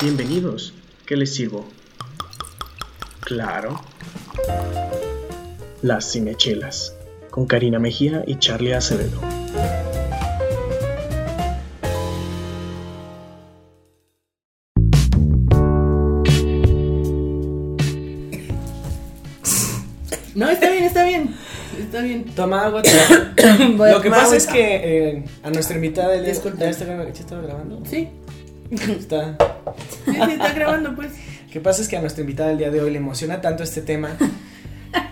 Bienvenidos. ¿Qué les sirvo? Claro. Las Cinechelas, con Karina Mejía y Charlie Acevedo. No, está bien, está bien. Está bien. Toma agua. Voy a Lo que pasa es que eh, a nuestra invitada del día Disculpe. ¿Ya está, gra- ya estaba grabando? Sí, Está. sí, sí, está grabando, pues. Lo que pasa es que a nuestra invitada del día de hoy le emociona tanto este tema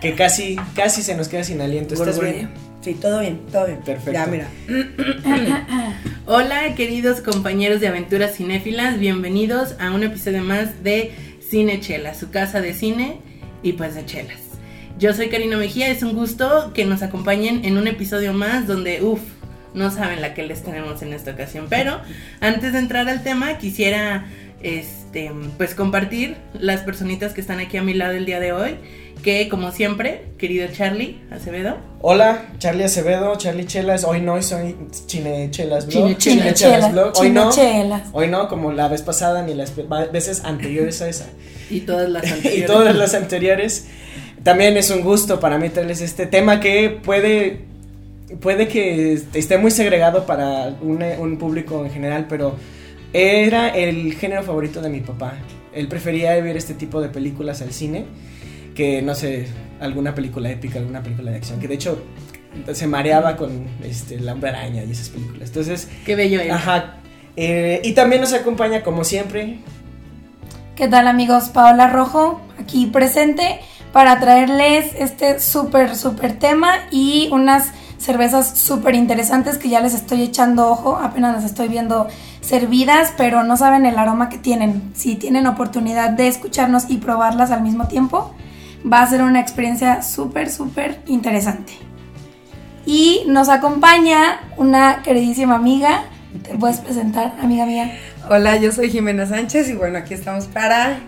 que casi, casi se nos queda sin aliento. ¿Estás bien? Sí, todo bien, todo bien. Perfecto. Ya, mira. Hola, queridos compañeros de aventuras cinéfilas. Bienvenidos a un episodio más de Cine Chela, su casa de cine y pues de chelas. Yo soy Karina Mejía. Es un gusto que nos acompañen en un episodio más donde, uff, no saben la que les tenemos en esta ocasión. Pero antes de entrar al tema, quisiera este, pues compartir las personitas que están aquí a mi lado el día de hoy. Que como siempre, querido Charlie Acevedo. Hola, Charlie Acevedo, Charlie Chelas. Hoy no, soy Chine Chelas Blog. Chine- Chine Blog. Hoy no. Chinechelas. Hoy no, como la vez pasada ni las veces anteriores a esa. Y todas las y anteriores. todas las anteriores. También es un gusto para mí traerles este tema que puede, puede que esté muy segregado para un, un público en general, pero era el género favorito de mi papá. Él prefería ver este tipo de películas al cine que, no sé, alguna película épica, alguna película de acción, que de hecho se mareaba con este, la hombre araña y esas películas. Entonces, Qué bello es. ajá. eh, y también nos acompaña, como siempre, ¿Qué tal amigos? Paola Rojo, aquí presente para traerles este súper, súper tema y unas cervezas súper interesantes que ya les estoy echando ojo, apenas las estoy viendo servidas, pero no saben el aroma que tienen. Si tienen oportunidad de escucharnos y probarlas al mismo tiempo, va a ser una experiencia súper, súper interesante. Y nos acompaña una queridísima amiga, te puedes presentar, amiga mía. Hola, yo soy Jimena Sánchez y bueno, aquí estamos para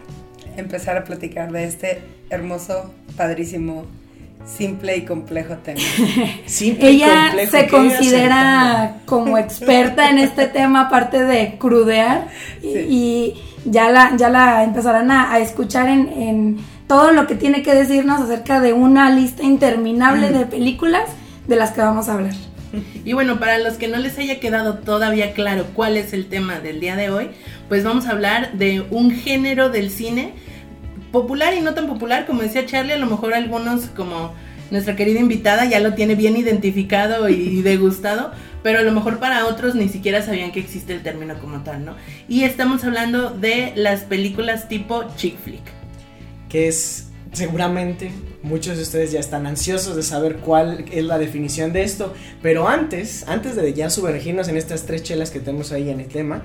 empezar a platicar de este hermoso, padrísimo, simple y complejo tema. simple y Ella complejo, se considera como experta en este tema, aparte de crudear, y, Sí. y ya, la, ya la empezarán a, a escuchar en, en todo lo que tiene que decirnos acerca de una lista interminable de películas de las que vamos a hablar. Y bueno, para los que no les haya quedado todavía claro cuál es el tema del día de hoy, pues vamos a hablar de un género del cine popular y no tan popular, como decía Charlie, a lo mejor algunos como nuestra querida invitada ya lo tiene bien identificado y degustado, pero a lo mejor para otros ni siquiera sabían que existe el término como tal, ¿no? Y estamos hablando de las películas tipo chick flick. que es seguramente muchos de ustedes ya están ansiosos de saber cuál es la definición de esto, pero antes, antes de ya sumergirnos en estas tres chelas que tenemos ahí en el tema,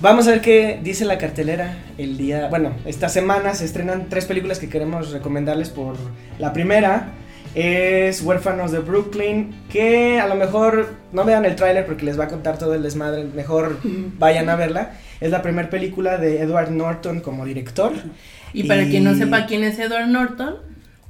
vamos a ver qué dice la cartelera el día, bueno, esta semana se estrenan tres películas que queremos recomendarles por la primera es Huérfanos de Brooklyn, que a lo mejor no vean el tráiler porque les va a contar todo el desmadre, mejor vayan a verla. Es la primera película de Edward Norton como director. Y para Y- quien no sepa quién es Edward Norton,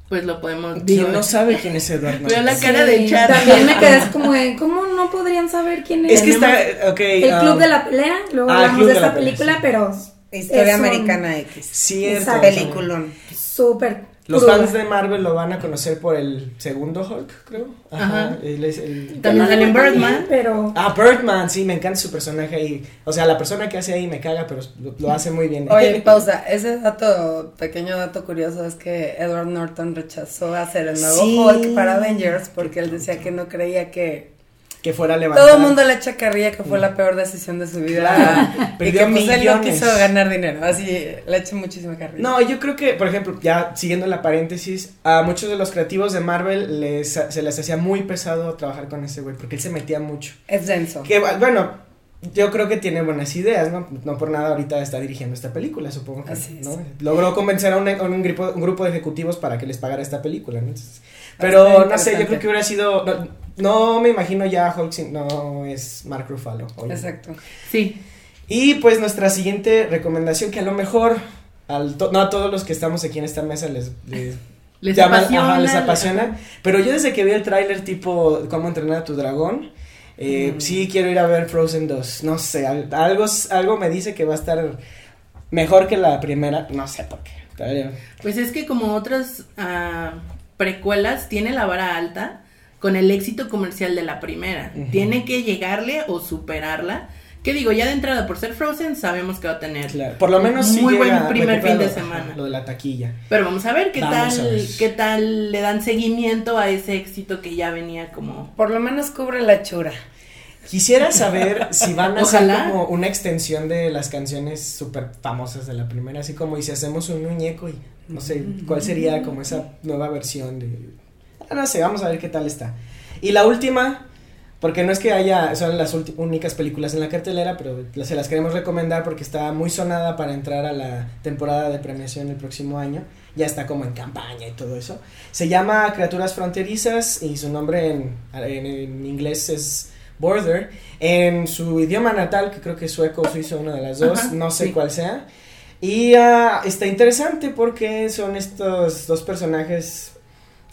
pues lo podemos ¿Quién no sabe quién es Edward Veo la cara de Charlie. También me quedé como de, ¿cómo no podrían saber quién es? Es que está, ok. El Club um, de la Pelea, luego ah, hablamos Club de esa Pelea, película, sí. pero Historia Es un- Americana X. Cierto. Exacto. Peliculón. súper Los fans de Marvel lo van a conocer por el segundo Hulk, creo. Ajá. Ajá. él es el- También sale en Birdman. Pero Ah, Birdman, sí, me encanta su personaje ahí. O sea, la persona que hace ahí me caga, pero lo, lo hace muy bien. Oye, pausa. Ese dato, pequeño dato curioso, es que Edward Norton rechazó hacer el nuevo Sí. Hulk para Avengers porque él decía que no creía que que fuera a levantar. todo el mundo le echa carrilla que fue la peor decisión de su vida. Claro, y que pues él no quiso ganar dinero. Así le echa muchísima carrilla. No, yo creo que, por ejemplo, ya siguiendo la paréntesis, a muchos de los creativos de Marvel les, se les hacía muy pesado trabajar con ese güey, porque él se metía mucho. Es denso. Que bueno, yo creo que tiene buenas ideas, ¿no? No por nada ahorita está dirigiendo esta película, supongo que, Así es. ¿no? Logró convencer a un, a un grupo, un grupo de ejecutivos para que les pagara esta película, ¿no? Entonces, pero no sé, yo creo que hubiera sido, no, no me imagino ya Hulk sin- no es Mark Ruffalo. oye. Exacto. Sí, Y pues nuestra siguiente recomendación que a lo mejor al to- no a todos los que estamos aquí en esta mesa les, les les llama- apasiona. ajá, les apasiona. Pero yo desde que vi el tráiler tipo Cómo entrenar a tu dragón, eh, Mm. sí quiero ir a ver Frozen 2. No sé, al- algo, algo me dice que va a estar mejor que la primera, no sé por qué. pero- Pues es que como otras ah, precuelas, tiene la vara alta con el éxito comercial de la primera. Tiene que llegarle o superarla. Que digo, ya de entrada, por ser Frozen, sabemos que va a tener. Claro, por lo menos sí Muy buen llega a primer fin de semana. Lo de la taquilla. Pero vamos a ver qué Vamos tal, ver. qué tal le dan seguimiento a ese éxito que ya venía como. Por lo menos cubre la chura. Quisiera saber si van a Ojalá. hacer como una extensión de las canciones súper famosas de la primera, así como y si hacemos un muñeco y no sé cuál sería como esa nueva versión de... No sé, vamos a ver qué tal está. Y la última, porque no es que haya, son las únicas películas en la cartelera, pero se las queremos recomendar porque está muy sonada para entrar a la temporada de premiación el próximo año. Ya está como en campaña y todo eso. Se llama Criaturas Fronterizas y su nombre en, en- en inglés es Border. En su idioma natal, que creo que es sueco o suizo, una de las dos, Ajá, no sé sí. cuál sea. Y ah, está interesante porque son estos dos personajes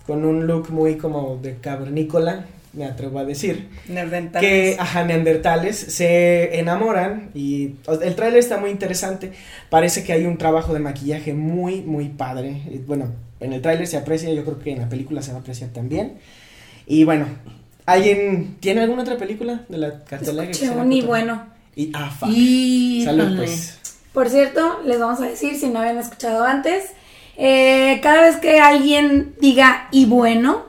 con un look muy como de cavernícola, me atrevo a decir Nerdentales. que ajá, neandertales se enamoran y el tráiler está muy interesante. Parece que hay un trabajo de maquillaje muy muy padre. Y, bueno, en el tráiler se aprecia, yo creo que en la película se va a apreciar también. Y bueno, ¿alguien tiene alguna otra película de la cartelera? que Escuché quisiera un y bueno. Y ah, fuck. Y Salud pues. Por cierto, les vamos a decir, si no habían escuchado antes, eh, cada vez que alguien diga y bueno,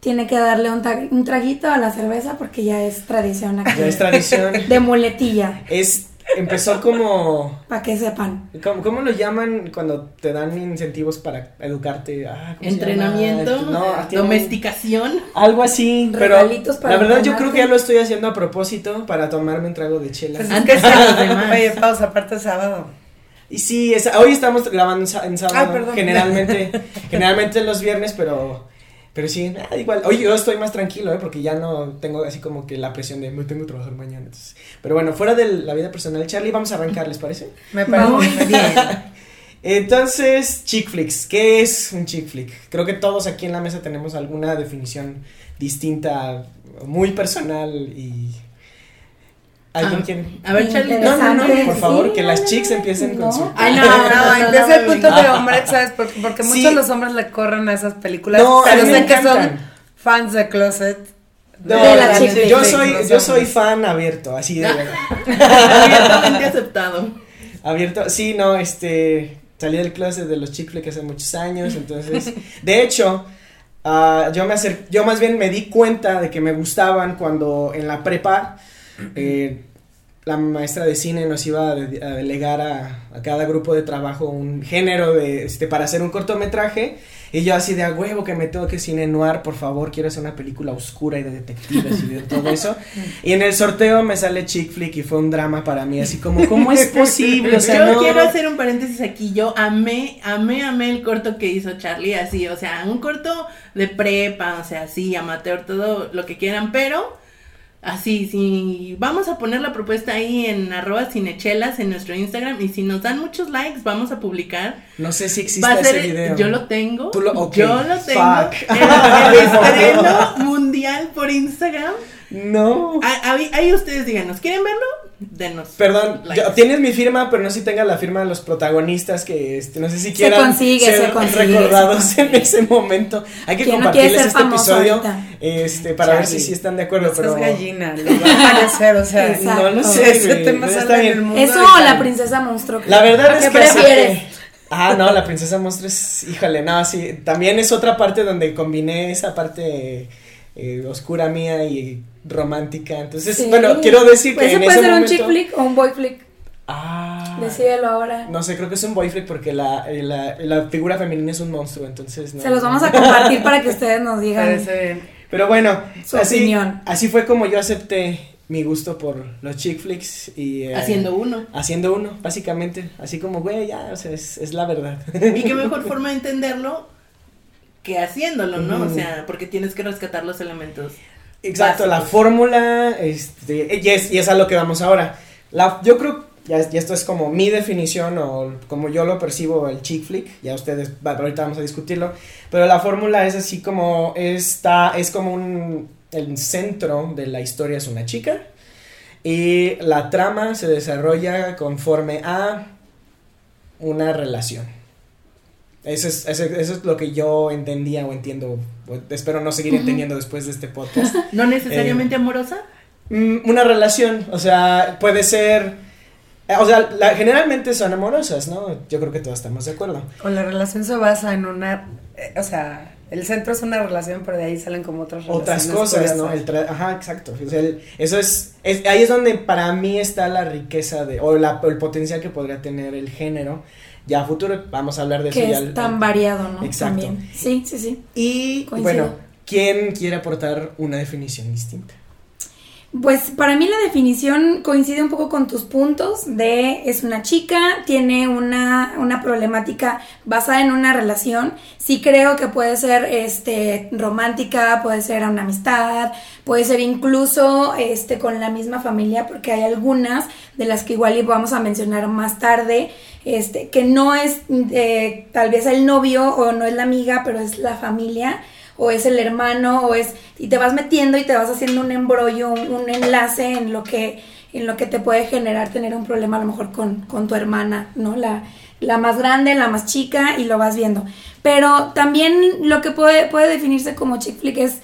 tiene que darle un, tra- un traguito a la cerveza porque ya es tradición aquí. Ya es tradición. De muletilla, es empezó como para que sepan. ¿Cómo, cómo lo llaman cuando te dan incentivos para educarte? Ah, ¿cómo se entrenamiento? No, domesticación. Algo así, pero Regalitos para la verdad yo creo que ya lo estoy haciendo a propósito para tomarme un trago de chela. Pues es Antes que que los demás. Oye, pausa, aparte sábado. Y sí, es- hoy estamos grabando en sábado, Ah, perdón. generalmente, generalmente los viernes, pero, pero sí, ah, igual. Hoy yo estoy más tranquilo, ¿eh? porque ya no tengo así como que la presión de me tengo que trabajar mañana. entonces. Pero bueno, fuera de la vida personal, Charlie, vamos a arrancar, ¿les parece? Me parece muy bien. Entonces, chick flicks, ¿qué es un chick flick? Creo que todos aquí en la mesa tenemos alguna definición distinta, muy personal y... ¿Alguien Ah, quiere? A ver, Charlie. No, no, no, por favor, Sí, que las no, empiecen con su... Ay, no, No, no, empieza no, el punto no. de hombre, ¿sabes? Porque, porque Sí. muchos los hombres le corren a esas películas. No, a pero sé que son fans de Closet. No, De la flick. yo soy, yo soy fan abierto, así de Abiertamente aceptado. abierto. Sí, no, este salí del closet de los chick flicks hace muchos años, entonces, de hecho, ah, yo me acer yo más bien me di cuenta de que me gustaban cuando en la prepa eh, la maestra de cine nos iba a, de- a delegar a, a cada grupo de trabajo un género de este para hacer un cortometraje y yo así de a huevo que me tengo que cine noir, por favor, quiero hacer una película oscura y de detectives y de todo eso. Y en el sorteo me sale chick flick y fue un drama para mí, así como ¿cómo es posible? O sea, yo no- quiero hacer un paréntesis aquí. Yo amé, amé, amé el corto que hizo Charlie, así, o sea, un corto de prepa, o sea, así, amateur, todo lo que quieran, pero así, si vamos a poner la propuesta ahí en arroba cinechelas en nuestro Instagram y si nos dan muchos likes, vamos a publicar. no sé si existe Va a ese video. yo lo tengo, Tú lo- yo lo tengo. fuck. El, el estreno mundial por Instagram. No. Ah, Ahí, ahí ustedes díganos, ¿quieren verlo? Denos. Perdón, yo- tienes mi firma, pero no sé si tenga la firma de los protagonistas que este, no sé si Se quieran consigue, ser se consigue, recordados se en ese momento. Hay que ¿Quién no compartirles este episodio ahorita? este, para ver si sí están de acuerdo, No pero gallina, le va a aparecer, o sea, Exacto. no lo sé. ese tema sale está en el bien. mundo. Eso o la princesa monstruo. La verdad es ¿Qué que prefieres? Ah, no, la princesa monstruo es, híjole, no, sí, también es otra parte donde combiné esa parte eh, oscura mía y romántica. Entonces, Sí. bueno, quiero decir Pues que ese en puede ese ser momento un chick flick o un boy flick. Ah. Decídelo ahora. No sé, creo que es un boy flick porque la, eh, la, la figura femenina es un monstruo, entonces no. Se los vamos a compartir para que ustedes nos digan. Parece bien. Pero bueno, Su así, opinión. así fue como yo acepté mi gusto por los chick flicks y eh, Haciendo uno. haciendo uno, básicamente, así como güey, ya, o sea, es, es la verdad. Y qué mejor forma de entenderlo que haciéndolo, ¿no? O sea, porque tienes que rescatar los elementos. Exacto, la fórmula, este, y es, y es a lo que vamos ahora. La, yo creo, ya, ya esto es como mi definición o como yo lo percibo el chick flick, ya ustedes, ahorita vamos a discutirlo, pero la fórmula es así como, está, es como un, el centro de la historia es una chica y la trama se desarrolla conforme a una relación. Eso es, eso, eso es lo que yo entendía o entiendo. o espero no seguir entendiendo después de este podcast. ¿No necesariamente amorosa? Mm, una relación, o sea, puede ser. eh, O sea, la- generalmente son amorosas, ¿no? Yo creo que todos estamos de acuerdo. O la relación se basa en una, eh, o sea, el centro es una relación, pero de ahí salen como otras Otras cosas, ¿no? El Ajá, exacto. O sea, el- eso es, es- Ahí es donde para mí está la riqueza de. O, la, o el potencial que podría tener el género. Ya a futuro vamos a hablar de eso Que ya. es al- tan variado, ¿no? Exacto. También. Sí, sí, sí. Y Coincido. bueno, ¿quién quiere aportar una definición distinta? Pues para mí la definición coincide un poco con tus puntos de es una chica, tiene una, una problemática basada en una relación. Sí creo que puede ser este romántica, puede ser una amistad, puede ser incluso este con la misma familia, porque hay algunas de las que igual vamos a mencionar más tarde, este, que no es eh, tal vez el novio o no es la amiga, pero es la familia o es el hermano, o es, y te vas metiendo y te vas haciendo un embrollo, un, un enlace en lo que, en lo que te puede generar tener un problema a lo mejor con, con tu hermana, ¿no? La, la más grande, la más chica, y lo vas viendo. Pero también lo que puede, puede definirse como chick flick es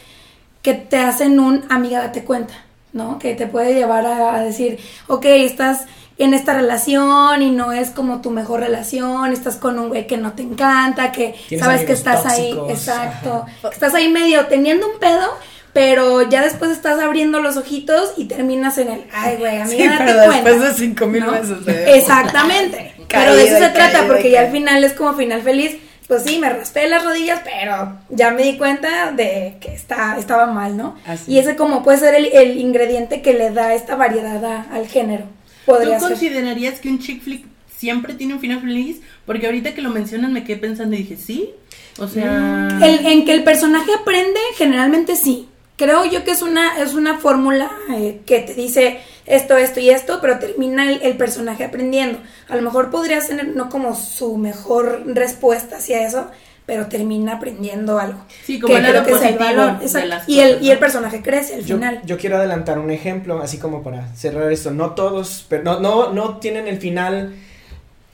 que te hacen un amiga date cuenta, ¿no? Que te puede llevar a, a decir, ok, estás en esta relación y no es como tu mejor relación, estás con un güey que no te encanta, que sabes que estás tóxicos, ahí, exacto, ajá. que estás ahí medio teniendo un pedo, pero ya después estás abriendo los ojitos y terminas en el, ay güey, amiga, Sí, date pero cuenta. después de cinco mil de- Exactamente. pero de eso se trata, porque ya al final es como final feliz. Pues sí, me raspé las rodillas, pero ya me di cuenta de que está, estaba mal, ¿no? Así y ese como puede ser el, el ingrediente que le da esta variedad a- al género. ¿Tú ser. considerarías que un chick flick siempre tiene un final feliz? Porque ahorita que lo mencionan me quedé pensando y dije, sí. O sea... El- en que el personaje aprende, generalmente sí. Creo yo que es una, es una fórmula eh, que te dice esto, esto y esto, pero termina el, el personaje aprendiendo. A lo mejor podría ser no como su mejor respuesta hacia eso, pero termina aprendiendo algo. Sí, como Que el creo lado que es el positivo valor, de las Y el, y el ¿no? personaje crece al Yo, final. yo quiero adelantar un ejemplo, así como para cerrar esto. No todos, pero no, no, no tienen el final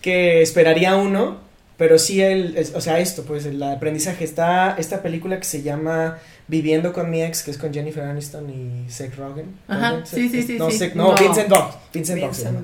que esperaría uno, pero sí el, es- o sea, esto, pues el aprendizaje. Está esta película que se llama Viviendo con mi ex, que es con Jennifer Aniston y Seth Rogen. Ajá, ¿Rogen? sí, sí, sí, No, sí. Seth- no, No. Vincent Vaughn. Vincent Vaughn se llama.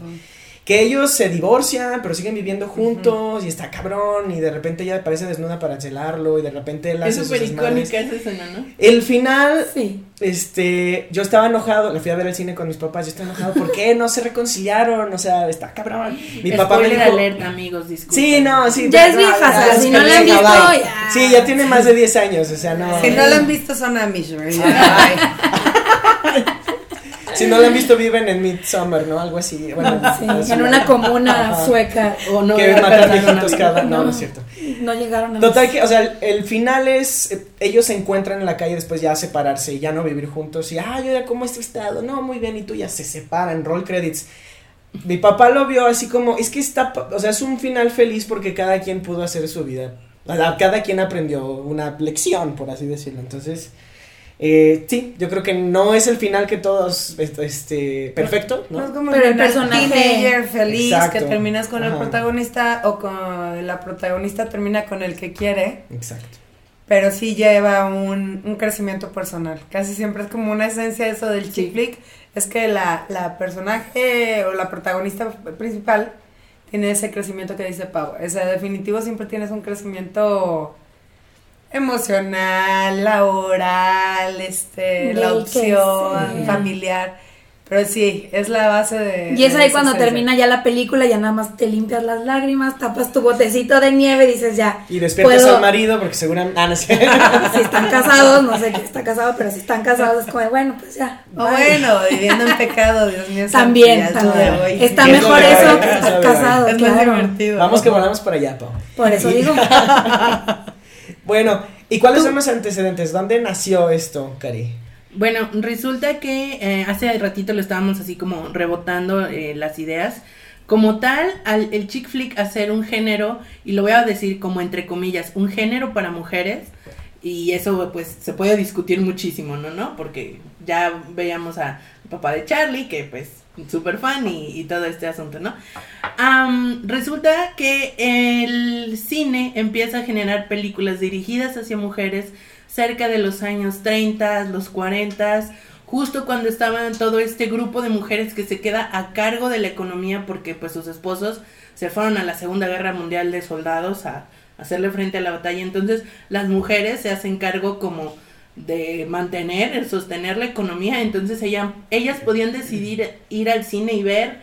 Que ellos se divorcian, pero siguen viviendo juntos y está cabrón y de repente ella aparece desnuda para celarlo y de repente él Es hace sus súper icónica esa escena, ¿no? El final Sí. este, yo estaba enojado, le fui a ver al cine con mis papás, yo estaba enojado, ¿por qué no se reconciliaron? O sea, está cabrón. Mi papá me dijo, alert, amigos, disculpen. sí, no, sí. Ya es vieja, ya, o sea, es si no la han visto, bye. ya. Sí, ya tiene más de 10 años, o sea, no. Si no la han visto, son Amish, güey. Si no la han visto, viven en Midsummer, ¿no? Algo así. Bueno, Sí, así. en una comuna Ajá. sueca. O no, que de matan viejitos cada. No, No. no es cierto. No llegaron a Total que, o sea, el, el final es, eh, ellos se encuentran en la calle después ya separarse y ya no vivir juntos y, ah, yo ya cómo es tu estado, no, muy bien, y tú ya se separan, roll credits. Mi papá lo vio así como, es que está, o sea, es un final feliz porque cada quien pudo hacer su vida, cada quien aprendió una lección, por así decirlo, entonces, eh, sí, yo creo que no es el final que todos, este, este, perfecto, No es como Pero el personaje- teenager feliz Exacto. que terminas con el protagonista o con la protagonista termina con el que quiere, Exacto. pero sí lleva un, un crecimiento personal. Casi siempre es como una esencia de eso del chick flick, es que la, la personaje o la protagonista principal tiene ese crecimiento que dice Pau. O sea, definitivo siempre tienes un crecimiento emocional, laboral, este, la Del opción, sea. familiar. Pero sí, es la base de. Y es de ahí cuando termina ya la película, ya nada más te limpias las lágrimas, tapas tu botecito de nieve, dices ya. Y despiertas puedo- al marido porque seguramente, ah, no sé. Si están casados, no sé quién está casado, pero si están casados es como, de, bueno, pues ya. O bueno, viviendo en pecado, Dios mío. santo, También. Está es mejor eso que es estar lo de hoy. casado, Es más divertido. Vamos que volamos para allá, Pau. Por eso Y- digo. Bueno, ¿y cuáles son los antecedentes? ¿Dónde nació esto, Cari? Bueno, resulta que eh, hace ratito lo estábamos así como rebotando eh, las ideas. Como tal, al, el chick flick hacer un género, y lo voy a decir como entre comillas, un género para mujeres, y eso pues se puede discutir muchísimo, ¿no? ¿No? Porque ya veíamos a papá de Charlie, que pues super fan y, todo este asunto, ¿no? Resulta que el cine empieza a generar películas dirigidas hacia mujeres cerca de los años 30, los 40, justo cuando estaban todo este grupo de mujeres que se queda a cargo de la economía porque pues sus esposos se fueron a la Segunda Guerra Mundial de soldados a hacerle frente a la batalla. Entonces las mujeres se hacen cargo como de mantener, el sostener la economía. Entonces ella, ellas podían decidir ir al cine y ver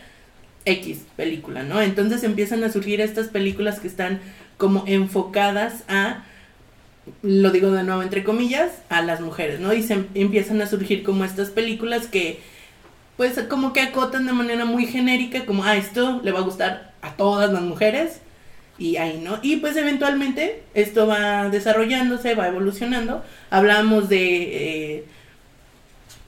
X película, ¿no? Entonces empiezan a surgir estas películas que están como enfocadas a, lo digo de nuevo entre comillas, a las mujeres, ¿no? Y se em- empiezan a surgir como estas películas que, pues como que acotan de manera muy genérica, como, ah, esto le va a gustar a todas las mujeres. Y ahí, ¿no? Y pues eventualmente esto va desarrollándose, va evolucionando. Hablamos de eh,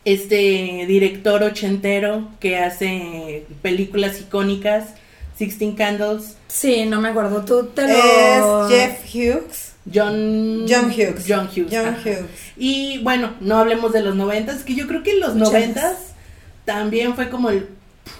este director ochentero que hace películas icónicas, Sixteen Candles, Sí, no me acuerdo. Tú te lo. Es Jeff Hughes. John, John Hughes. John Hughes. John ajá. Hughes. Y bueno, no hablemos de los noventas, que yo creo que en los noventas también fue como el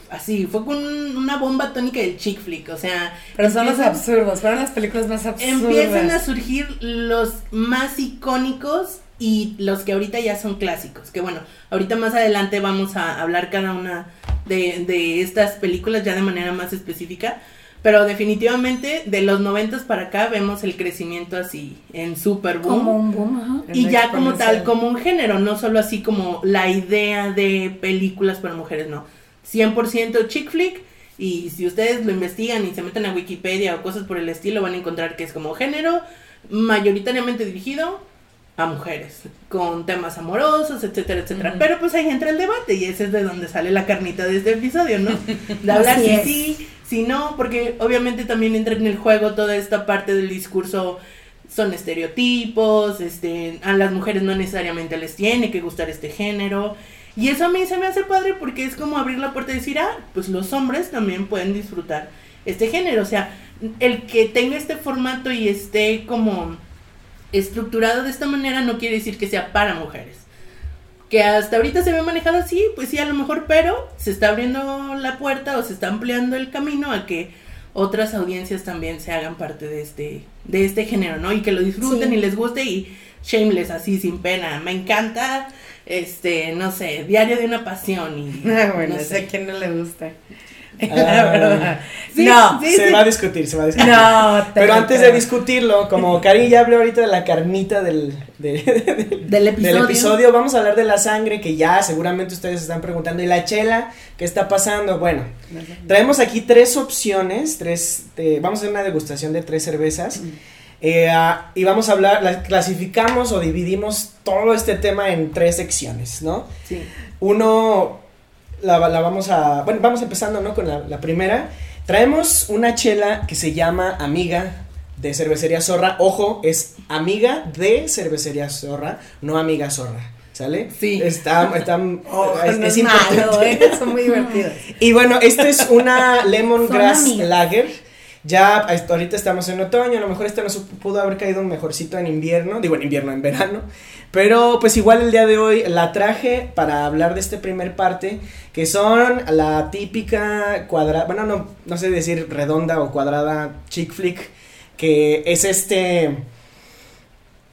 así, fue con una bomba tónica del chick flick, o sea, Pero son los absurdos, fueron las películas más absurdas. empiezan a surgir los más icónicos y los que ahorita ya son clásicos. Que bueno, ahorita más adelante vamos a hablar cada una de, de estas películas ya de manera más específica. Pero definitivamente de los noventas para acá vemos el crecimiento así en super boom. Como un boom, ajá. Y ya como tal, como un género, no solo así como la idea de películas para mujeres, no. 100% chick flick. Y si ustedes lo investigan y se meten a Wikipedia o cosas por el estilo, van a encontrar que es como género mayoritariamente dirigido a mujeres, con temas amorosos, etcétera, etcétera. Pero pues ahí entra el debate y ese es de donde sale la carnita de este episodio, ¿no? De hablar si sí, si no, porque obviamente también entra en el juego toda esta parte del discurso son estereotipos, este, a las mujeres no necesariamente les tiene que gustar este género. Y eso a mí se me hace padre porque es como abrir la puerta y decir, ah, pues los hombres también pueden disfrutar este género. O sea, el que tenga este formato y esté como estructurado de esta manera no quiere decir que sea para mujeres. Que hasta ahorita se ve manejado así, pues sí, a lo mejor, pero se está abriendo la puerta o se está ampliando el camino a que otras audiencias también se hagan parte de este, de este género, ¿no? Y que lo disfruten Sí. y les guste y shameless, así, sin pena. Me encanta, este, no sé, Diario de una Pasión y... Ah, bueno, no sé a quién no le gusta. Ah. la verdad. Sí, no, sí, se sí. va a discutir, se va a discutir. no. te Pero antes de discutirlo, como Cari ya habló ahorita de la carnita del, de- Del episodio. del episodio, vamos a hablar de la sangre, que ya seguramente ustedes están preguntando, ¿y la chela? ¿Qué está pasando? Bueno, traemos aquí tres opciones, tres, eh, vamos a hacer una degustación de tres cervezas. Eh, ah, y vamos a hablar, la- clasificamos o dividimos todo este tema en tres secciones, ¿no? Sí. Uno, la, la vamos a, bueno, vamos empezando, ¿no? Con la, la primera. Traemos una chela que se llama Amiga de Cervecería Zorra. Ojo, es Amiga de Cervecería Zorra, no Amiga Zorra. ¿Sale? Sí. Está, está Oh, es, no es es malo. ¿eh? Son muy divertidos. Y bueno, esta es una Lemongrass Son amigas. Lager. Ya ahorita estamos en otoño, a lo mejor esta nos pudo haber caído mejorcito en invierno, digo en invierno, en verano. Pero pues igual el día de hoy la traje para hablar de este primer parte, que son la típica cuadrada, bueno, no, no sé decir redonda o cuadrada chick flick, que es este...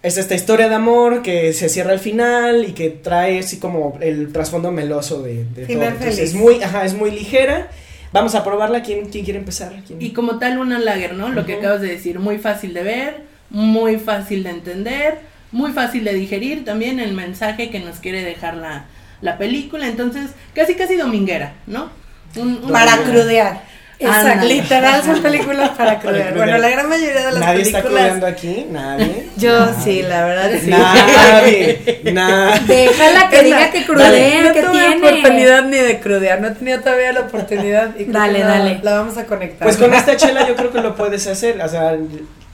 Es esta historia de amor que se cierra al final y que trae así como el trasfondo meloso de, de todo. Entonces, es muy, ajá, es muy ligera. Vamos a probarla. ¿Quién, quién quiere empezar? ¿Quién? Y como tal una lager, ¿no? Lo que acabas de decir, muy fácil de ver, muy fácil de entender, muy fácil de digerir también el mensaje que nos quiere dejar la, la película, entonces casi casi dominguera, ¿no? Un- un- Para crudear. Exacto. Literal son películas para crudear. Bueno, la gran mayoría de las Nadie está películas. crudeando aquí, nadie. Yo Nadie. sí, la verdad sí. Nadie, nadie. Déjala que Es diga que crudea, no que tuve tiene. oportunidad ni de crudear, no he tenido todavía la oportunidad. Y Dale, dale. La vamos a conectar. Pues con esta chela yo creo que lo puedes hacer, o sea,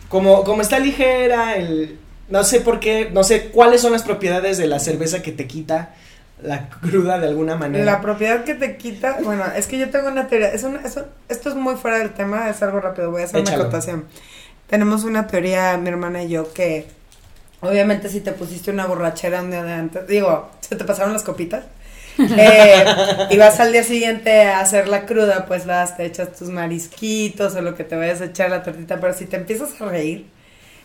como, como está ligera, el, no sé por qué, no sé cuáles son las propiedades de la cerveza que te quita la cruda de alguna manera. La propiedad que te quita, bueno, es que yo tengo una teoría, es una- es un- esto es muy fuera del tema, es algo rápido, voy a hacer Échalo. una acotación. Tenemos una teoría, mi hermana y yo, que obviamente si te pusiste una borrachera un día de antes, digo, se te pasaron las copitas, Eh, y vas al día siguiente a hacer la cruda, pues vas, te echas tus marisquitos o lo que te vayas a echar la tortita, pero si te empiezas a reír,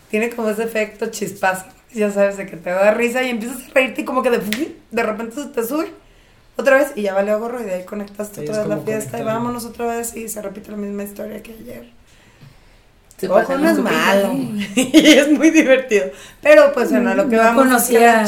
tiene como ese efecto chispazo, ya sabes, de que te da risa y empiezas a reírte y como que de, de repente se te sube otra vez y ya valió gorro y de ahí conectaste Sí, otra vez la fiesta y vámonos otra vez y se repite la misma historia que ayer. Se Ojo, pasan no es malo. y es muy divertido. Pero pues bueno, a lo que no vamos que conocía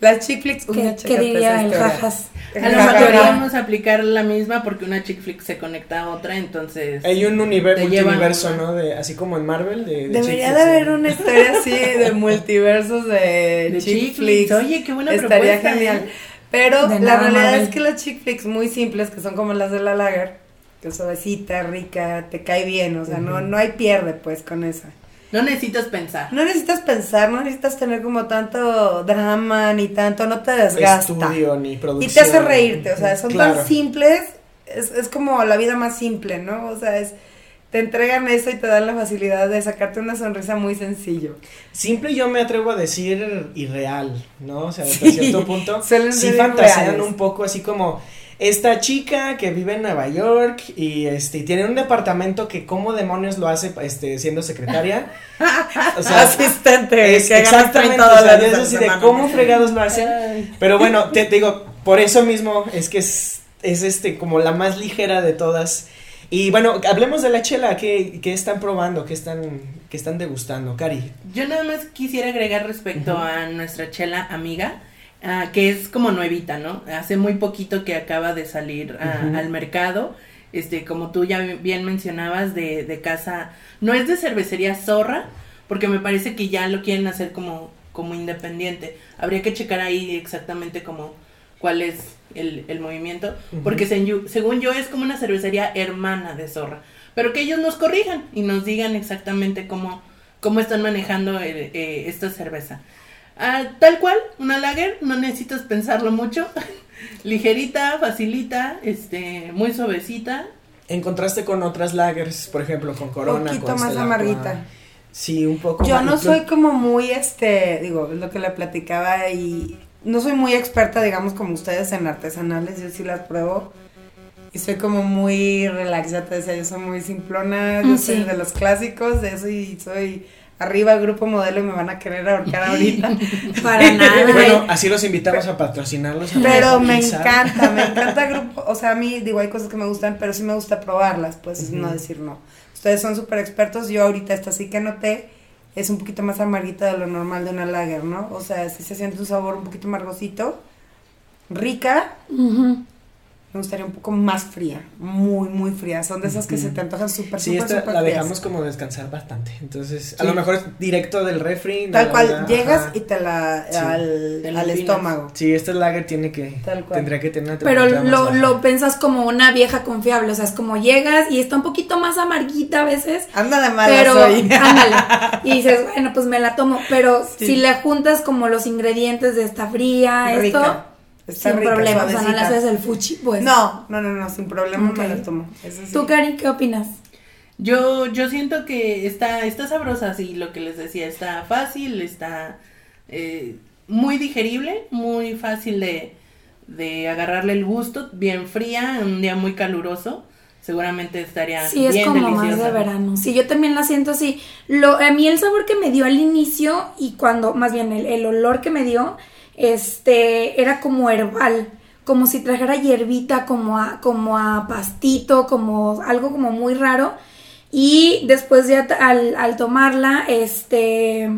las chick flicks, ¿Qué, una qué chécate diría el jajas? A lo mejor podríamos aplicar la misma porque una chick flick se conecta a otra, entonces. Hay un univer- Te llevan multiverso, una. ¿no? De, así como en Marvel. De, de Debería de haber una historia así de multiversos de, De chick chick flicks. flicks. Oye, qué buena Estaría propuesta, genial. ¿eh? Pero De la realidad Marvel. es que las chick flicks muy simples, que son como las de la lager, que es suavecita, rica, te cae bien, o sea, no, no hay pierde pues con esa. No necesitas pensar. No necesitas pensar, no necesitas tener como tanto drama ni tanto, no te desgasta. Estudio ni Y producción. te hace reírte, o sea, son Claro. tan simples, es, es como la vida más simple, ¿no? O sea, es, te entregan eso y te dan la facilidad de sacarte una sonrisa muy sencillo. Simple yo me atrevo a decir irreal, ¿no? O sea, hasta Sí, cierto punto suelen sí fantasean un poco así como esta chica que vive en Nueva York y este tiene un departamento que cómo demonios lo hace este siendo secretaria. O sea, Asistente, es que ganas exactamente 30 o sea, dólares es a la así de cómo fregados lo hacen. Ay. Pero bueno, te, te digo, por eso mismo es que es, es este como la más ligera de todas. Y bueno, hablemos de la chela, ¿qué, qué están probando? ¿Qué están, qué están degustando? Cari. Yo nada más quisiera agregar respecto a nuestra chela amiga, ah, que es como nuevita, ¿no? Hace muy poquito que acaba de salir al mercado. Este, como tú ya bien mencionabas, de, de casa, no es de cervecería zorra, porque me parece que ya lo quieren hacer como, como independiente. Habría que checar ahí exactamente como cuál es el, el movimiento, porque se- según yo es como una cervecería hermana de zorra, pero que ellos nos corrijan y nos digan exactamente cómo, cómo están manejando el- eh, esta cerveza. Ah, tal cual, una lager, no necesitas pensarlo mucho, ligerita, facilita, este, muy suavecita. En contraste con otras lagers, por ejemplo, con Corona, Un poquito con más Stella amarguita. Sí, un poco Yo más. no soy como muy, este, digo, es lo que le platicaba y no soy muy experta, digamos, como ustedes en artesanales, yo sí las pruebo y soy como muy relax, ya te decía, yo soy muy simplona, yo Mm, soy de los clásicos, de eso y soy arriba el grupo modelo y me van a querer ahorcar ahorita. Para nada. Bueno, así los invitamos a patrocinarlos. a Pero me pizza. encanta, me encanta el grupo. O sea, a mí, digo, hay cosas que me gustan, pero sí me gusta probarlas, pues no decir no. Ustedes son súper expertos. Yo ahorita esta sí que noté es un poquito más amarguita de lo normal de una lager, ¿no? O sea, sí se siente un sabor un poquito amargosito. Rica, Ujú. Me gustaría un poco más fría, muy, muy fría. Son de esas que se te antojan súper, Sí, súper, esta súper la frías. dejamos como descansar bastante. Entonces, a Sí. lo mejor es directo del refri. Tal cual, la- llegas ajá. y te la Sí. al, Te al estómago. Sí, esta lager tiene que. Tal cual. Tendría que tener una Pero más lo, lo pensas como una vieja confiable, o sea, es como llegas y está un poquito más amarguita a veces, Anda de malas pero hoy. ándale, y dices, bueno, pues me la tomo, pero Sí. si le juntas como los ingredientes de esta fría, esto, Rica. Está sin rica, problema, o sea, no le haces el fuchi, pues. No, no, no, no, sin problema Ok. me las tomo. Eso sí. ¿Tú, Cari, qué opinas? Yo, yo siento que está, está sabrosa, sí, lo que les decía, está fácil, está eh, muy digerible, muy fácil de, de agarrarle el gusto, bien fría, en un día muy caluroso, seguramente estaría Sí, es bien como más de verano. Sí, yo también la siento así. Lo, a mí el sabor que me dio al inicio y cuando, más bien el, el olor que me dio, este, era como herbal, como si trajera hierbita, como a, como a pastito, como algo como muy raro. Y después ya al, al tomarla, este,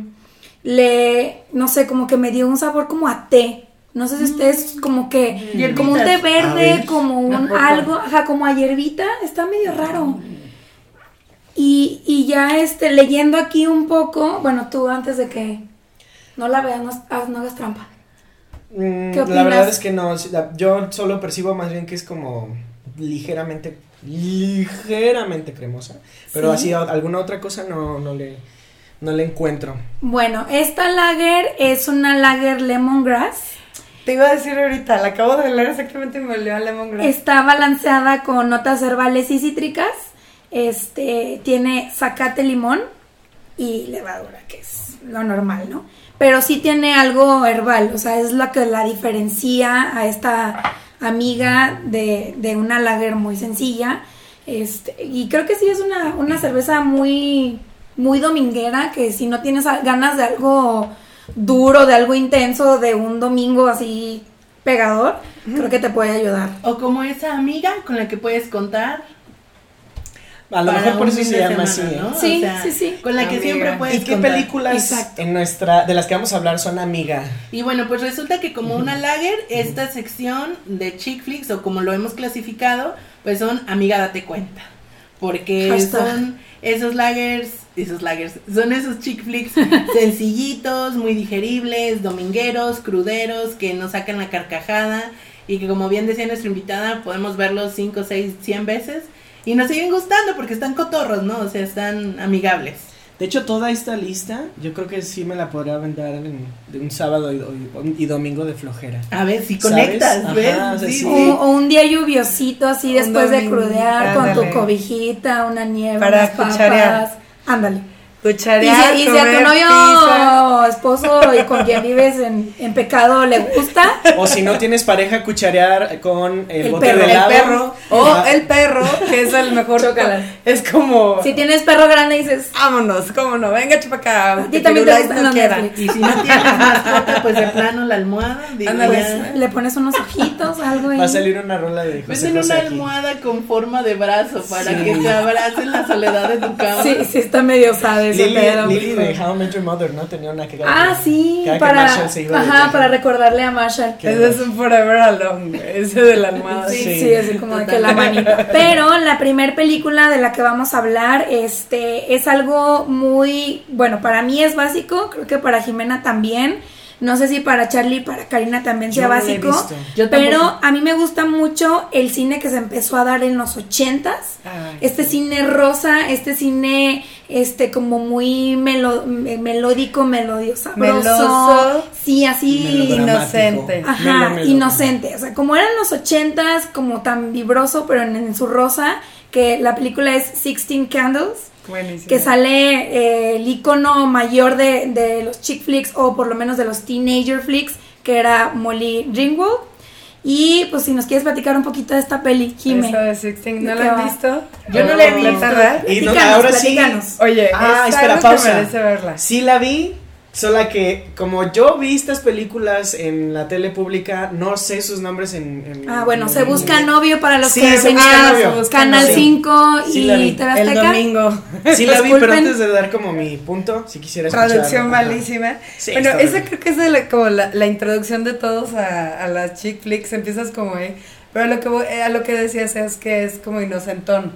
le, no sé, como que me dio un sabor como a té. No sé si ustedes como que, Hierbitas. como un té verde, ver. como un algo, ajá, como a hierbita, está medio raro. Y, y ya este, leyendo aquí un poco, bueno, tú antes de que no la veas, no, no hagas trampa. Mm, ¿Qué La verdad es que no. Yo solo percibo más bien que es como ligeramente, ligeramente cremosa. Pero Sí. así a- alguna otra cosa no, no le, no le encuentro. Bueno, esta lager es una lager lemongrass. Te iba a decir ahorita, la acabo de leer exactamente y me olió a lemongrass. Está balanceada con notas herbales y cítricas. Este tiene zacate limón y levadura, que es lo normal, ¿no? Pero sí tiene algo herbal, o sea, es lo que la diferencia a esta amiga de, de una lager muy sencilla. Este, y creo que sí es una, una cerveza muy, muy dominguera, que si no tienes ganas de algo duro, de algo intenso, de un domingo así pegador, creo que te puede ayudar. O como esa amiga con la que puedes contar. A lo mejor por eso se llama semana, así. ¿no? Sí, O sea, sí, sí. Con la que Amiga. siempre puedes ¿Y qué contar. películas Exacto. en nuestra de las que vamos a hablar son amiga? Y bueno, pues resulta que como una lager, esta sección de chick flicks, o como lo hemos clasificado, pues son amiga date cuenta. Porque Hashtag. son esos lagers, esos lagers, son esos chick flicks sencillitos, muy digeribles, domingueros, cruderos, que nos sacan la carcajada y que como bien decía nuestra invitada, podemos verlos 5, 6, 100 veces y nos siguen gustando porque están cotorros, ¿no? O sea, están amigables. De hecho, toda esta lista, yo creo que sí me la podría vender en, de un sábado y, y- y domingo de flojera. A ver si ¿Sabes? conectas, Ajá, ¿ves? o sea, Sí, sí. sí. O, o un día lluviosito así Un después de crudear con ándale. tu cobijita, una nieve, Para unas papas. Cucharear. Y si, y si a tu novio pizza. esposo y con quien vives en, en pecado le gusta, O si no tienes pareja, cucharear con el, El bote perro. de El helado. El perro. O el perro, que es el mejor. Chócalas. Es como. si tienes perro grande dices, Vámonos, cómo no, venga chupa acá. a ti también te no. Y si no tienes mascota, pues de plano la almohada. Digo, Ándale. ya. Le pones unos ojitos, algo ahí. Va a salir una rola de José Venden José una aquí. almohada con forma de brazo para Sí. que te abrace en la soledad de tu cama. Sí, sí está medio sabe ese Lily, pedo. Lily de How I Met Your Mother, ¿no? Tenía una que Ah, sí, cada que para, Marshall se iba ajá, para recordarle a Marshall. Ese es un Forever Alone, ese de la almohada. Sí, Sí. sí, así como de que la manita. Pero la primer película de la que vamos a hablar, este, es algo muy, bueno, para mí es básico, creo que para Jimena también. No sé si para Charlie y para Karina también sea Yo básico. Yo pero a mí me gusta mucho el cine que se empezó a dar en los ochentas. Ay, Este cine rosa, este cine este como muy melo- me- melódico, melodio sabroso. Meloso. Sí, así inocente. Ajá, inocente. O sea, como eran los ochentas, como tan vibroso, pero en, en su rosa, que la película es Sixteen Candles, Buenísimo. que sale eh, el icono mayor de, de los chick flicks, o por lo menos de los teenager flicks, que era Molly Ringwald. Y pues si nos quieres platicar un poquito de esta peli, Jime. Eso de Sixteen, ¿no ¿De lo qué han visto? Yo no la he ¿Completa, visto. Y no, ahora sí. Oye, Ah, es espera, algo que pausa. merece verla. Sí la vi, solo que como yo vi estas películas en la tele pública, no sé sus nombres en... en- Ah, bueno, en- se busca novio para los Sí, que se ven busca novio. Canal novio. 5 Sí y. TV El domingo. Sí la vi, pero antes de dar como mi punto, si quisiera escuchar. Traducción malísima. Sí, bueno, esa creo que es de la- como la, la introducción de todos a, a las chick flicks. Empiezas como, eh, pero a lo que voy- eh, a lo que decías es que es como inocentón.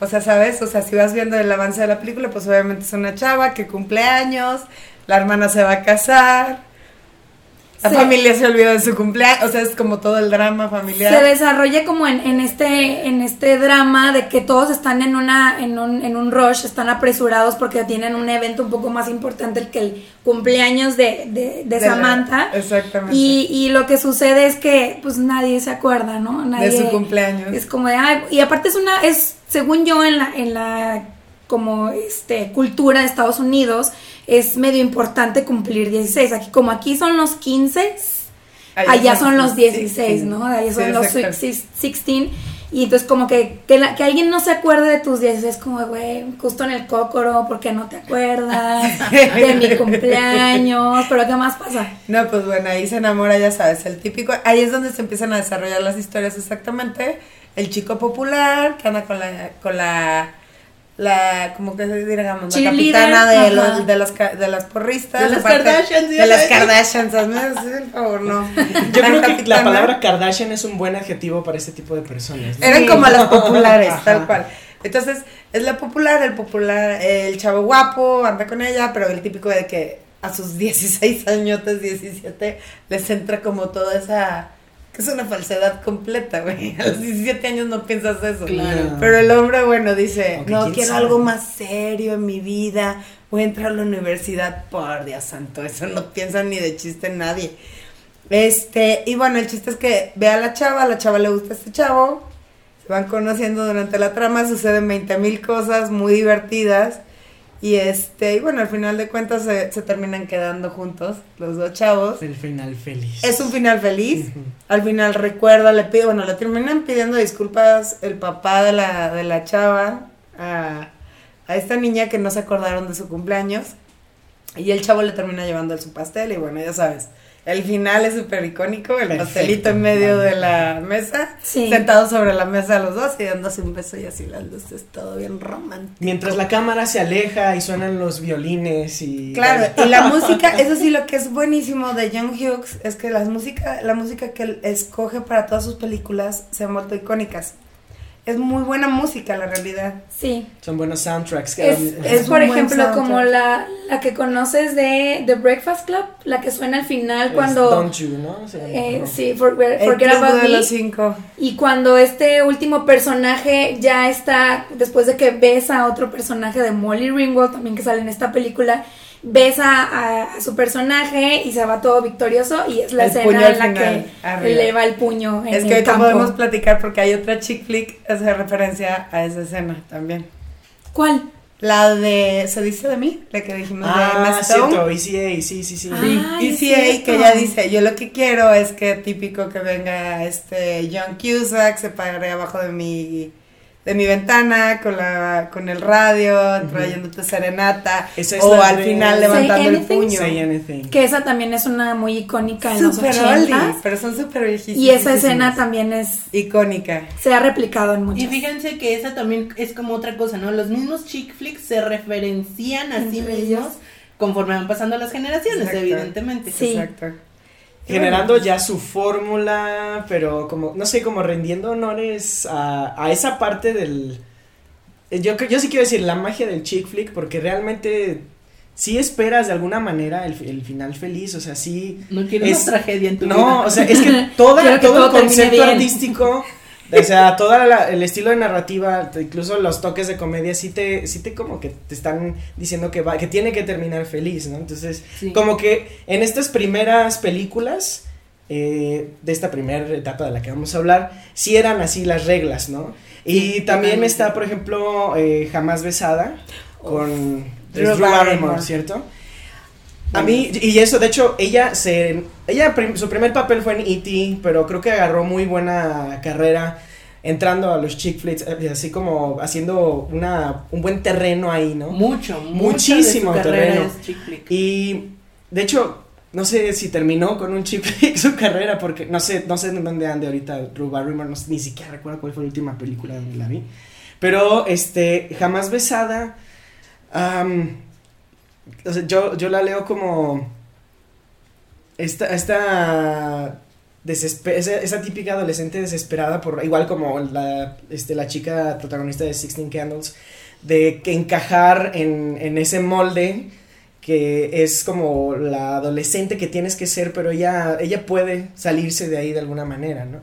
O sea, ¿sabes? O sea, si vas viendo el avance de la película, pues obviamente es una chava que cumple años, la hermana se va a casar, la familia se olvida de su cumpleaños, o sea, es como todo el drama familiar. Se desarrolla como en, en este en este drama de que todos están en una en un, en un rush, están apresurados porque tienen un evento un poco más importante que el cumpleaños de, de, de De la- Samantha. exactamente. Y, y lo que sucede es que pues nadie se acuerda, ¿no? Nadie, de su cumpleaños. Es como de, ay, y aparte es una, es, según yo, en la, en la como este cultura de Estados Unidos, es medio importante cumplir 16. Aquí, como aquí son los 15, allá son los 16, ¿no? Allá son Sí, los exacto. 16. Y entonces como que, que, la- que alguien no se acuerde de tus 16 es como, güey, justo en el cócoro, porque no te acuerdas de mi cumpleaños, pero ¿qué más pasa? No, pues bueno, ahí se enamora, ya sabes, el típico, ahí es donde se empiezan a desarrollar las historias exactamente. El chico popular que anda con la, con la, la, como que digamos, la capitana de, ajá. los, de, ca- de las porristas. De las aparte- Kardashians, De las. Kardashians, hazme el favor, no. Yo creo que la palabra Kardashian es un buen adjetivo para este tipo de personas. ¿no? Eran Sí. como las populares, Ajá. tal cual. Entonces, es la popular, el popular, el chavo guapo, anda con ella, pero el típico de que a sus 16 añotes, 17, les entra como toda esa... que es una falsedad completa, güey. A los 17 años no piensas eso. Claro. Pero el hombre, bueno, dice, no, quiero sabe. algo más serio en mi vida, voy a entrar a la universidad, por Dios santo, eso no piensa ni de chiste nadie. Este, y bueno, el chiste es que ve a la chava, a la chava le gusta este chavo, se van conociendo durante la trama, suceden 20 mil cosas muy divertidas Y este, y bueno, al final de cuentas se, se terminan quedando juntos, los dos chavos. El final feliz. Es un final feliz. Al final recuerda, le pide, bueno, le terminan pidiendo disculpas el papá de la, de la chava a, a esta niña que no se acordaron de su cumpleaños. Y el chavo le termina llevando su pastel y bueno, ya sabes. El final es súper icónico, el Perfecto, pastelito en medio vale. de la mesa, Sí. sentados sobre la mesa los dos y dándose un beso y así las luces, todo bien romántico. Mientras la cámara se aleja y suenan los violines y... Claro, y la música, eso sí lo que es buenísimo de John Hughes es que las música, la música que él escoge para todas sus películas se han vuelto icónicas. Es muy buena música, la realidad. Sí. Son buenos soundtracks. Es, por ejemplo soundtrack. como la, la que conoces de The Breakfast Club, la que suena al final es cuando... Don't You, ¿no? Eh, ¿no? sí, for- Forget Club About de Me. los cinco. Y cuando este último personaje ya está, después de que besa a otro personaje de Molly Ringwald, también que sale en esta película, besa a, a su personaje y se va todo victorioso y es la El escena en la final, que arriba. eleva el puño en Es que ahorita podemos platicar porque hay otra chick flick, hace referencia a esa escena también. ¿Cuál? La de Se dice de mí, la que dijimos de Ah, Emma Stone. cierto, ECA, sí, sí, sí. Ah. Sí, y es sí, que ella dice, yo lo que quiero es que típico que venga este John Cusack, se pare abajo de mi de mi ventana con la con el radio, trayéndote serenata Esa es o al de- final levantando el puño. Say anything. Que esa también es una muy icónica en los Super 80 oldie, pero son súper viejísimas. y esa escena también es icónica. se ha replicado en muchas. Y fíjense que esa también es como otra cosa, ¿no? Los mismos chick flicks se referencian a sí mismos ellos. conforme van pasando las generaciones, Exacto. evidentemente. Sí. Exacto. Generando ya su fórmula, pero como, no sé, como rendiendo honores a, a esa parte del... eh, Yo, yo sí quiero decir la magia del chick flick, porque realmente sí esperas de alguna manera el, el final feliz, o sea, sí... No quiero Es- más tragedia en tu vida. No, o sea, es que toda, todo, todo el concepto artístico, o sea, todo el estilo de narrativa, incluso los toques de comedia, sí te, sí te como que te están diciendo que va, que tiene que terminar feliz, ¿no? Entonces, Sí. como que en estas primeras películas, eh, de esta primera etapa de la que vamos a hablar, sí eran así las reglas, ¿no? Y también está, por ejemplo, eh, Jamás Besada, con Drew Barrymore. ¿cierto? A mí, y eso, de hecho, ella se. Ella, su primer papel fue en E.T., pero creo que agarró muy buena carrera entrando a los chick flicks, eh, así como haciendo una, un buen terreno ahí, ¿no? Mucho, Muchísimo de su terreno. es chick flick. Y de hecho, no sé si terminó con un chick flick su carrera, porque no sé, no sé en dónde ande ahorita Drew Barrymore, no sé, ni siquiera recuerdo cuál fue la última película donde la vi. Pero, este, jamás besada. O sea, yo, yo la leo como. Esta. esta esa, esa típica adolescente desesperada por igual como la este la chica protagonista de Sixteen Candles de que encajar en, en ese molde que es como la adolescente que tienes que ser pero ella ella puede salirse de ahí de alguna manera no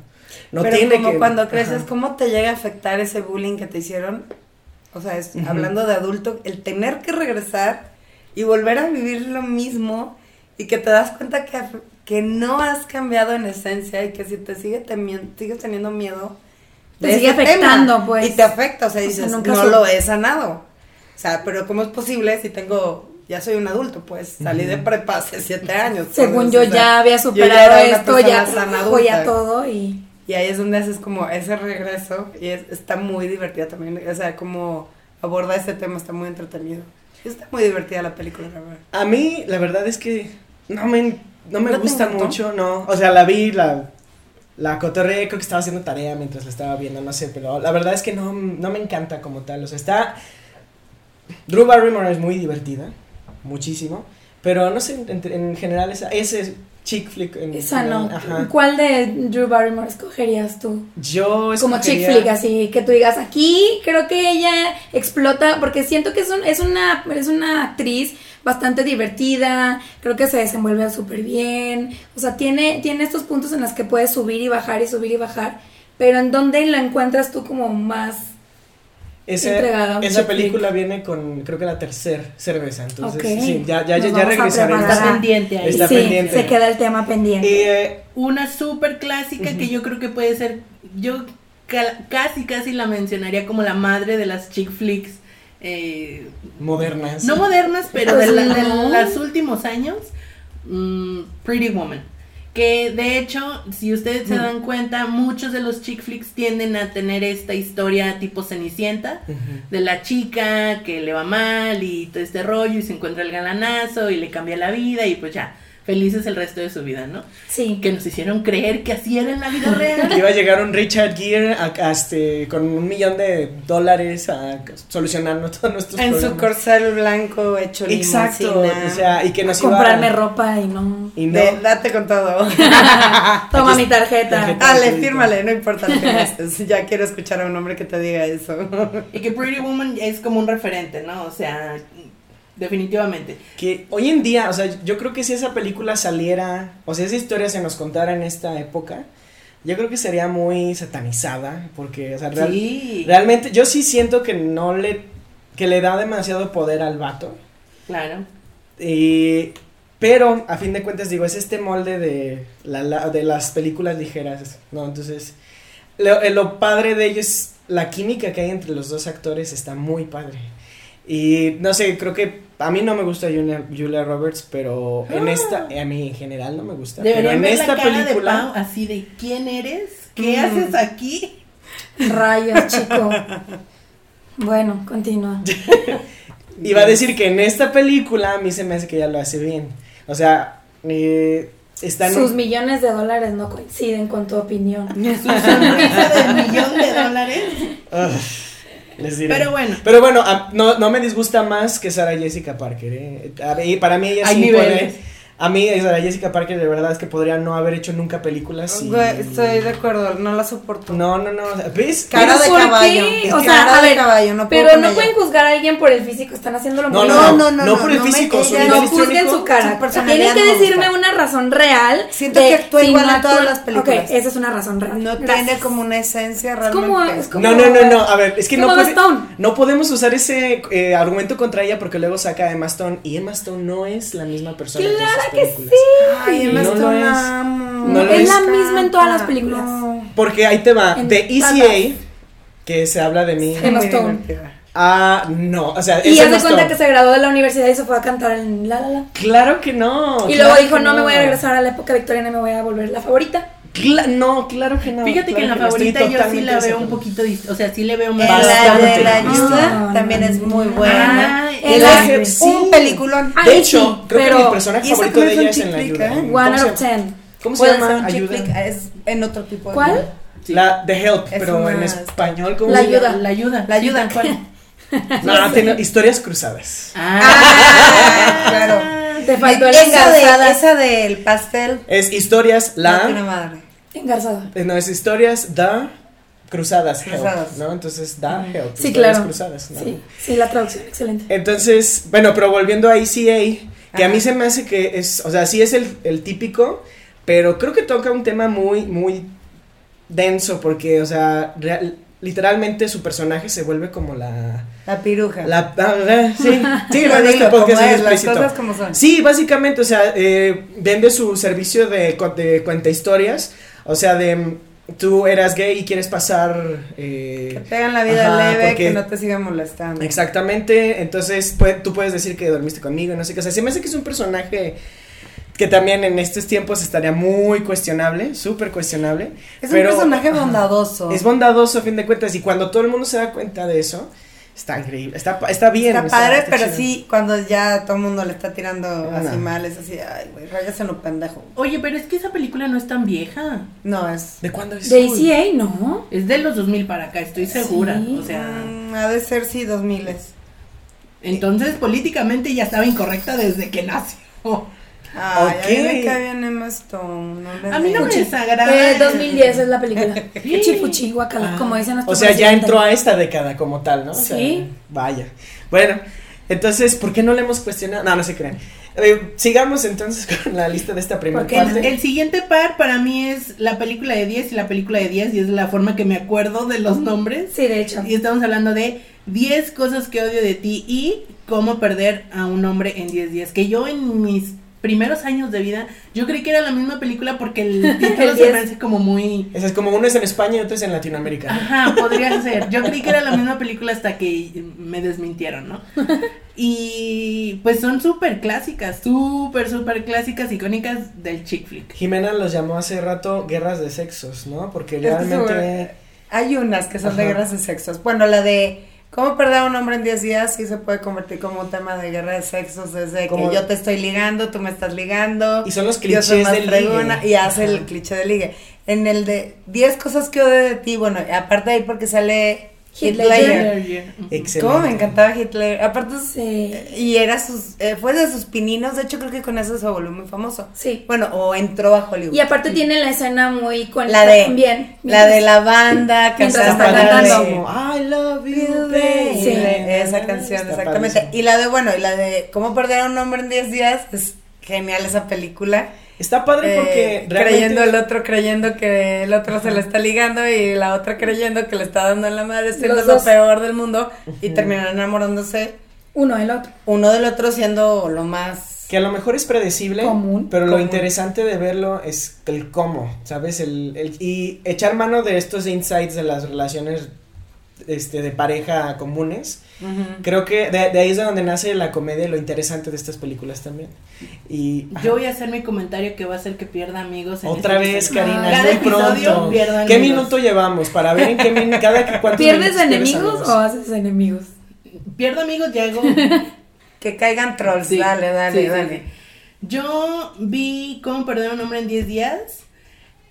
no Pero tiene como que cuando creces, Ajá. ¿cómo te llega a afectar ese bullying que te hicieron? O sea, es, hablando de adulto, el tener que regresar y volver a vivir lo mismo y que te das cuenta que, que no has cambiado en esencia y que si te sigue sigues teniendo miedo, Te sigue tema, afectando, pues. Y te afecta, o sea, O sea, dices, nunca no lo he sanado. O sea, pero ¿cómo es posible si tengo, ya soy un adulto, pues salí de prepa hace siete años. Según yo o sea, ya había superado era una esto, ya sana voy a adulta. todo y Y ahí es donde haces como ese regreso y es- está muy divertida también. O sea, como aborda ese tema, está muy entretenido. Está muy divertida la película, la verdad. A mí, la verdad es que no me, no me ¿No te gusta mucho, no. O sea, la vi, la, la cotorré, creo que estaba haciendo tarea mientras la estaba viendo, no sé, pero la verdad es que no, no me encanta como tal. O sea, está. Drew Barrymore es muy divertida, muchísimo. Pero no sé, en, en general, esa, ese chick flick. En esa no. ajá. ¿Cuál de Drew Barrymore escogerías tú? Yo Como chick escogería- flick, así que tú digas, aquí creo que ella explota, porque siento que es, un- es, una, es una actriz bastante divertida, creo que se desenvuelve súper bien, o sea, tiene, tiene estos puntos en los que puedes subir y bajar y subir y bajar, pero en dónde la encuentras tú como más... Un esa película viene con, creo que la tercera cerveza. Entonces, sí, ya, ya, Nos ya regresaremos. Está pendiente ahí. Está sí, pendiente. se queda el tema pendiente. Y, eh, Una súper clásica que yo creo que puede ser, yo ca- casi casi la mencionaría como la madre de las chick flicks eh, Modernas. no modernas, pero de, Pues la- de no. los últimos años, mm, Pretty Woman. Que de hecho, si ustedes se dan cuenta, muchos de los chick flicks tienden a tener esta historia tipo Cenicienta, de la chica que le va mal y todo este rollo y se encuentra el galanazo y le cambia la vida y pues ya, felices el resto de su vida, ¿no? Sí. Que nos hicieron creer que así era en la vida real. Que iba a llegar un Richard Gere a- a este, con un millón de dólares a solucionarnos todos nuestros En su problemas. corcel blanco hecho Exacto, o sea, y que nos comprarme iba ropa y no. y no. De- date con todo. Toma mi tarjeta. tarjeta. Dale, Sí, fírmale, no importa lo que gastes. Ya quiero escuchar a un hombre que te diga eso. Y que Pretty Woman es como un referente, ¿no? O sea, definitivamente. Que hoy en día, o sea, yo creo que si esa película saliera, o sea, esa historia se nos contara en esta época, yo creo que sería muy satanizada, porque, o sea, real- Sí, realmente yo sí siento que no le, que le da demasiado poder al vato. claro. Y, pero, a fin de cuentas, digo, es este molde de, la, la- de las películas ligeras, ¿no? Entonces, lo, lo padre de ello es la química que hay entre los dos actores, está muy padre. Y, no sé, creo que a mí no me gusta Julia, Julia Roberts, pero en Ah. esta, a mí en general no me gusta. pero en ver esta la cara de película... Pau así de ¿quién eres? ¿Qué Mm. haces aquí? Rayos, chico. Bueno, continúa. Iba a decir que en esta película a mí se me hace que ella lo hace bien. O sea, eh, está en un- Sus millones de dólares no coinciden con tu opinión. Su sonrisa del millón de dólares. Ugh, les diré. Pero bueno. Pero bueno, a- no, no me disgusta más que Sara Jessica Parker. ¿eh? A para mí ella Hay sí niveles. puede- A mí Sara Jessica Parker de verdad es que podría no haber hecho nunca películas. y- Güey, estoy de acuerdo, no la soporto. No, no, no. ¿Ves? Cara de ¿Por caballo. O sea, cara a de caballo, no puedo Pero no ella. pueden juzgar a alguien por el físico, están haciéndolo No, no, no, no, no, no, por el no me- físico. su ella No juzguen su cara. su personalidad Tienen que decirme gusta. una razón real. Siento de que actúa si igual en todas las películas. Ok, esa es una razón real. No Gracias. tiene como una esencia Es realmente. como, es como- No, no, no, no, a ver, es que no, como puede- Stone. no podemos usar ese eh, argumento contra ella porque luego saca a Emma Stone y Emma Stone no es la misma persona que Claro que. Ay, Emma No Stone es. amo. No es es. la misma en todas las películas. no. Porque ahí te va, En de. ECA, que se habla de mí. Emma Stone. Ah, no, o sea, Y haz no de cuenta que se graduó de la universidad y se fue a cantar en La La La. Claro que no. Y claro luego dijo, que no me voy a regresar a la época victoriana y me voy a volver la favorita. Cla- no, claro que no. Fíjate que claro en la estoy favorita yo sí la veo un poquito, o sea, sí le veo más. La de la ayuda No, también no, es muy no. buena. Ah, Es el la- ángel, sí. un peliculón. Ay, De sí, hecho, creo que pero- mi personaje favorito de es un ella es en la ayuda. ¿eh? ¿Cómo One of llama? ten. ¿Cómo se llama? un Ayuda. es en otro tipo de ¿Cuál? Sí. La The Help, Es pero en español como La ayuda. La ayuda. La ayuda. Cual. No, tiene historias cruzadas. Ah, claro. Te faltó el esa, engarzada. de, esa del pastel. Es historias No la madre. Engarzada. eh, no es historias da cruzadas, help, Cruzadas. ¿no? Entonces da help. Sí, historias claro. cruzadas, ¿no? Sí, sí, la traducción, excelente. Entonces, bueno, pero volviendo a ECA, que a mí se me hace que es, o sea, sí es el, el típico, pero creo que toca un tema muy, muy denso, porque, o sea, real- literalmente su personaje se vuelve como la... La piruja. la ah, sí, sí, Lo digo, podcast es es, las explícito. cosas como son. Sí, básicamente, o sea, eh, vende su servicio de, de cuenta historias, o sea, de tú eras gay y quieres pasar... eh, Que te hagan la vida Ajá, leve, porque- que no te sigan molestando. Exactamente, entonces pue- tú puedes decir que dormiste conmigo no sé qué, o sea, se me hace que es un personaje que también en estos tiempos estaría muy cuestionable, súper cuestionable. Es pero, un personaje ajá, bondadoso. Es bondadoso a fin de cuentas y cuando todo el mundo se da cuenta de eso, está increíble, está, pa- está bien. Está padre, está pero chido. sí, cuando ya todo el mundo le está tirando así mal, es así, ay, güey, rayas en lo pendejo. Oye, pero es que esa película no es tan vieja. No, es... ¿De cuándo es? De ACA, no. Es de los 2000 para acá, estoy segura. Sí. O sea, Mm, ha de ser, sí, 2000 es. entonces políticamente ya estaba incorrecta desde que nació. Ay, a mí Ok. me cae bien Emma Stone. No le A mí no me digo. desagrada. Eh, 2010 es la película. Fuchi, guacala, Ah, como dicen O nuestros sea, ya entró a esta década como tal, ¿no? O sea, Sí. vaya. Bueno, entonces, ¿por qué no le hemos cuestionado? No, no se crean. Eh, sigamos entonces con la lista de esta primera ¿Por qué no? parte. El siguiente par para mí es la película de 10 y la película de 10 y es la forma que me acuerdo de los nombres. Sí, de hecho. Y estamos hablando de 10 cosas que odio de ti y cómo perder a un hombre en 10 días. Que yo en mis primeros años de vida, yo creí que era la misma película porque el título se me hace como muy... Esa es como uno es en España y otro es en Latinoamérica. Ajá, podría ser. Yo creí que era la misma película hasta que me desmintieron, ¿no? Y pues son súper clásicas, súper, súper clásicas, icónicas del chick flick. Jimena los llamó hace rato guerras de sexos, ¿no? Porque realmente... Hay unas que son de guerras de sexos. Bueno, la de cómo perder a un hombre en 10 días sí se puede convertir como un tema de guerra de sexos. Desde Como- que yo te estoy ligando, tú me estás ligando. Y son los clichés del ligue. Y hace el cliché de ligue. En el de 10 cosas que odio de ti, bueno, aparte de ahí porque sale Heath Hitler. Excelente. ¿Cómo me encantaba Hitler? Aparte, Sí. y era sus, eh, fue de sus pininos, de hecho creo que con eso se volvió muy famoso. Sí. Bueno, o entró a Hollywood. Y aparte tiene la escena muy icónica La de- también. La de la banda Mientras cantando está la de- cantando. Como, I love you, baby. Sí, esa canción, Está exactamente. padrísimo. Y la de, bueno, y la de cómo perder a un hombre en 10 días, es genial esa película. Está padre porque Eh, realmente... creyendo el otro, creyendo que el otro se le está ligando y la otra creyendo que le está dando en la madre, siendo Los lo dos. peor del mundo y terminan enamorándose, Uno el otro. uno del otro siendo lo más... Que a lo mejor es predecible, Común. pero lo interesante de verlo es el cómo, ¿sabes? El, el- y echar mano de estos insights de las relaciones este, de pareja comunes. Creo que de, de ahí es de donde nace la comedia y lo interesante de estas películas también. Y Yo voy a hacer mi comentario que va a hacer que pierda amigos. en otra este vez, episodio. Karina, Cada es muy episodio pronto. ¿Qué amigos. minuto llevamos para ver en qué min cada ¿Pierdes enemigos amigos? o haces enemigos? Pierdo amigos, hago. Que caigan trolls, Sí, dale, dale, sí, dale. sí. Yo vi cómo perder a un hombre en 10 días.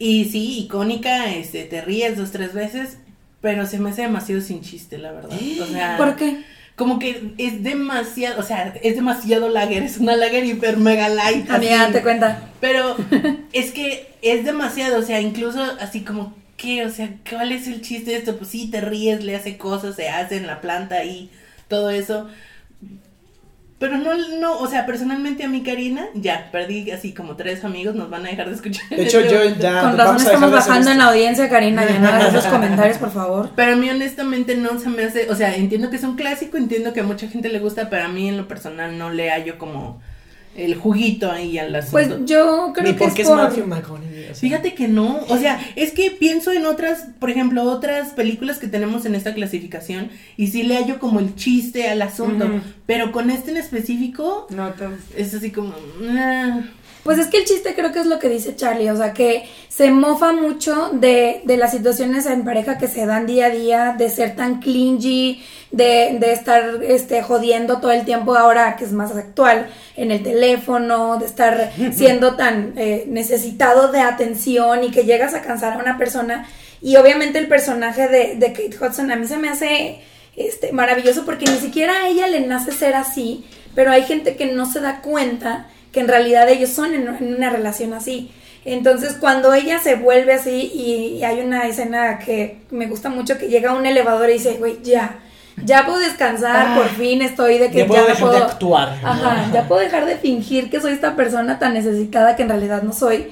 Y sí, icónica, este, te ríes dos, tres veces. Pero se me hace demasiado sin chiste, la verdad. O sea, ¿Por qué? como que es demasiado, o sea, es demasiado lager, es una lager hiper mega light. Amiga, así. te cuenta. Pero es que es demasiado, o sea, incluso así como, ¿qué? O sea, ¿cuál es el chiste de esto? Pues sí, te ríes, le hace cosas, se hace en la planta y todo eso. Pero no, no, o sea, personalmente a mí, Karina, ya, perdí así como tres amigos, nos van a dejar de escuchar. De hecho, yo ya Con razón estamos bajando en la audiencia, Karina. Ya no hagas esos comentarios, por favor. Pero a mí honestamente no se me hace, o sea, entiendo que es un clásico, entiendo que a mucha gente le gusta, pero a mí en lo personal no le hallo como el juguito ahí al asunto. Pues yo creo Ni que porque es es por... Matthew McConaughey. o sea. Fíjate que no, o sea, es que pienso en otras, por ejemplo, otras películas que tenemos en esta clasificación y sí le hallo como el chiste al asunto, pero con este en específico No es así como... ah. Pues es que el chiste creo que es lo que dice Charlie, o sea, que se mofa mucho de, de las situaciones en pareja que se dan día a día, de ser tan clingy, de, de estar este, jodiendo todo el tiempo ahora que es más actual en el teléfono, de estar siendo tan eh, necesitado de atención y que llegas a cansar a una persona. Y obviamente el personaje de, de Kate Hudson a mí se me hace este, maravilloso porque ni siquiera a ella le nace ser así, pero hay gente que no se da cuenta que en realidad ellos son en, en una relación así. Entonces cuando ella se vuelve así y, y hay una escena que me gusta mucho que llega a un elevador y dice, güey, ya, ya puedo descansar, Ah, por fin estoy de que ya ya, puedo no dejar de actuar. Ajá, ya puedo dejar de fingir que soy esta persona tan necesitada que en realidad no soy.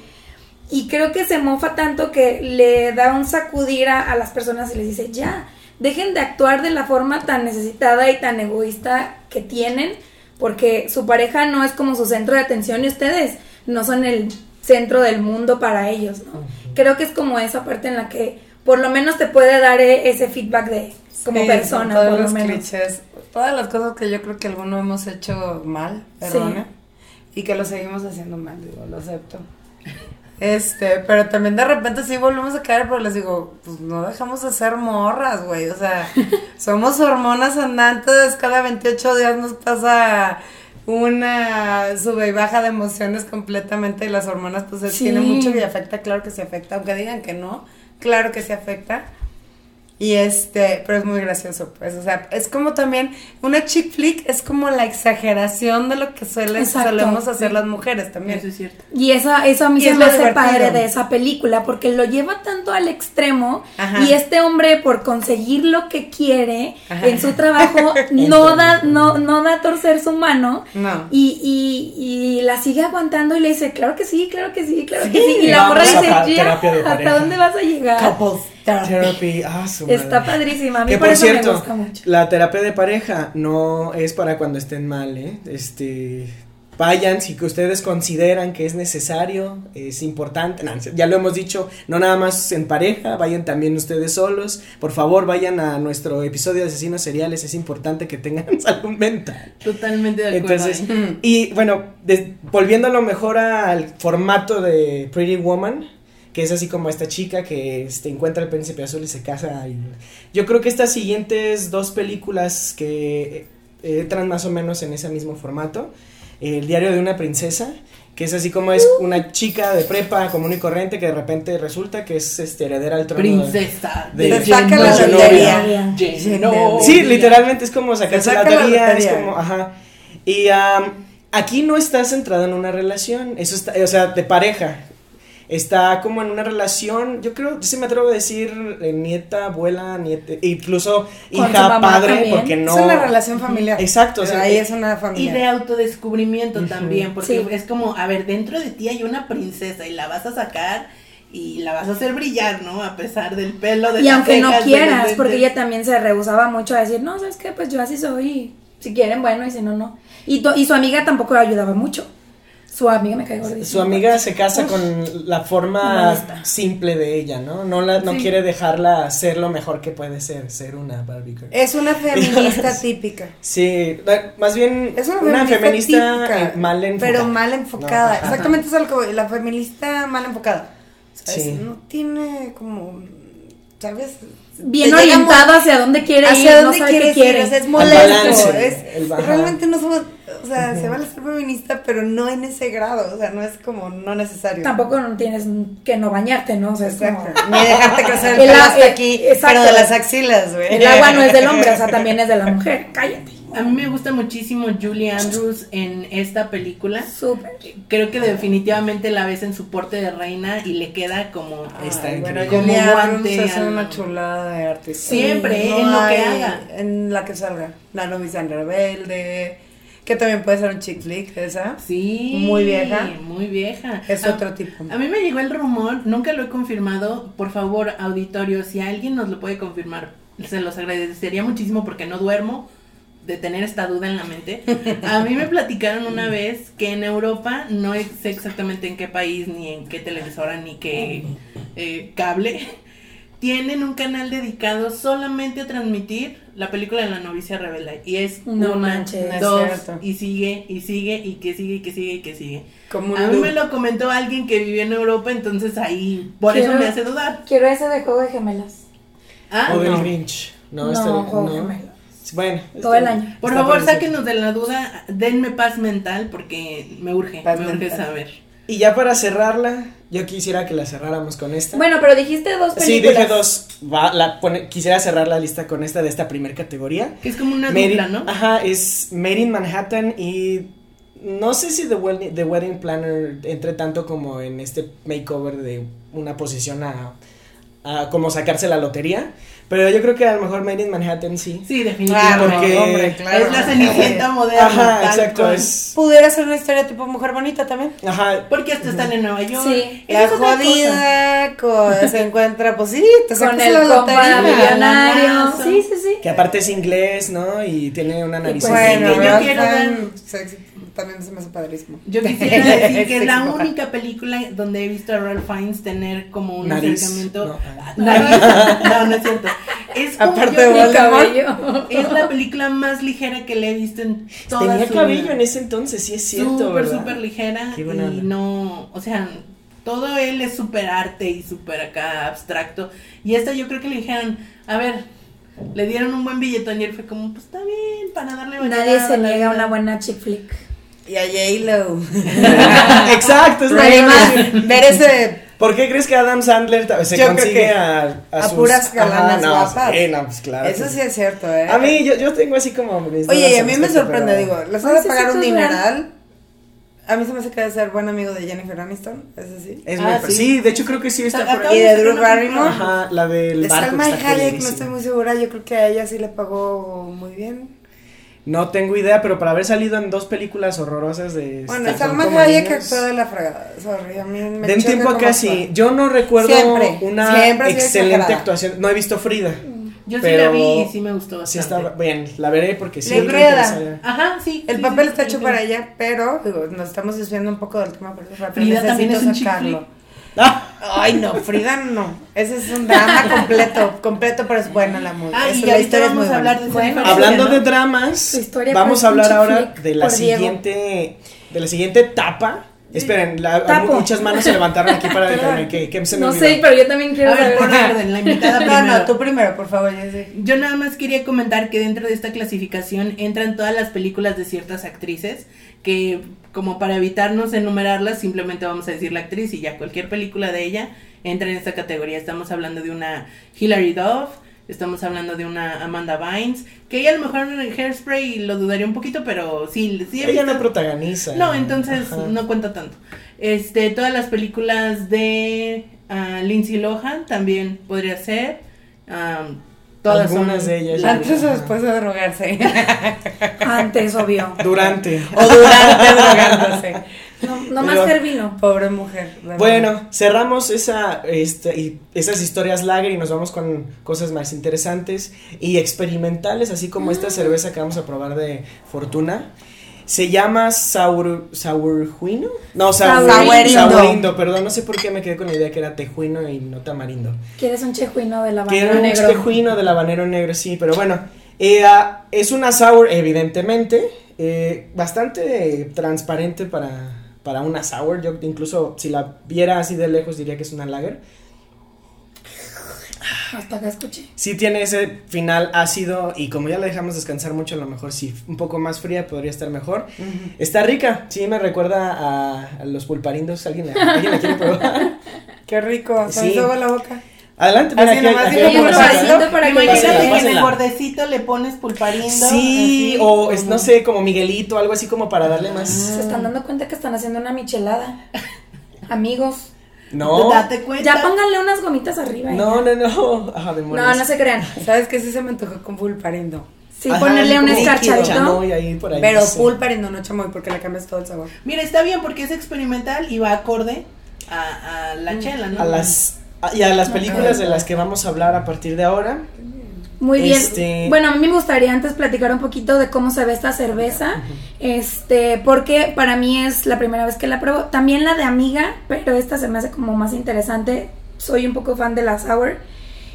Y creo que se mofa tanto que le da un sacudir a, a las personas y les dice, ya, dejen de actuar de la forma tan necesitada y tan egoísta que tienen, porque su pareja no es como su centro de atención y ustedes no son el centro del mundo para ellos, ¿no? Creo que es como esa parte en la que por lo menos te puede dar eh, ese feedback de como Sí, persona, todos por lo los menos. clichés, todas las cosas que yo creo que algunos hemos hecho mal, perdona, y que lo seguimos haciendo mal, digo, lo acepto. Este, pero también de repente sí volvemos a caer, pero les digo, pues no dejamos de ser morras, güey, o sea, somos hormonas andantes, cada 28 días nos pasa una sube y baja de emociones completamente y las hormonas pues Sí. tiene mucho que afecta, claro que se afecta, aunque digan que no, claro que se afecta. Y este, pero es muy gracioso, pues, o sea, es como también, una chick flick es como la exageración de lo que suelen, Exacto, solemos hacer sí. las mujeres también. Eso es cierto. Y eso, eso a mí Y se es me hace divertido. padre de esa película, porque lo lleva tanto al extremo Ajá. y este hombre por conseguir lo que quiere Ajá. en su trabajo no da, no, no da a torcer su mano No. y, y, y la sigue aguantando y le dice, claro que sí, claro que sí, claro que Sí. Y la morra dice, ya, ¿hasta pareja". dónde vas a llegar? Couples therapy. Therapy, ah, su madre. Está padrísima, a mí Que por, por eso me cierto, gusta mucho. la terapia de pareja no es para cuando estén mal, ¿eh? Este, Vayan si que ustedes consideran que es necesario, es importante. No, ya lo hemos dicho, no nada más en pareja, vayan también ustedes solos. Por favor, vayan a nuestro episodio de asesinos seriales, es importante que tengan salud mental. Totalmente de acuerdo. Entonces, y bueno, des- volviendo a lo mejor al formato de Pretty Woman, que es así como esta chica que este, encuentra al príncipe azul y se casa. y- yo creo que estas siguientes dos películas que eh, entran más o menos en ese mismo formato, El diario de una princesa, que es así como es una chica de prepa común y corriente que de repente resulta que es este, heredera al trono. de- Princesa de- de saca la lotería. Sí, literalmente es como sacarse saca la lotería, es lotería. como, ajá. Y am, aquí no está centrado en una relación, eso está, o sea, de pareja. Está como en una relación, yo creo, yo sí me atrevo a decir eh, nieta, abuela, nieta, incluso hija, padre, también. porque no. Es una relación familiar. Exacto, o sea, ahí eh, es una Y familia. de autodescubrimiento también, porque Sí. es como, a ver, dentro de ti hay una princesa y la vas a sacar y la vas a hacer brillar, ¿no? A pesar del pelo, de Y las aunque no de quieras, porque ella también se rehusaba mucho a decir, no, ¿sabes qué? Pues yo así soy. y Si quieren, bueno, y si no, no. Y, y su amiga tampoco le ayudaba mucho. Su amiga me cae gordísima. Su amiga se casa Uf. con la No forma simple de ella, ¿no? No, la, no Sí. quiere dejarla ser lo mejor que puede ser, ser una Barbie girl. Es una feminista típica. Sí, más bien Es una, una feminista, típica, eh, mal enfocada. Pero mal enfocada. No. Exactamente eso es lo que voy, La feminista mal enfocada. ¿sabes? Sí. No tiene como. ¿Sabes? Bien orientado hacia dónde quiere ir, hacia no dónde sabe qué quiere. ir, o sea, es molesto. balance, es, el ajá. realmente no somos, o sea, se vale ser feminista, pero no en ese grado, o sea, no es como no necesario. Tampoco no tienes que no bañarte, ¿no? O sea, es como- Exacto. Ni dejarte crecer el El pelo a- hasta eh, aquí, exacto. pero de las axilas, güey. El agua no es del hombre, o sea, también es de la mujer. Cállate. A mí me gusta muchísimo Julie Andrews en esta película. Súper. Creo que definitivamente la ves en su porte de reina y le queda como Está bueno, increíble. Como guante Andrews es una chulada de artista. Siempre, Sí, en lo que haga. En la que salga. La novia rebelde, que también puede ser un chick flick, esa. Sí. Muy vieja. Muy vieja. Es A- otro tipo. A mí me llegó el rumor, nunca lo he confirmado. Por favor, auditorio, si alguien nos lo puede confirmar, se los agradecería muchísimo porque no duermo de tener esta duda en la mente. A mí me platicaron una vez que en Europa, no sé exactamente en qué país, ni en qué televisora, ni qué eh, cable, tienen un canal dedicado solamente a transmitir la película de la novicia rebelde. Y es No una, manches. Dos, y sigue, y sigue, y que sigue, y que sigue, y que sigue. Como A mí me lo comentó alguien que vivió en Europa, entonces ahí, por Quiero- eso me hace dudar. Quiero ese de juego de gemelas. Ah, o del no. Grinch. No, No, este- juego de no. gemelas. Bueno. Todo este- el año. Por favor, parecido. sáquenos de la duda, denme paz mental porque me urge, Paz me urge mental. saber. Y ya para cerrarla, yo quisiera que la cerráramos con esta. Bueno, pero dijiste dos Sí, películas. dije dos. Va, la pone- quisiera cerrar la lista con esta de esta primera categoría. Que es como una Made dupla, in- ¿no? Ajá, es Made in Manhattan y no sé si The Wedding, The Wedding Planner entre tanto como en este makeover de una posición a, a como sacarse la lotería, pero yo creo que a lo mejor Made in Manhattan sí. Sí, definitivamente. Claro, Porque- hombre, claro. Es la cenicienta moderna. Ajá, exacto, es Pudiera ser una historia tipo Mujer Bonita también. ajá, Porque hasta están en Nueva York. Sí. La es otra cosa. jodida se encuentra, pues sí, te Con el compa millonario. Sí, sí, sí. que aparte es inglés, ¿no? Y tiene una nariz pues, Bueno, yo quiero sexy, también se me hace padrísimo. Yo quisiera decir que es la única película donde he visto a Ralph Fiennes tener como un Nariz, acercamiento. no. Ah, Nariz. No, no es cierto. Es como Aparte yo de cabello. es la película más ligera que le he visto en toda Tenía su cabello vida. en ese entonces, sí es cierto, Súper, súper ligera Qué y buena no, o sea, todo él es súper arte y súper acá abstracto. Y esta yo creo que le dijeron, a ver, le dieron un buen billetón y él fue como, pues está bien, para darle Nadie se niega a vida". una buena chick flick. Y a J-Lo. Exacto, es lo que Además, a ver ese. ¿Por qué crees que Adam Sandler se Yo creo consigue que a, a sus- puras galanas no, guapas. sí, no, pues claro. Eso sí es cierto, ¿eh? A mí, yo, yo tengo así como. mis Oye, y a mí me respecto, sorprende, pero- digo, les voy a pagar un dineral. A mí se me hace que debe ser buen amigo de Jennifer Aniston, ¿es así? Es Ah, muy- sí. sí. de hecho creo que sí está Acaba por ahí. Y de Drew Barrymore. Ajá, la del De barco Salma Hayek, no estoy muy segura, yo creo que a ella sí le pagó muy bien. No tengo idea, pero para haber salido en dos películas horrorosas de. Bueno, este, son Salma como Hayek niños. actuó de la fregada, sorry, a mí me De un choca tiempo sí. actúa. Yo no recuerdo Siempre, una siempre excelente actuación. No he visto Frida. Yo sí pero la vi y sí me gustó Sí bastante. está bien, la veré porque sí Le. Ajá, sí. El sí, papel sí, está sí, hecho sí. para ella, pero digo, nos estamos desviando un poco del tema, pero rápido. Frida también necesito es un Ay, no, Frida no. Ese es un drama completo, completo, pero es buena la música. Ah, la historia es vamos muy a hablar buena. de Bueno, Hablando ¿no? de dramas, vamos a hablar ahora de la Diego. siguiente de la siguiente etapa. Esperen, la- muchas manos se levantaron aquí para dejarme que, que se me No olvidó. sé, pero yo también quiero A ver, saber. por orden, la invitada No, primero. no, tú primero, por favor. ya sé. Yo nada más quería comentar que dentro de esta clasificación entran todas las películas de ciertas actrices que como para evitarnos enumerarlas simplemente vamos a decir la actriz y ya cualquier película de ella entra en esta categoría. Estamos hablando de una Hilary Duff, estamos hablando de una Amanda Bynes, que ella a lo mejor en Hairspray lo dudaría un poquito, pero sí, sí Ella no protagoniza. no, entonces Ajá. no cuenta tanto. Este, todas las películas de ah, Lindsay Lohan también podría ser. Todas Algunas son de ellas. Antes o después de drogarse. Antes, obvio. Durante. o durante drogándose. No, no más ser vino. Pobre mujer. verdad. Bueno, cerramos esa, este, y esas historias lager y nos vamos con cosas más interesantes y experimentales, así como esta cerveza que vamos a probar de Fortuna. Se llama Saur, Saurjuino. No, Saur- Saurindo. Saurindo. Perdón, no sé por qué me quedé con la idea que era tejuino y no tamarindo. ¿Quieres un chejuino de la Que era bandera un negro? tejuino del habanero negro, sí, pero bueno. eh, ah, es una sour, evidentemente. eh, bastante transparente para, para una sour. Yo incluso si la viera así de lejos diría que es una lager. Hasta acá escuché. Sí tiene ese final ácido y como ya la dejamos descansar mucho, a lo mejor sí, un poco más fría podría estar mejor. Está rica, sí me recuerda a, a los pulparindos. ¿Alguien, la- ¿Alguien la quiere probar? Qué rico. Se me Sí. agua la boca. Adelante, mira, Así aquí nomás, aquí receta. para que Imagínate que en el bordecito le pones pulparindo. Sí, así. o es, no sé, como Miguelito, algo así como para darle más. Se están dando cuenta que están haciendo una michelada. Amigos. No, Date cuenta. Ya pónganle unas gomitas arriba. no, ya. no, no. Ajá, demonios. No, no se crean. ¿Sabes qué? Sí se me antojó con pulparindo. Sí, Ajá, ponerle un escarchadito. chamoy ahí por ahí. Pero sí. pulparindo, no chamoy, porque le cambias todo el sabor. Mira, está bien porque es experimental y va acorde a, a la chela, ¿no? A las, a- y a las películas de las que vamos a hablar a partir de ahora. Muy bien. Este- Bueno, a mí me gustaría antes platicar un poquito de cómo se ve esta cerveza. Este, porque para mí es la primera vez que la pruebo. También la de amiga, pero esta se me hace como más interesante. Soy un poco fan de la sour.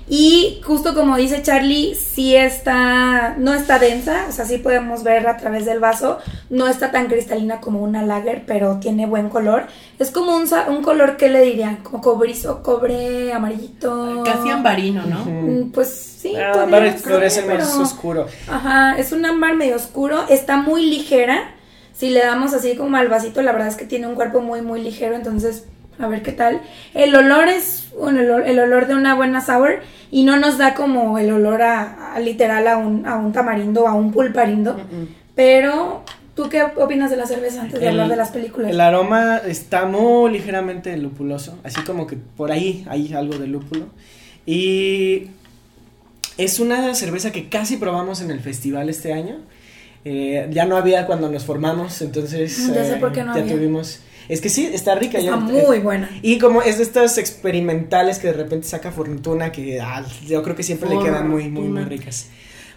Y justo como dice Charlie, sí está, no está densa, o sea, sí podemos ver a través del vaso, no está tan cristalina como una lager, pero tiene buen color. Es como un, un color, ¿qué le dirían? Como cobrizo, cobre, amarillito. Casi ambarino, ¿no? Mm, Pues sí, Ah, podría podría ser más oscuro. Ajá, es un ámbar medio oscuro, está muy ligera. Si le damos así como al vasito, la verdad es que tiene un cuerpo muy, muy ligero, entonces a ver qué tal. El olor es bueno, el, olor, el olor de una buena sour y no nos da como el olor a, a literal a un, a un tamarindo, a un pulparindo. Pero, ¿tú qué opinas de la cerveza antes de El- hablar de las películas? El aroma está muy ligeramente lupuloso, así como que por ahí hay algo de lúpulo. Y es una cerveza que casi probamos en el festival este año. Eh, ya no había cuando nos formamos, entonces ya sé eh, por qué no ya tuvimos. Es que sí, está rica. Está muy buena. Y como es de estas experimentales que de repente saca Fortuna, que ah, yo creo que siempre le quedan muy, muy, muy ricas.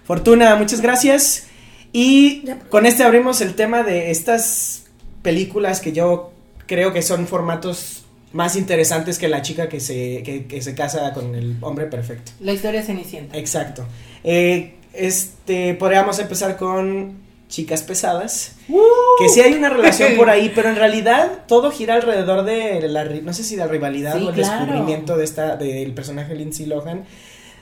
Fortuna, muchas gracias. Y con este abrimos el tema de estas películas que yo creo que son formatos más interesantes que la chica que se, que, que se casa con el hombre perfecto. La historia cenicienta. Exacto. Eh, este, podríamos empezar con chicas pesadas. Que sí hay una relación por ahí, pero en realidad todo gira alrededor de la, no sé si la rivalidad Sí, o el claro. descubrimiento de esta, del personaje Lindsay Lohan.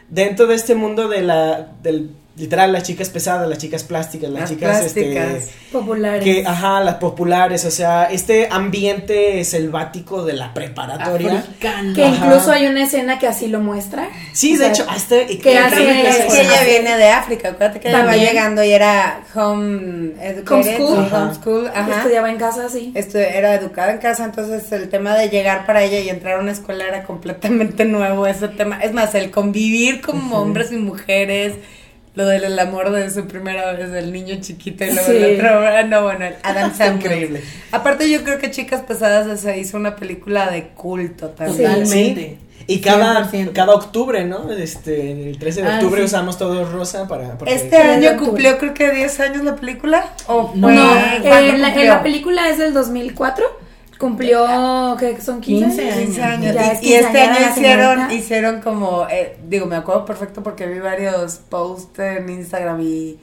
Dentro de este mundo de la, del, literal, las chicas pesadas, las chicas plásticas, las, Las chicas, plásticas. este, Populares. que, ajá, las populares, o sea, este ambiente selvático de la preparatoria. Africano. Que Ajá. incluso hay una escena que así lo muestra. Sí, O de sea, hecho, hasta que que- hace- que- Es que ella viene de África, acuérdate que ella va llegando y era home educated, Homeschool. homeschool, ajá. Estudiaba en casa, sí. Estu- era educada en casa, entonces el tema de llegar para ella y entrar a una escuela era completamente nuevo ese tema. Es más, el convivir como hombres y mujeres, lo del amor de su primera vez del niño chiquito y luego Sí. el otro, ah, no, bueno, el Adam Sandler. Increíble. Aparte yo creo que Chicas Pesadas se hizo una película de culto también. Totalmente. Sí. Y cada, 100%. cada octubre, ¿no? Este, el 13 de Ah, octubre sí. usamos todo rosa para... porque- Este año cumplió creo que 10 años la película. ¿O No, fue- No, ¿cuándo en la, en cumplió? la película es del 2004. Cumplió, que son 15, 15 años. 15 años. Es Y, este año hicieron, señorita. hicieron como, eh, digo, me acuerdo perfecto porque vi varios posts en Instagram y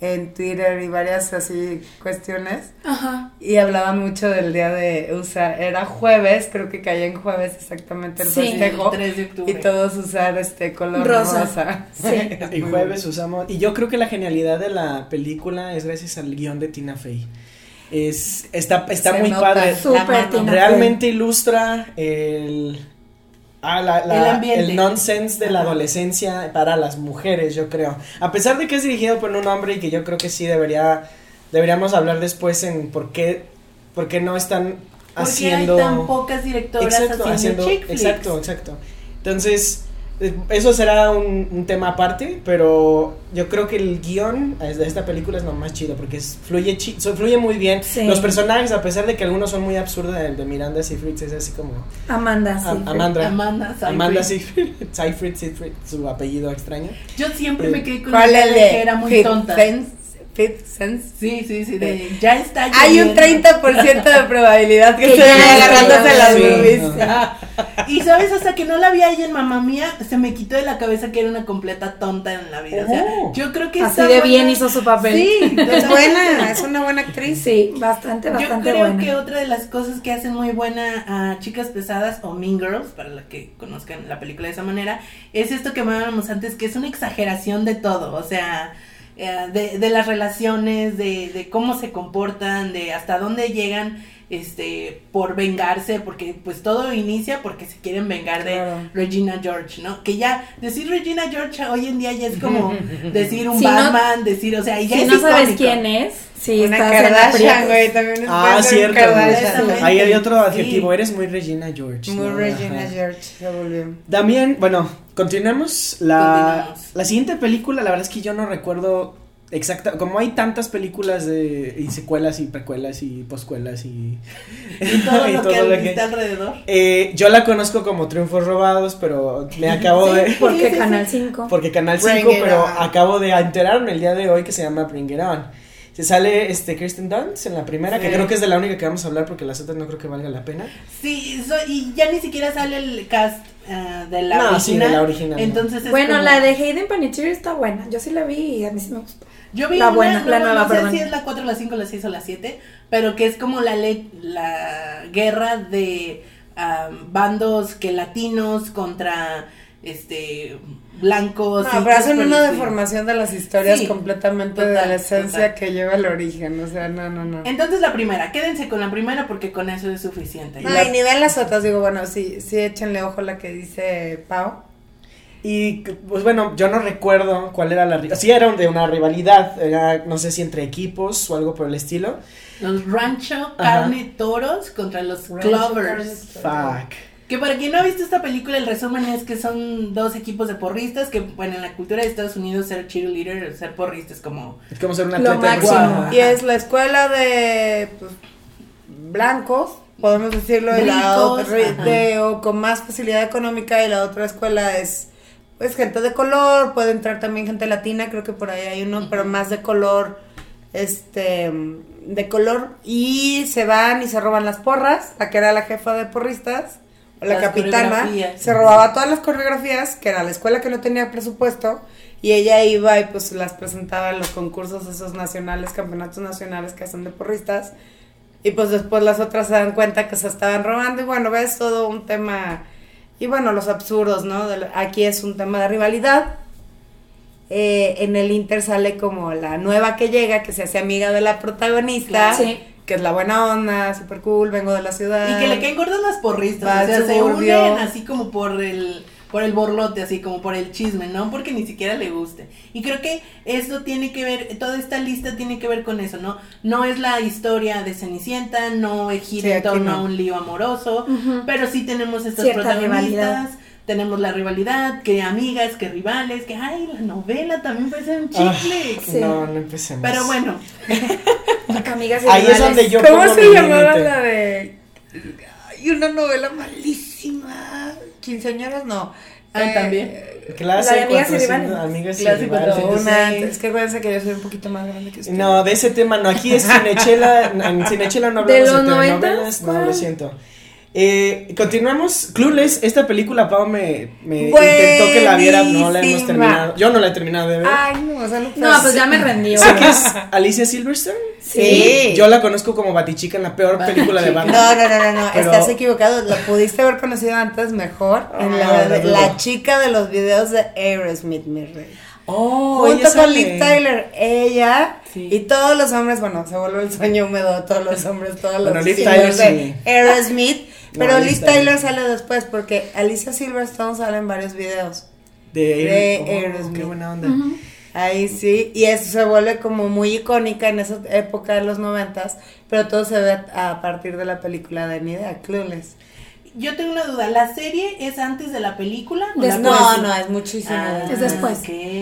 en Twitter y varias así cuestiones. Ajá. Y hablaban mucho del día de usar, era jueves, creo que caía en jueves exactamente el Sí. festejo. El 3 de octubre. Y todos usar este color Rosa. rosa. Sí. Y jueves usamos... Y yo creo que la genialidad de la película es gracias al guion de Tina Fey. Es, está está Se muy padre. Realmente ilustra el... ah, la- la- El ambiente. el nonsense de la adolescencia para las mujeres, yo creo. A pesar de que es dirigido por un hombre y que yo creo que sí debería deberíamos hablar después en por qué, por qué no están ¿Por qué haciendo... hay tan pocas directoras Exacto, haciendo, haciendo, chick flicks? exacto, exacto. Entonces, eso será un, un tema aparte, pero yo creo que el guion de esta película es lo más chido, porque es, fluye, chi- so- fluye muy bien. Sí. Los personajes, a pesar de que algunos son muy absurdos, de, de Miranda Seyfried es así como... Amanda, sí. A- Amanda. Amanda Seyfried. Amanda Seyfried, Seyfried, Seyfried, su apellido extraño. Yo siempre Eh, me quedé con la ¿Cuál idea es de de que era muy tonta. Fifth Sense. Sí, sí, sí, de ya está Hay un lloviendo. 30% de probabilidad que Que se ya vaya está agarrándose las boobies. Ajá. Y sabes, hasta que no la vi ahí en Mamá Mía, se me quitó de la cabeza que era una completa tonta en la vida. O sea, Oh. yo creo que Así de buena. bien hizo su papel. Sí, Es buena, es una buena actriz. Sí, bastante, Yo bastante creo buena. que otra de las cosas que hacen muy buena a Chicas Pesadas o Mean Girls, para la que conozcan la película de esa manera, es esto que hablábamos antes, que es una exageración de todo, o sea, eh, de, de las relaciones, de, de cómo se comportan, de hasta dónde llegan este por vengarse porque pues todo inicia porque se quieren vengar de Claro. Regina George, ¿no? Que ya decir Regina George hoy en día ya es como decir un Si no- Batman, decir, o sea, ya Si es no sabes quién es, sí, una Kardashian, güey, también es Ah, cierto. Ahí hay otro Sí. adjetivo, eres muy Regina George. Muy ¿no? Regina Ajá. George se volvió. También, bueno, continuemos. La, Continuemos. la siguiente película, la verdad es que yo no recuerdo exacta. Como hay tantas películas de y secuelas y precuelas y poscuelas y. Y todo lo que lo está alrededor. Eh, yo la conozco como Triunfos Robados, pero me acabo Sí, de. Porque Sí, sí, sí. Canal 5. Porque Canal Bring 5, it pero on. acabo de enterarme el día de hoy que se llama Bring It On. Se sale este Kristen Dunst en la primera, que creo que es de la única que vamos a hablar porque las otras no creo que valga la pena. Sí, so- y ya ni siquiera sale el cast ah, de la No, original. sí, de la original. Entonces es Bueno, como- la de Hayden Panettiere está buena. Yo sí la vi y a mí sí me gustó. Yo vi la una, buena, no, la no nueva, sé perdón. si es la 4, la 5, la 6 o la 7, pero que es como la le- la guerra de ah, bandos que latinos contra este blancos. No, pero hacen una deformación de las historias Sí, completamente de total, la esencia total. que lleva el origen. O sea, no, no, no. Entonces la primera, quédense con la primera porque con eso es suficiente. No, y ni ven las otras, digo, bueno, sí, sí, échenle ojo a la que dice Pau. Y pues bueno, yo no recuerdo cuál era la rivalidad. Sí, era de una rivalidad, era no sé si entre equipos o algo por el estilo. Los Rancho Carne Toros contra los Clovers. Fuck. Que para quien no ha visto esta película, el resumen es que son dos equipos de porristas que, bueno, en la cultura de Estados Unidos ser cheerleader, ser porrista es como... Es como ser un Lo atleta máximo. Y es la escuela de pues, blancos, podemos decirlo, y la otra de, o con más facilidad económica, y la otra escuela es pues gente de color, puede entrar también gente latina, creo que por ahí hay uno, pero más de color, este, de color, y se van y se roban las porras, la que era la jefa de porristas, o la Las capitana, se robaba todas las coreografías, que era la escuela que no tenía presupuesto, y ella iba y pues las presentaba en los concursos esos nacionales, campeonatos nacionales que hacen de porristas, y pues después las otras se dan cuenta que se estaban robando, y bueno, ves todo un tema, y bueno, los absurdos, ¿no? Aquí es un tema de rivalidad, eh, en el Inter sale como la nueva que llega, que se hace amiga de la protagonista, Sí. que es la buena onda, super cool, vengo de la ciudad. Y que le caen gordas las porristas, Va o sea, se unen así como por el por el borlote, así como por el chisme, ¿no? Porque ni siquiera le guste. Y creo que esto tiene que ver, toda esta lista tiene que ver con eso, ¿no? No es la historia de Cenicienta, no gira Sí, en torno no. a un lío amoroso, pero sí tenemos estas Cierta protagonistas. rivalidad. Tenemos la rivalidad, que amigas, que rivales, que ay, la novela también puede ser un Ah, chicle. Sí. No, no empecemos. Pero bueno, Amigas y Ahí es rivales. donde yo ¿Cómo pongo se mi llamaba límite. la de.? Hay una novela malísima. Quinceañeras no. Ah, Eh, también. Clase La de amigas y 400, rivales. amigas y Clase rivales. 400. Una antes. Es que acuérdense que yo soy un poquito más grande que usted. No, de ese tema no. Aquí es Cinechela. En Cinechela no ¿De hablamos de, los telenovelas. 90s? No, lo siento. Eh, continuamos. Clueless, esta película, Pau me, me intentó que la viera. No la hemos terminado. Yo no la he terminado de ver. Ay, no, o sea, no, No, pues ya me rendí. Sé que es Alicia Silverstone. Sí. Yo la conozco como Batichica en la peor película de No, banda. no, no, no, no, Pero- estás equivocado. La pudiste haber conocido antes mejor en la, Ah, no, no. la chica de los videos de Aerosmith, mi rey. Oh, Junto con. Liv Tyler, ella Sí. y todos los hombres, bueno, se vuelve el sueño húmedo de todos los hombres, todos los Bueno, Liv Tyler de sí. Aerosmith, No, pero Tyler. Tyler sale después porque Alicia Silverstone sale en varios videos. De, de oh, Aerosmith. Qué buena onda. Ahí sí, y eso se vuelve como muy icónica en esa época de los noventas, pero todo se ve a partir de la película de Ni idea, Clueless. Yo tengo una duda, ¿la serie es antes de la película? o Después. la No, puedes- no, es muchísimo. Ah, Es después.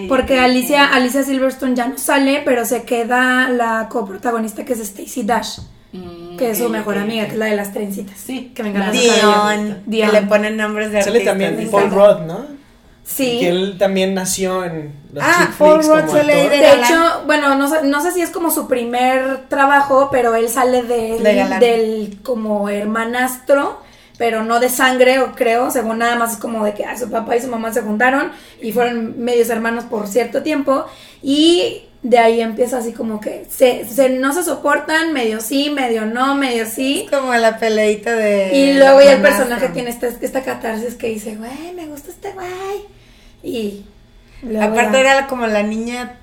Porque. Alicia, Alicia Silverstone ya no sale, pero se queda la coprotagonista que es Stacy Dash, Mm, que es su mejor amiga, que es la de las trencitas. Sí, que me encanta. Dion, Dion. que le ponen nombres de Sale artistas. también Paul. Rudd, ¿no? Sí. Que él también nació en los Ah, chick Paul Rudd sale de- De hecho, bueno, no sé, no sé si es como su primer trabajo, pero él sale de, De del como hermanastro, pero no de sangre, o creo, según nada más es como de que ah, su papá y su mamá se juntaron y fueron medios hermanos por cierto tiempo y de ahí empieza así como que se, se- no se soportan, medio sí, medio no, medio sí. Es como la peleita de. Y luego ya el personaje tiene esta, esta catarsis que dice, güey, me gusta este güey. Y Aparte ya- era como la niña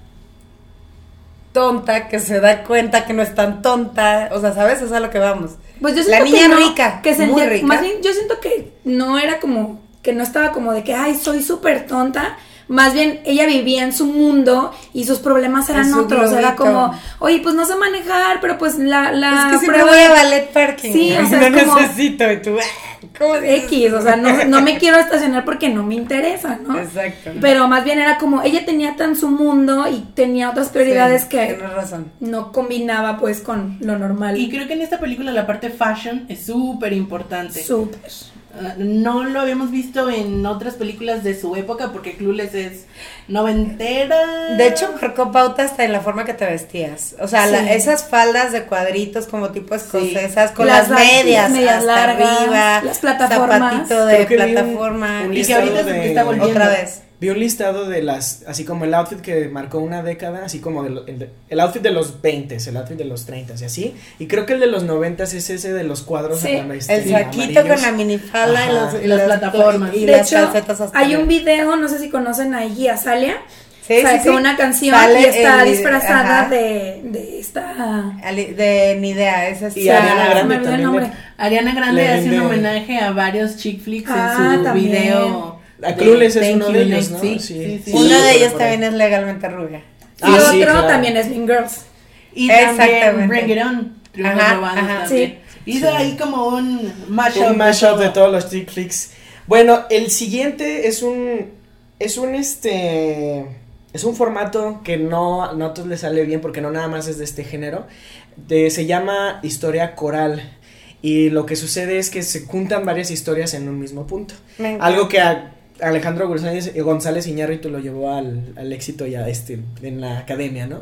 tonta que se da cuenta que no es tan tonta. O sea, ¿sabes? Es a lo que vamos. Pues yo La niña que no, rica, que muy sentía, rica. más bien yo siento que no era como, que no estaba como de que, ay, soy súper tonta. Más bien, ella vivía en su mundo y sus problemas eran otros. Era globito. como, oye, pues no sé manejar, pero pues la, la es que prueba voy a ballet parking. Sí, o sea, no es como- necesito. Y tú, ah, ¿cómo dices? X, o sea, no, no me quiero estacionar porque no me interesa, ¿no? Exacto. Pero más bien era como, ella tenía tan su mundo y tenía otras prioridades Sí, que Tienes razón. no combinaba pues con lo normal. Y creo que en esta película la parte fashion es súper importante. Súper. Ah, no lo habíamos visto en otras películas de su época porque Clueless es noventera. De hecho, marcó pauta hasta en la forma que te vestías. O sea, Sí. la- esas faldas de cuadritos como tipo escocesas, con Las las, medias, medias hasta largas, arriba, las plataformas. zapatito de un- plataforma. un y que ahorita de- está volviendo. Otra vez. Vi un listado de las, así como el outfit que marcó una década, así como de lo- el, de- el outfit de los 20, el outfit de los 30 y así. Y creo que el de los 90 es ese de los cuadros Sí, acá, este, El saquito amarillos. con la minifalda y, los, Y las plataformas. Y de las hecho, calcetas hasta hay un video, no sé si conocen a Iggy Azalea, Sí, sí, sacó sí. una canción Sale y está el- disfrazada ajá. de, de esta... Ali- De ni idea, es Y Ariana Grande el también le- Ariana Grande hace un homenaje a varios chick flicks Ah, en su también. video. A de Clueless es Thank uno You de ellos. ¿no? Sí, Sí. sí, sí. Sí. Uno de ellos también es legalmente rubia. Y Ah, otro sí, claro. también es Mean Girls. Y también Exactamente. Bring It On. Ajá, ajá. también. Hizo Sí. ahí como un mashup. Un mashup de todo. todos los chick flicks. Bueno, el siguiente es un. Es un este. Es un formato que no, no a todos les sale bien porque no nada más es de este género. De- se llama historia coral. Y lo que sucede es que se juntan varias historias en un mismo punto. Algo que a Alejandro González, González Iñárritu lo llevó al, al éxito ya este, en la academia, ¿no?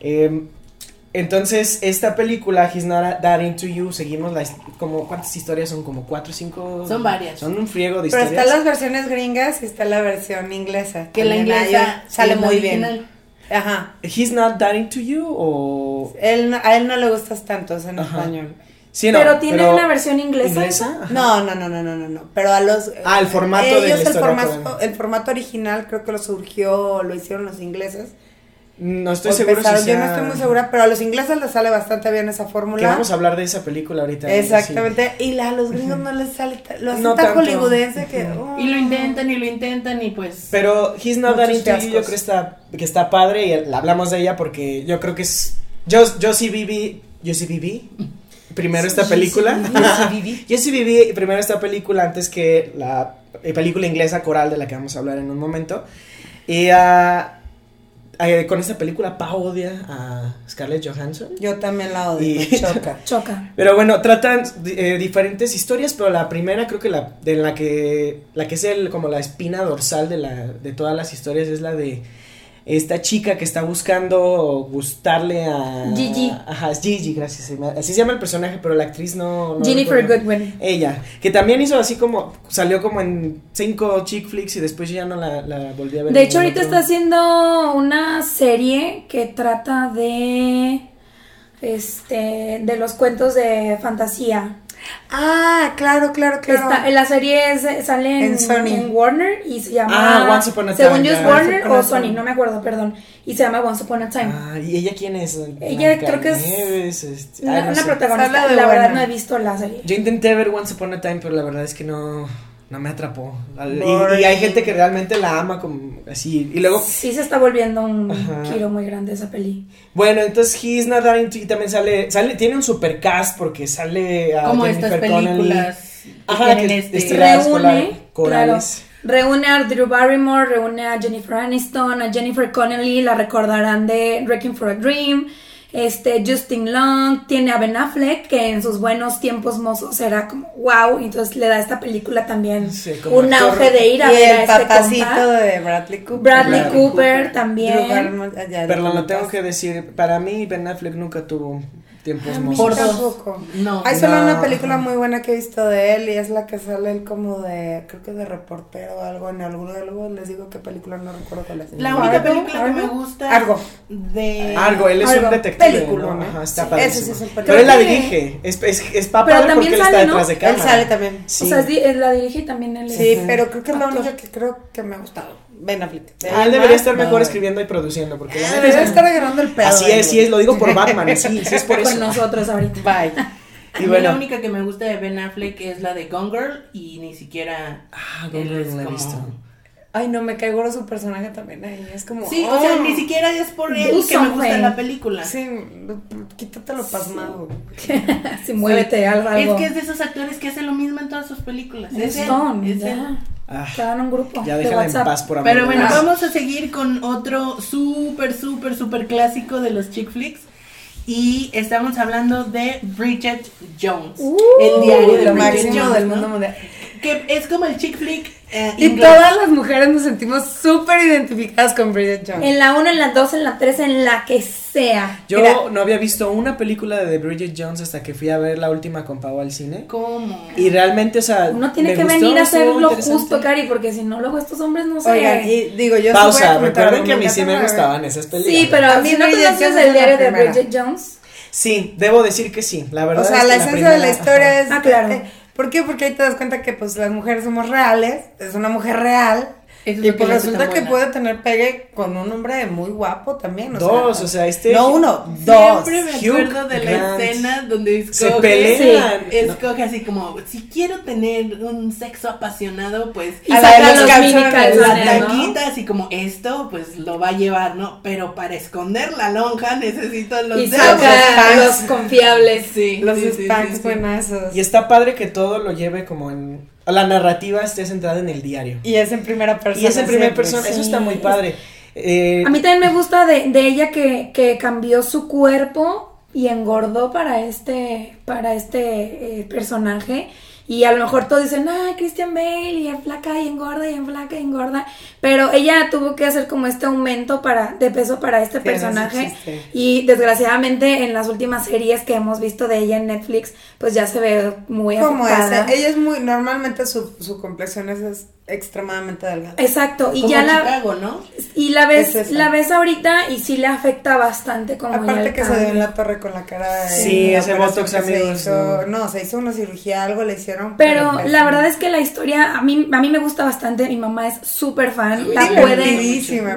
Eh, entonces, esta película, He's Not That Into You, seguimos la, his- como, ¿cuántas historias son? Como cuatro o cinco. Son varias. Son un friego de Pero historias. están las versiones gringas y está la versión inglesa. Que la inglesa sale muy original. bien. Ajá. He's Not That Into You o... Él, no- a él no le gustas tanto, es en Ajá. español. Sí, no, pero tiene una versión inglesa. No, no, no, no, no, no, no. Pero a los. Ah, el formato de la ellos, el formato, el formato original creo que lo surgió, lo hicieron los ingleses. No estoy seguro si Yo no estoy muy segura, pero a los ingleses les sale bastante bien esa Que fórmula. vamos a hablar de esa película ahorita. Exactamente. Y la- a los gringos no les sale, lo hacen No tan tanto. hollywoodense que. Ujú. Y lo intentan y lo intentan y pues. Pero He's Not That Into You yo creo está, que está padre y hablamos de ella porque yo creo que es... Yo, yo sí viví... Yo sí viví primero esta película. Yo sí viví primero esta película antes que la eh, película inglesa Coral de la que vamos a hablar en un momento. Y ah, eh, con esta película Pa odia a Scarlett Johansson. Yo también la odio, Y- choca. Choca. Pero bueno, tratan eh, diferentes historias, pero la primera creo que la de la que la que es el como la espina dorsal de la de todas las historias es la de esta chica que está buscando gustarle a Gigi. Ajá, es Gigi, gracias. Así se llama el personaje, pero la actriz no, no Jennifer. Goodwin. Ella, que también hizo así como salió como en cinco chick flicks y después ya no la, la volví a ver. De hecho, ahorita otro. está haciendo una serie que trata de. Este. de los cuentos de fantasía. Ah, claro, claro, claro. Está- la serie es- sale en, En Sony. en Warner y se llama. Ah, Once Upon a Según Time, yo es. Warner o Sony, Time. no me acuerdo, perdón. Y se llama Once Upon a Time. Ah, ¿y ella quién es? Ella creo que es este, una ay, no sé. protagonista. De La verdad no he visto la serie. Yo intenté ver Once Upon a Time, pero la verdad es que no, no me atrapó. Y, y hay gente que realmente la ama como así. Y luego, Sí se está volviendo un Ajá. giro muy grande esa peli. bueno, entonces He's Not Dying to- y también sale, sale, tiene un super cast porque sale a Como Jennifer estas Connelly. películas que Ajá, que este... reúne, claro, reúne a Drew Barrymore, reúne a Jennifer Aniston, a Jennifer Connelly, la recordarán de Wrecking for a Dream, este Justin Long, tiene a Ben Affleck, que en sus buenos tiempos mozos era como wow, y entonces le da a esta película también Sí, un actor. auge de ir a y ver el a este papacito compa. de Bradley Cooper. Bradley Bradley Cooper, también. Pero lo tengo que decir, para mí Ben Affleck nunca tuvo tiempos. Por dos. tampoco. No. Hay solo No. una película muy buena que he visto de él y es la que sale él como de, creo que de reportero o algo en alguno de luego les digo qué película, no recuerdo cuál es. La única película que me Argo. gusta Argo. de... Algo, él es un detective. película, ¿no? ¿no? Ajá, está Sí, padrísimo. ese sí es Pero él la dirige. Es, es, es pa' Pero también porque él sale, está ¿no? detrás de Él cámara. sale también. Sí. O sea, la dirige y también él es- Sí, pero creo que es la única que creo que me ha gustado. Ben Affleck. Ah, él debería estar mejor no. escribiendo y produciendo. Porque la Ah, Debería es- estar agarrando el pedo. Así es, sí es, lo digo por Batman, sí, sí es por con eso. nosotros ahorita. Bye. A Y mí bueno. la única que me gusta de Ben Affleck es la de Gone Girl y ni siquiera... Ah, Gone Girl no la he como- visto. Ay, no, me cae gordo su personaje también ahí. Es como. Sí, o sea, oh. ni siquiera es por él que me gusta something. la película. Sí, quítatelo pasmado. Sí, muévete algo. Es que es de esos actores que hacen lo mismo en todas sus películas. Es él, Stone, es él. Ah, Quedan en un grupo ya de déjala en paz por amor Pero bueno, vamos a seguir con otro súper, súper, súper clásico de los chick flicks. Y estamos hablando de Bridget Jones. Uh, el diario de Lo Bridget máximo Jones, del ¿no? mundo mundial. Que es como el chick flick eh, Y inglés. todas las mujeres nos sentimos súper identificadas con Bridget Jones. En la 1, en la 2, en la 3, en la que sea. Yo Mira. no había visto una película de The Bridget Jones hasta que fui a ver la última con Pau al cine. ¿Cómo? Y realmente, o sea. Uno tiene me que gustó, venir a hacer lo justo, Cari, porque si no, luego estos hombres no se... Oigan, y digo, yo Pausa, recuerden que a mí sí me la- gustaban esas películas. Sí, pero A mí si no Bridget conoces Jones el diario la de. Bridget Jones, Sí, debo decir que sí. La verdad O sea, es que la esencia primera- de la historia ajá. es. Ah, claro. eh, ¿Por qué? Porque ahí te das cuenta que pues las mujeres somos reales, es una mujer real. Eso y pues resulta que buena. puede tener pegue con un hombre muy guapo también. O Dos, sea, o sea, este. No uno, dos. Siempre me Hugh acuerdo de la Grant. escena donde escoge, Se pelean. sí, escoge así como, si quiero tener un sexo apasionado, pues y A saca los los calzones, la tanquita, así como esto, pues lo va a llevar, ¿no? Pero para esconder la lonja necesito los Y dedos. saca Los los confiables. Sí, Los sí, sí, Spanx sí, sí. buenazos. Y está padre que todo lo lleve como en. La narrativa esté centrada en el diario. Y es en primera persona. Y es en primera siempre. persona, eso está muy padre. Eh, A mí también me gusta de, de ella que, que cambió su cuerpo y engordó para este, para este eh, personaje. Y a lo mejor todos dicen, ah, Christian Bale, y en flaca y engorda, y en flaca y engorda. Pero ella tuvo que hacer como este aumento para, de peso para este Sí, personaje. Y desgraciadamente en las últimas series que hemos visto de ella en Netflix, pues ya se ve muy Como afectada. esa. Ella es muy. Normalmente su, su complexión es, es extremadamente delgada. Exacto, y Como ya la, Chicago, ¿no? y la ves, Es la ves ahorita y sí le afecta bastante como Aparte que se dio en la torre con la cara de Sí, ese botox, no. no. se hizo una cirugía, algo le hicieron. Pero la verdad es que la historia a mí, a mí me gusta bastante, mi mamá es súper fan, la puede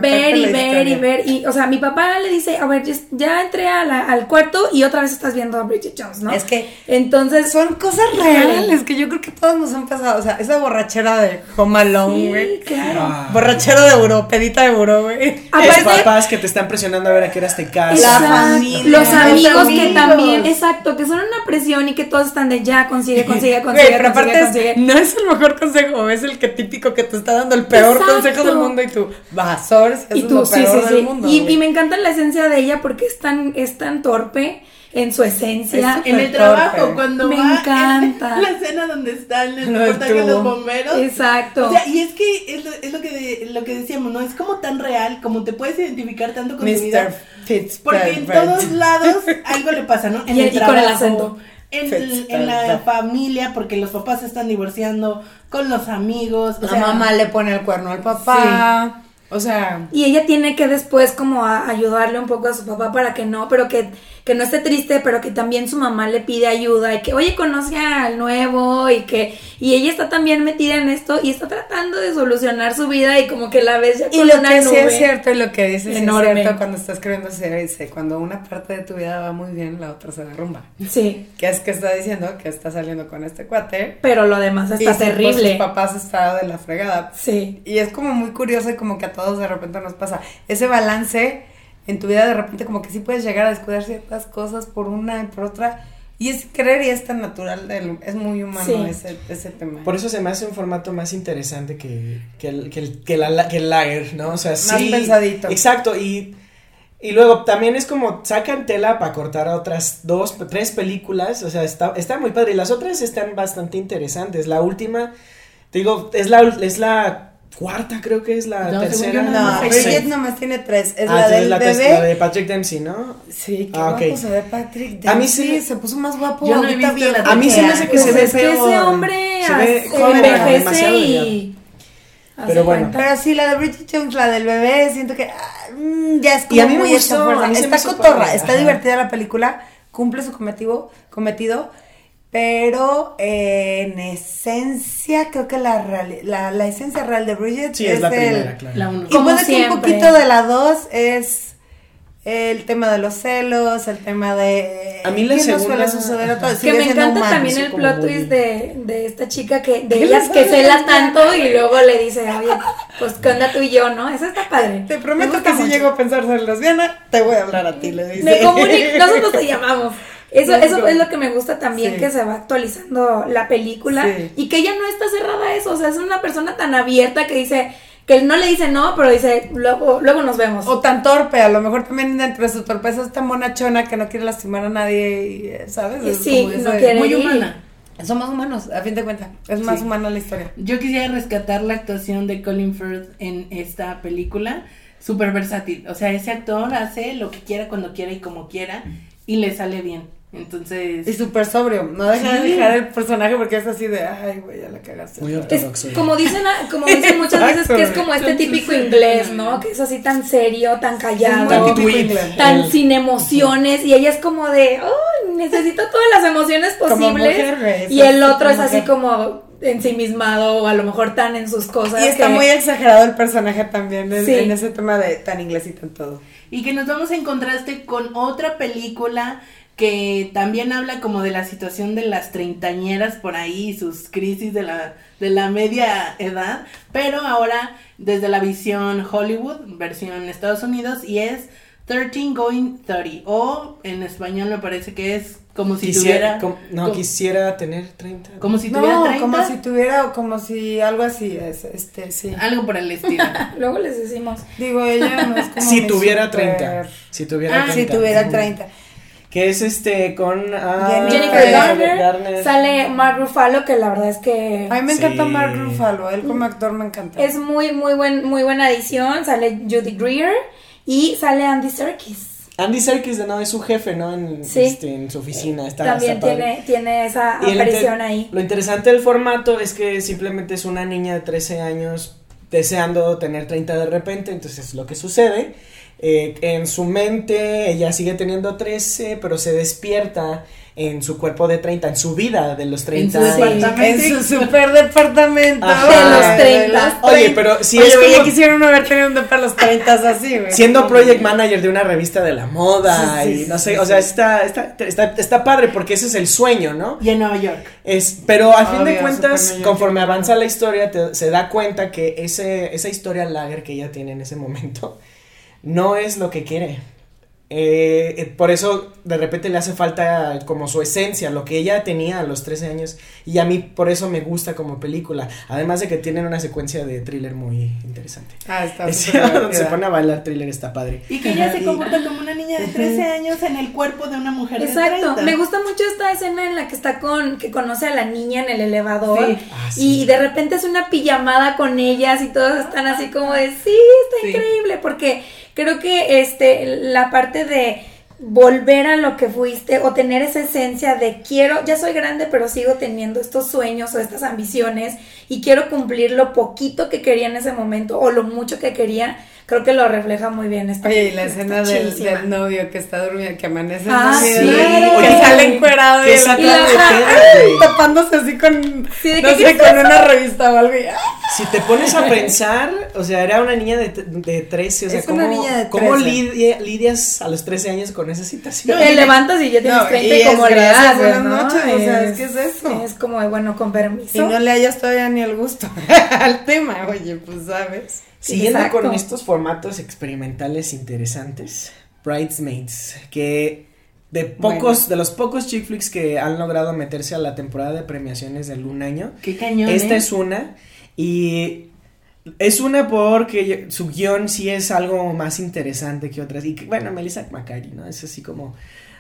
ver y ver y ver y, o sea, mi papá le dice, a ver, ya, entré a la- al cuarto y otra vez estás viendo a Bridget Jones, ¿no? Es que Entonces, son cosas reales que yo creo que todos nos han pasado. O sea, esa borrachera de Alone, sí, güey. claro. ah, Borrachera de euro, pedita de euro, güey. los Aparte, papás que te están presionando a ver a qué horas te casas. La familia, los los amigos que también, exacto, que son una presión y que todos están de ya, consigue, consigue, consigue. Oye, pero consigue, aparte es- consigue. no es el mejor consejo, es el que típico que te está dando el peor Exacto. consejo del mundo y tú vas, es tú, lo sí, peor sí, del sí. mundo. Y, güey. y me encanta la esencia de ella porque es tan, es tan torpe en su esencia. En el trabajo, torpe. cuando Me va encanta. en la escena donde están el del reportaje de los bomberos. Exacto. O sea, y es que es lo, es lo que de- lo que decíamos, ¿no? Es como tan real, como te puedes identificar tanto con tu vida. Mr. Fitzpatrick. Porque en todos lados algo le pasa, ¿no? En Y- el y con el trabajo, acento. En, en la familia, porque los papás se están divorciando, con los amigos. o La sea, mamá le pone el cuerno al papá. O sea, Y ella tiene que después como a- ayudarle un poco a su papá para que no, pero que, que no esté triste, pero que también su mamá le pide ayuda y que, oye, conoce al nuevo y que, y ella está también metida en esto y está tratando de solucionar su vida y como que la ves ya y con lo una que sí es cierto y lo que dices enorme. es cierto cuando estás escribiendo serie, dice, cuando una parte de tu vida va muy bien, la otra se derrumba. Sí, Que es que está diciendo que está saliendo con este cuate. pero lo demás y está sí, pues, terrible. sus papás está de la fregada. Sí. Y es como muy curioso y como que a todos de repente nos pasa. Ese balance en tu vida de repente como que sí puedes llegar a descuidar ciertas cosas por una y por otra. Y es creer y es tan natural, del- es muy humano Sí. ese, ese tema. Por eso se me hace un formato más interesante que, que, el, que, el, que, la, que el lager, ¿no? O sea, sí. pensadito. Exacto, y, y luego también es como sacan tela para cortar a otras dos, tres películas, o sea, está, está muy padre. Y las otras están bastante interesantes. La última, te digo, es la, es la cuarta, creo que es la No, según tercera. yo no, sé. Bridget nomás tiene tres. Es Ah, la del la, bebé. la de Patrick Dempsey, ¿no? Sí, qué Ah, guapo ok. se ve Patrick. A mí Dempsey, sí se puso más guapo. Yo no he ahorita visto la bien A mí se me hace que Pues se ve es que feo. ese hombre Se ve joven, envejece demasiado y... Pero bueno. cuenta. Pero sí, la de Bridget Jones, la del bebé, siento que ah, mm, ya es como Y a mí me muy gustó, hecha fuerza. a mí se me Está cotorra, está divertida la película, cumple su cometido, cometido pero eh, en esencia creo que la, reali- la, la esencia real de Bridget Sí, es, la el- primera, claro. La uno. Y Como puede que un poquito de la dos es el tema de los celos, el tema de... A mí la no segunda- suele suceder a todos, Que me encanta humano. también el plot twist de, de esta chica que, de ¿Qué ellas que cela la tanto y luego le dice, oye, pues qué onda tú y yo, ¿no? Eso está padre. Te Me prometo que si llego a pensar ser lesbiana, te voy a hablar a ti, le dice. Me comunico, nosotros te llamamos. Eso, eso es lo que me gusta también, Sí. que se va actualizando la película Sí. y que ella no está cerrada a eso, o sea, es una persona tan abierta que dice, que él no le dice no, pero dice, luego, luego nos vemos. O tan torpe, a lo mejor también dentro de su torpeza es tan bonachona que no quiere lastimar a nadie, y, eh, ¿sabes? Es Sí, como no quiere. Muy ir. humana. Somos humanos, a fin de cuentas. Es más Sí. humana la historia. Yo quisiera rescatar la actuación de Colin Firth en esta película. Súper versátil. O sea, ese actor hace lo que quiera, cuando quiera y como quiera. Y le sale bien. Entonces. Y súper sobrio, no deja de Sí. dejar el personaje porque es así de, ay, güey, ya la cagaste. Muy otra vez". Es ortodoxo. como dicen, como dicen muchas veces que es como este típico inglés, ¿no? Que es así tan serio, tan callado, inglés. tan El- sin emociones y ella es como de, oh, necesito todas las emociones Como posibles mujer, y el otro es así mujer. como ensimismado o a lo mejor tan en sus cosas Y está que- muy exagerado el personaje también en, Sí. en ese tema de tan inglesito en todo. Y que nos vamos en contraste con otra película que también habla como de la situación de las treintañeras por ahí, y sus crisis de la, de la media edad, pero ahora desde la visión Hollywood, versión Estados Unidos, y es 13 Going 30, o en español me parece que es como si Quisiera, tuviera... com- no, como, quisiera tener 30. como si tuviera No, 30, como si tuviera, o como si algo así es, este, sí. algo por el estilo. Luego les decimos. Digo, ella no es como Si tuviera super- 30. Si tuviera Ah, 30. Si tuviera 30. Que es este con ah, Jennifer Jennifer Garner, Garner, sale Mark Ruffalo que la verdad es que A mí me encanta Sí. Mark Ruffalo, él como actor me encanta. es muy muy buen muy buena adición, sale Judy Greer y sale Andy Serkis. Andy Serkis de no es su jefe, ¿no? En, Sí. este, en su oficina. Está, También está tiene tiene esa inter- aparición ahí. Lo interesante del formato es que simplemente es una niña de 13 años deseando tener 30 de repente, entonces lo que sucede, eh, en su mente ella sigue teniendo 13, pero se despierta en su cuerpo de 30, en su vida de los 30 En su departamento. En su super departamento. Ajá. De los Ay, 30. los Oye, 30. pero si Oye, es ya como- quisiera uno haber tenido un depa a los 30 así, güey. Siendo project manager de una revista de la moda Sí, sí, y sí, no sé, sí, o sea, sí. está, está, está, está padre porque ese es el sueño, ¿no? y en Nueva York. Es, pero al fin de cuentas, York. conforme avanza la historia, te- se da cuenta que ese, esa historia lager que ella tiene en ese momento no es lo que quiere. Eh, eh, por eso de repente le hace falta como su esencia, lo que ella tenía a los 13 años. Y a mí por eso me gusta como película. Además de que tienen una secuencia de thriller muy interesante. Ah, está súper donde se pone a bailar thriller está padre. Y que ella se Y- comporta como una niña de 13 años en el cuerpo de una mujer de Exacto, 30. me gusta mucho esta escena en la que está con, que conoce a la niña en el elevador Sí. Ah, sí. y de repente es una pijamada con ellas y todos están así como de, sí, está Sí. increíble, porque creo que este, la parte de volver a lo que fuiste o tener esa esencia de quiero, ya soy grande pero sigo teniendo estos sueños o estas ambiciones y quiero cumplir lo poquito que quería en ese momento o lo mucho que quería, creo que lo refleja muy bien esta Oye, y la escena del, del novio que está durmiendo, que amanece Ah, dormido, sí. que sale encuerado ¿Qué y y la- de tapándose así con, Sí, ¿de no sé, con una revista o algo. Si te pones a pensar, o sea, era una niña de, de 13, o sea, Es ¿cómo, una niña de cómo 13. lidia- lidias a los 13 años con esa situación? Te levantas y ya tienes No, 30 y como es le haces, buenas ¿no? noches, o sea, es que es eso. Es como bueno, con permiso. Y no le hayas todavía ni el gusto al tema, oye, pues sabes. Siguiendo Exacto. con estos formatos experimentales interesantes, Bridesmaids, que de pocos, Bueno. de los pocos chick flicks que han logrado meterse a la temporada de premiaciones del un año, Qué cañón. esta ¿eh? es una y es una porque su guion sí es algo más interesante que otras y que, bueno, Melissa McCarthy, ¿no? Es así como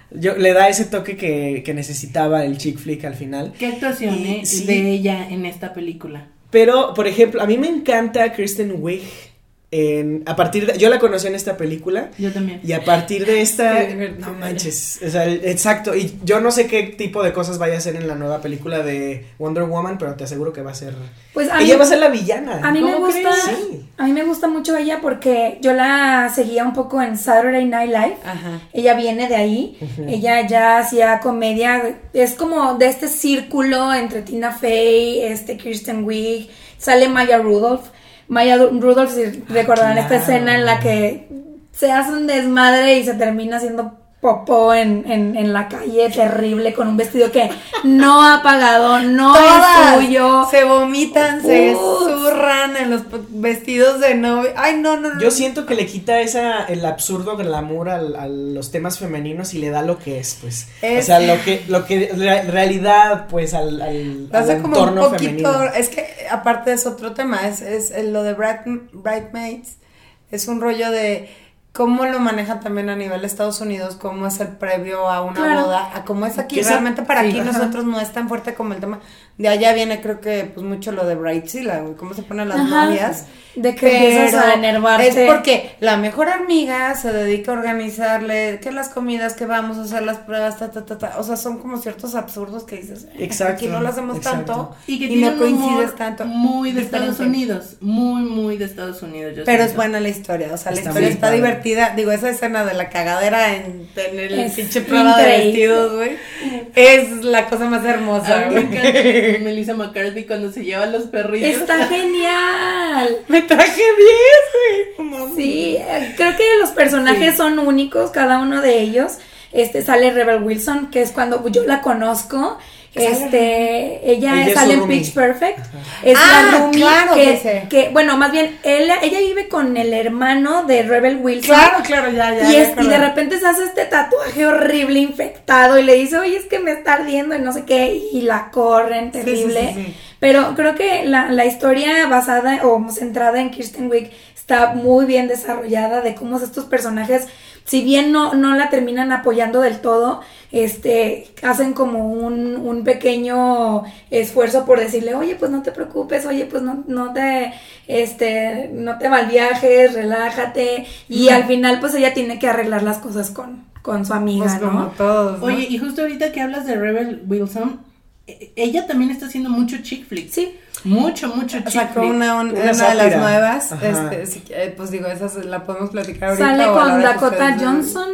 yo le da ese toque que, que necesitaba el chick flick al final. Qué actuación Y- ¿eh? sí. de ella en esta película. Pero, por ejemplo, a mí me encanta Kristen Wiig. En, a partir de, yo la conocí en esta película Yo también. y a partir de esta no manches, o sea, el- exacto, y yo no sé qué tipo de cosas vaya a hacer en la nueva película de Wonder Woman, pero te aseguro que va a ser Pues a mí, ella va a ser la villana. a mí me ¿Cómo gusta? Sí. a mí me gusta mucho ella porque yo la seguía un poco en Saturday Night Live. Ajá. Ella viene de ahí, ella ya hacía comedia, es como de este círculo entre Tina Fey, este Kirsten Wiig, sale Maya Rudolph. Maya Rudolph, si recordarán esta claro. escena en la que se hace un desmadre y se termina haciendo popó en, en, en la calle terrible con un vestido que no ha pagado, no Todas es suyo. se vomitan, se zurran en los vestidos de novio. Ay, no, no, no. Yo siento que le quita esa el absurdo glamour al- a los temas femeninos y le da lo que es, pues. Es- O sea, lo que lo que re- realidad pues al al, Lo hace al como un entorno poquito. femenino. Es que aparte es otro tema. Es, es lo de Bright, Bridesmaids. Es un rollo de cómo lo manejan también a nivel de Estados Unidos, cómo es el previo a una Claro. boda, a cómo es aquí. Realmente para sí, aquí ajá. nosotros no es tan fuerte como el tema. De allá viene creo que pues mucho lo de Bridezilla, güey, cómo se ponen las Ajá. novias. De que empiezas a Pero enervarte. Es porque la mejor amiga se dedica a organizarle que las comidas, que vamos a hacer las pruebas, ta, ta, ta, ta. O sea, son como ciertos absurdos que dices, "Eh, Exacto, aquí no lo hacemos exacto. tanto Y que y tiene no un coincides humor tanto. muy de Diferente. Estados Unidos. Muy, muy de Estados Unidos. yo Pero es buena la historia, o sea, la Está historia está padre. divertida. Digo, esa escena de la cagadera en, en el pinche prueba de vestidos, güey, es la cosa más hermosa, güey. Melissa McCarthy cuando se lleva los perrillos. Está genial. Me traje 10, güey. Sí, creo que los personajes son únicos, cada uno de ellos. Este sale Rebel Wilson, que es cuando yo la conozco. Este, ella, sale en. Pitch Perfect. Es Ah, la roomie claro que, que que- bueno, más bien, ella, ella vive con el hermano de Rebel Wilson. Claro, claro, ya, ya. Y, ya es- y de repente se hace este tatuaje horrible infectado y le dice, oye, es que me está ardiendo y no sé qué, y la corren Sí, sí, terrible. sí, sí. Pero creo que la, la historia basada o centrada en Kirsten Wiig está muy bien desarrollada de cómo estos personajes, si bien no, no la terminan apoyando del todo, este, hacen como un, un pequeño esfuerzo por decirle, oye, pues no te preocupes, oye, pues no, no te, este, no te malviajes, relájate, y al final pues ella tiene que arreglar las cosas con, con su amiga, Pues como ¿no? todos. ¿no? Oye, y justo ahorita que hablas de Rebel Wilson, e- ella también está haciendo mucho chick flick. Sí. Mucho, mucho chick Sacó una, un- Una una de las nuevas. Este, si- eh, pues digo, esa se- la podemos platicar ahorita. Sale con Dakota. Johnson,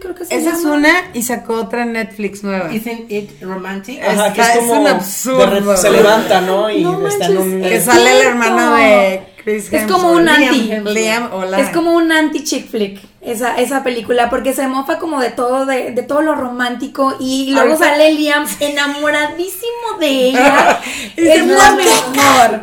creo que se Esa es llama. una y sacó otra en Netflix nueva. Isn't it romantic? Ajá, que es Está- es como un absurdo. se levanta, ¿no? Y No está en un Que Es sale el hermano de Chris Es como Hemsworth. un Liam anti. Hemsworth. Liam, hola. Es como un anti chick flick. Esa, esa película porque se mofa como de todo, de, de todo lo romántico y luego Ahorita- sale Liam enamoradísimo de ella. Y es se la mejor.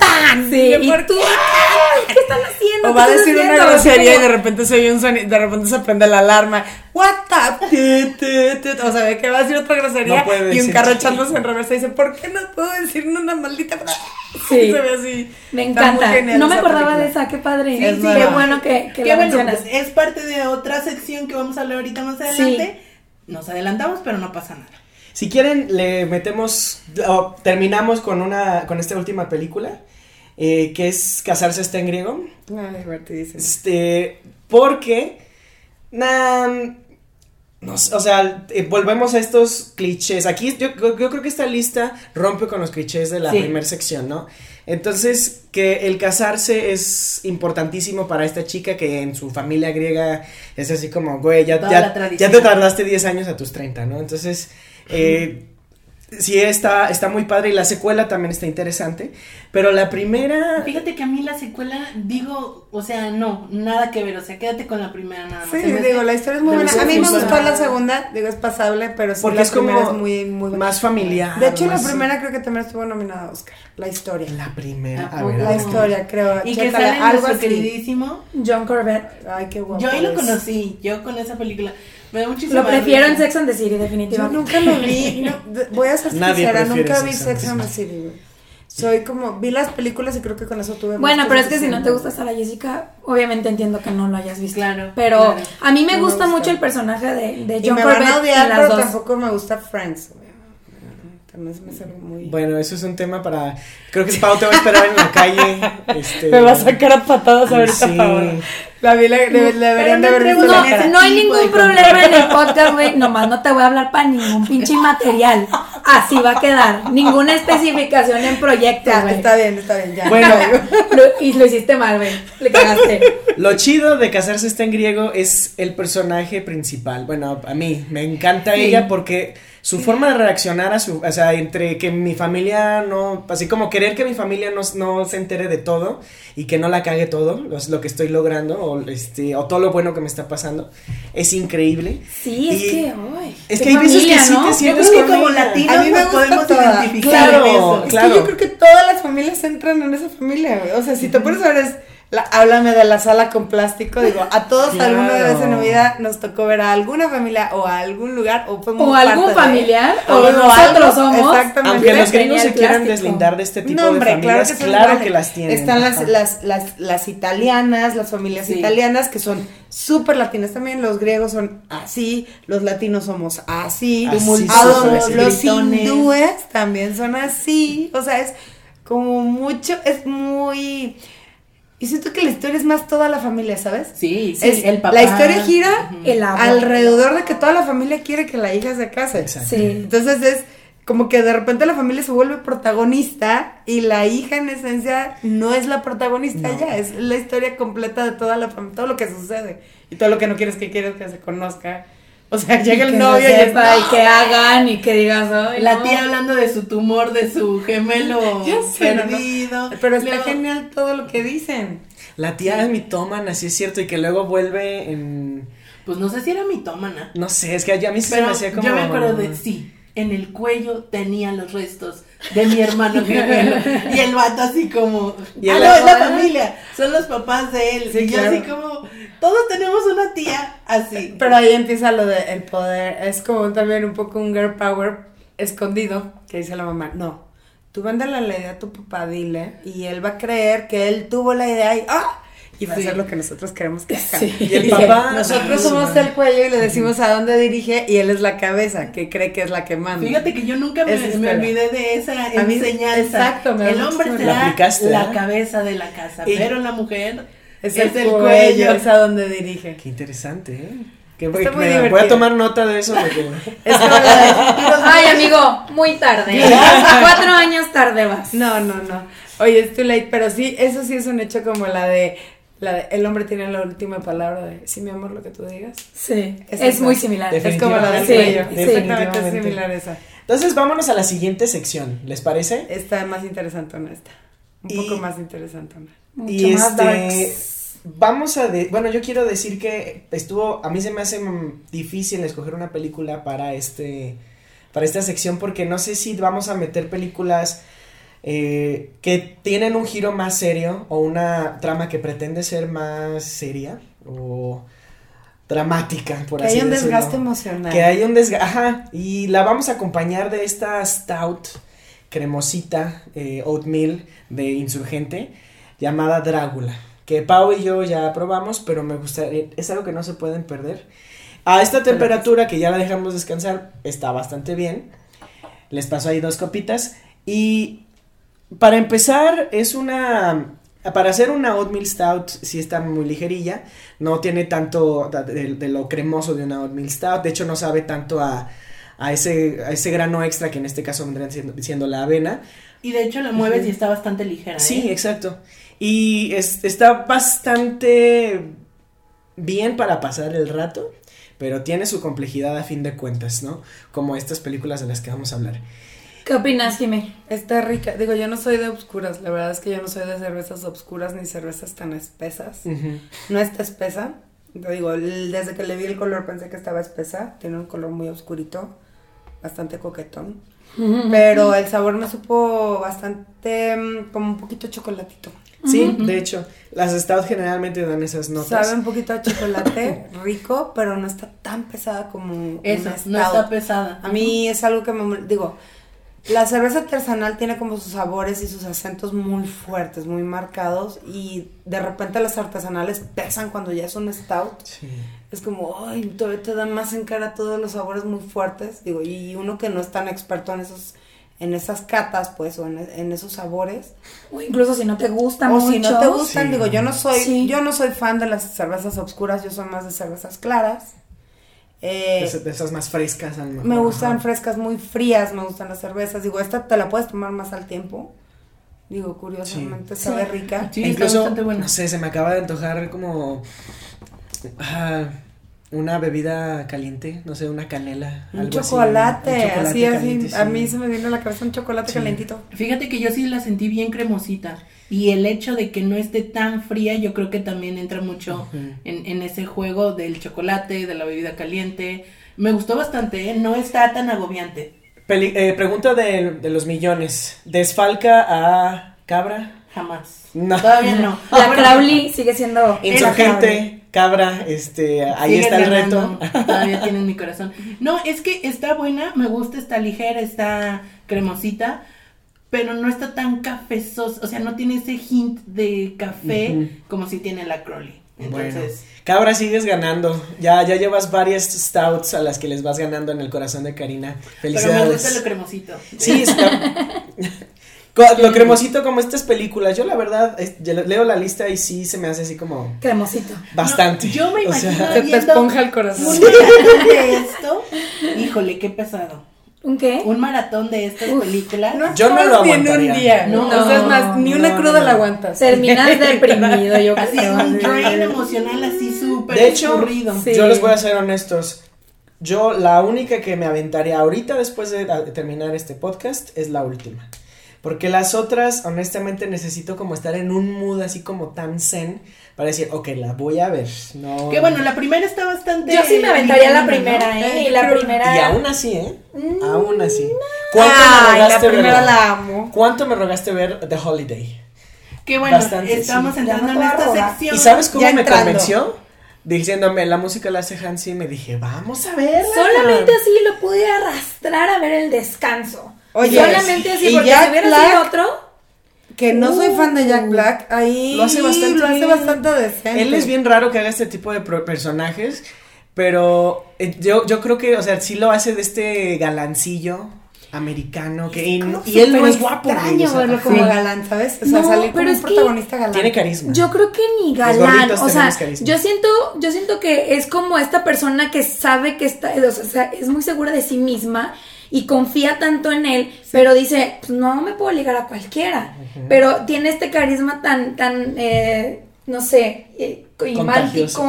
Sí, ¿Y tú, "Ay, ¿qué están haciendo? O va a ¿Qué están decir una haciendo?" Así grosería y de repente se oye un sonido, de repente se prende la alarma. What the? O sea, ve que va a decir otra grosería No puede y un carro echándose en reversa y dice, ¿por qué no puedo decir una maldita palabra? Sí. Y se ve así. Me encanta. No me acordaba película. de esa, qué padre. Sí, Es sí, qué bueno que, que Qué la bueno, mencionas. pues, es parte de otra sección que vamos a hablar ahorita más adelante. Nos adelantamos, pero no pasa nada. Si quieren, le metemos, o terminamos con una, con esta última película, eh, que es Casarse está en griego. Ay, divertidísimo. Este, porque, nah, no sé, o sea, eh, volvemos a estos clichés. Aquí yo, yo- creo que esta lista rompe con los clichés de la Sí. primera sección, ¿no? Entonces, que el casarse es importantísimo para esta chica que en su familia griega es así como, güey, ya, ya, ya te tardaste 10 años a tus 30, ¿no? Entonces, eh, sí está, está muy padre y la secuela también está interesante, pero la primera... Fíjate que a mí la secuela, digo, o sea, no, nada que ver, o sea, quédate con la primera nada más. Sí, hace digo, la historia es muy buena. A mí me gustó la segunda, digo, es pasable, pero sí Porque la es como primera es muy, muy buena. más familiar. De hecho, la primera creo que también estuvo nominada a Oscar. La historia. La primera, Ah, a ver, a La historia, creo. Y que sale algo nuestro queridísimo. John Corbett. Ay, qué guapo. Yo ahí lo conocí, yo con esa película. Me da muchísimo Lo prefiero en Sex and the City, definitivamente. Yo nunca lo vi. no, voy a ser Nadie sincera, nunca vi Sex and the City, güey. Soy como, vi las películas y creo que con eso tuve Bueno, pero es que si no te gusta Sara Jessica, obviamente entiendo que no lo hayas visto. Claro, Pero claro. a mí me No me gusta mucho el personaje de, de Y John me Corbett van a odiar, en las pero dos. tampoco me gusta Friends, güey. También se me hace algo muy... Bueno, eso es un tema para. Creo que Pau te va a esperar en la calle. Este, Me va a sacar a patadas ahorita, Sí. Paola. La vi, la, deberían de no haber visto la No, hay ningún problema en el podcast, güey. Nomás no te voy a hablar para ningún pinche material. Así va a quedar. Ninguna especificación en proyectos, Ya, güey. está bien, está bien, ya. Bueno. Lo- y lo hiciste mal, güey. Le cagaste. Lo chido de casarse está en griego es el personaje principal. Bueno, a mí me encanta Sí. ella porque su forma de reaccionar a su, o sea, entre que mi familia no, así como querer que mi familia no, no se entere de todo y que no la cague todo, lo, lo que estoy logrando o este o todo lo bueno que me está pasando, es increíble. Sí, es Y- que, ay, es que hay veces que sí ¿no? te Yo sientes creo que como latinos A mí me podemos toda. identificar Claro, en eso. claro. Es que yo creo que todas las familias entran en esa familia. O sea, si te pones a ver, es la- háblame de la sala con plástico, digo, a todos Claro. alguna vez en la vida nos tocó ver a alguna familia o a algún lugar o O algún de- familiar, o nosotros algo, somos. Exactamente. Aunque los gringos se quieran deslindar de este tipo No, hombre, de familias, claro que, claro, las tienen. Están las, las, las, las italianas, las familias Sí. italianas que son súper latinas también. Los griegos son así, los latinos somos así. Los- hindúes también son así. O sea, es como mucho, es muy. Y siento que la historia es más toda la familia, ¿sabes? Sí, sí, Es- el papá. la historia gira. El alrededor de que toda la familia quiere que la hija se case. Exacto. Sí. Entonces es como que de repente la familia se vuelve protagonista y la hija en esencia no es la protagonista No. ya, es la historia completa de toda la familia, todo lo que sucede y todo lo que no quieres que quieres que se conozca. O sea, llega el novio y sepa, es, y que hagan y que digas, ay, La no. tía hablando de su tumor, de su gemelo Ya sé, no, no. perdido. Pero está Luego- genial todo lo que dicen. La tía es mitómana, sí es cierto, y que luego vuelve en... Pues no sé si era mitómana. No sé, es que a mí sí se me hacía como... yo me acuerdo de sí. En el cuello tenía los restos de mi hermano gemelo. y el vato así como. Y ah, el- no, es la familia. Son los papás de él. Sí, y yo así como. Todos tenemos una tía así. Pero ahí empieza lo del el poder, es como también un poco un girl power escondido, que dice la mamá, no, tú véndele la idea a tu papá, dile, y él va a creer que él tuvo la idea y ¡ah! Y va Sí. a hacer lo que nosotros queremos que haga. Sí. Y el papá- Nosotros somos el cuello y le decimos a dónde dirige y él es la cabeza, que cree que es la que manda. Fíjate que yo nunca me, me olvidé de esa A mí- enseñanza. exacto, me el hombre. La será la ¿eh? cabeza de la casa, Y- pero la mujer es, es, el, cuello, es a dónde dirige. Qué interesante, ¿eh? Qué Está voy, muy me- voy a tomar nota de eso porque... Es como la de- Ay, amigo, muy tarde. Cuatro años tarde vas. No, no, no. Oye, es too late, pero sí, eso sí es un hecho como la de, la de el hombre tiene la última palabra de, sí, mi amor, lo que tú digas. Sí, Es muy similar. Es como la del Sí, cuello. sí. Exactamente, es similar esa. Entonces vámonos a la siguiente sección, ¿les parece? Está más interesante esta. Un Y- poco más interesante. Mucho y más este... darks. vamos a, de- bueno, yo quiero decir que estuvo, a mí se me hace difícil escoger una película para este, para esta sección porque no sé si vamos a meter películas eh, que tienen un giro más serio o una trama que pretende ser más seria o dramática, por Que así hay un decirlo. desgaste emocional. Que hay un desgaste, ajá, y la vamos a acompañar de esta stout cremosita eh, oatmeal de insurgente llamada Drácula, que Pau y yo ya probamos, pero me gustaría, es algo que no se pueden perder. A esta temperatura que ya la dejamos descansar está bastante bien. Les paso ahí dos copitas y para empezar es una para hacer una oatmeal stout sí está muy ligerilla, no tiene tanto de, de lo cremoso de una oatmeal stout, de hecho no sabe tanto a, a ese, a ese grano extra que en este caso vendría siendo, siendo la avena. Y de hecho la mueves y está bastante ligera. Sí, ¿eh? exacto. Y es- está bastante bien para pasar el rato, pero tiene su complejidad a fin de cuentas, ¿no? Como estas películas de las que vamos a hablar. ¿Qué opinas, Jimé? Está rica. Digo, yo no soy de obscuras. La verdad es que yo no soy de cervezas obscuras ni cervezas tan espesas. No está espesa. Te digo, desde que le vi el color pensé que estaba espesa. Tiene un color muy oscurito. Bastante coquetón. Pero el sabor me supo bastante mm, como un poquito chocolatito. Sí, de hecho, las stouts generalmente dan esas notas. Sabe un poquito a chocolate rico, pero no está tan pesada como Eso, una no stout. está pesada. A mí es algo que me digo, la cerveza artesanal tiene como sus sabores y sus acentos muy fuertes, muy marcados y de repente las artesanales pesan cuando ya es un stout. Sí. Es como, ay, todavía te dan más en cara todos los sabores muy fuertes. Digo, y uno que no es tan experto en esos en esas catas, pues, o en, en esos sabores. O incluso si no te gusta o mucho. si no te gustan, Sí. digo, yo no soy, Sí. yo no soy fan de las cervezas oscuras, yo soy más de cervezas claras. Eh, De, de esas más frescas. a lo mejor. me gustan Ajá. frescas muy frías, me gustan las cervezas. Digo, esta te la puedes tomar más al tiempo. Digo, curiosamente, Sí. sabe Sí. rica. Sí, está Incluso, bastante buena. no sé, se me acaba de antojar como ah, una bebida caliente, no sé, una canela. Un algo así, chocolate, un chocolate así, así. A mí se me vino a la cabeza un chocolate Sí. calentito. Fíjate que yo sí la sentí bien cremosita. Y el hecho de que no esté tan fría, yo creo que también entra mucho en, en ese juego del chocolate, de la bebida caliente. Me gustó bastante, ¿eh? No está tan agobiante. Peli- eh, pregunta de, de los millones. ¿Desfalca a Cabra? Jamás. No. Todavía no. La Bueno, Crowley sigue siendo. Insurgente, Cabra, este, ahí está el ganando, reto. Todavía tienen mi corazón. No, es que está buena, me gusta, está ligera, está cremosita, pero no está tan cafezosa, o sea, no tiene ese hint de café como si tiene la Crowley. Entonces, Bueno, Cabra, sigues ganando. Ya, ya llevas varias stouts a las que les vas ganando en el corazón de Karina. pero me Felicidades. gusta lo cremosito. Sí, está. Lo cremosito como estas películas. Yo la verdad es- yo leo la lista y sí se me hace así como Cremosito. bastante. No, yo me O imagino sea, Se te esponja el corazón. Un maratón de esto, híjole, qué pesado. ¿Un qué? Un maratón de estas películas. No Yo no lo en un aguantaría. día. No, o sea, es más, ni una no, cruda no. la aguantas. Terminas deprimido, yo Así, creo. un drain emocional así súper De hecho, escurrido. sí. yo les voy a ser honestos. Yo la única que me aventaría ahorita después de, de terminar este podcast es la última. Porque las otras, honestamente, necesito como estar en un mood así como tan zen para decir, ok, la voy a ver. No. Que bueno, la primera está bastante. Yo sí me aventaría la primera, ¿no? ¿eh? Y la primera. Y aún así, ¿eh? Aún así. ¿Cuánto me Ay, la rogaste primera ver? la amo. ¿Cuánto me rogaste ver The Holiday? Que bueno, Bastante, estamos sí. entrando en esta sección. ¿Y sabes cómo Ya me entrando. convenció? Diciéndome, la música la hace Hansi, me dije, vamos a verla. Solamente así lo pude arrastrar a ver el descanso. Oye, solamente así, porque Jack si hubiera Black- sido otro. Que no soy fan de Jack Uh. Black, ahí Lo hace bastante lo hace bastante decente. Él es bien raro que haga este tipo de personajes, pero eh, yo, yo creo que, o sea, sí lo hace de este galancillo americano que y, y él no es guapo, güey, extraño o sea, verlo como galán, ¿sabes? O sea, No, salir como pero un es que protagonista galán. tiene carisma. Yo creo que ni galán, o sea, yo siento, yo siento que es como esta persona que sabe que está, o sea, es muy segura de sí misma y confía tanto en él, pero dice, pues no me puedo ligar a cualquiera, pero tiene este carisma tan, tan, eh, no sé, eh,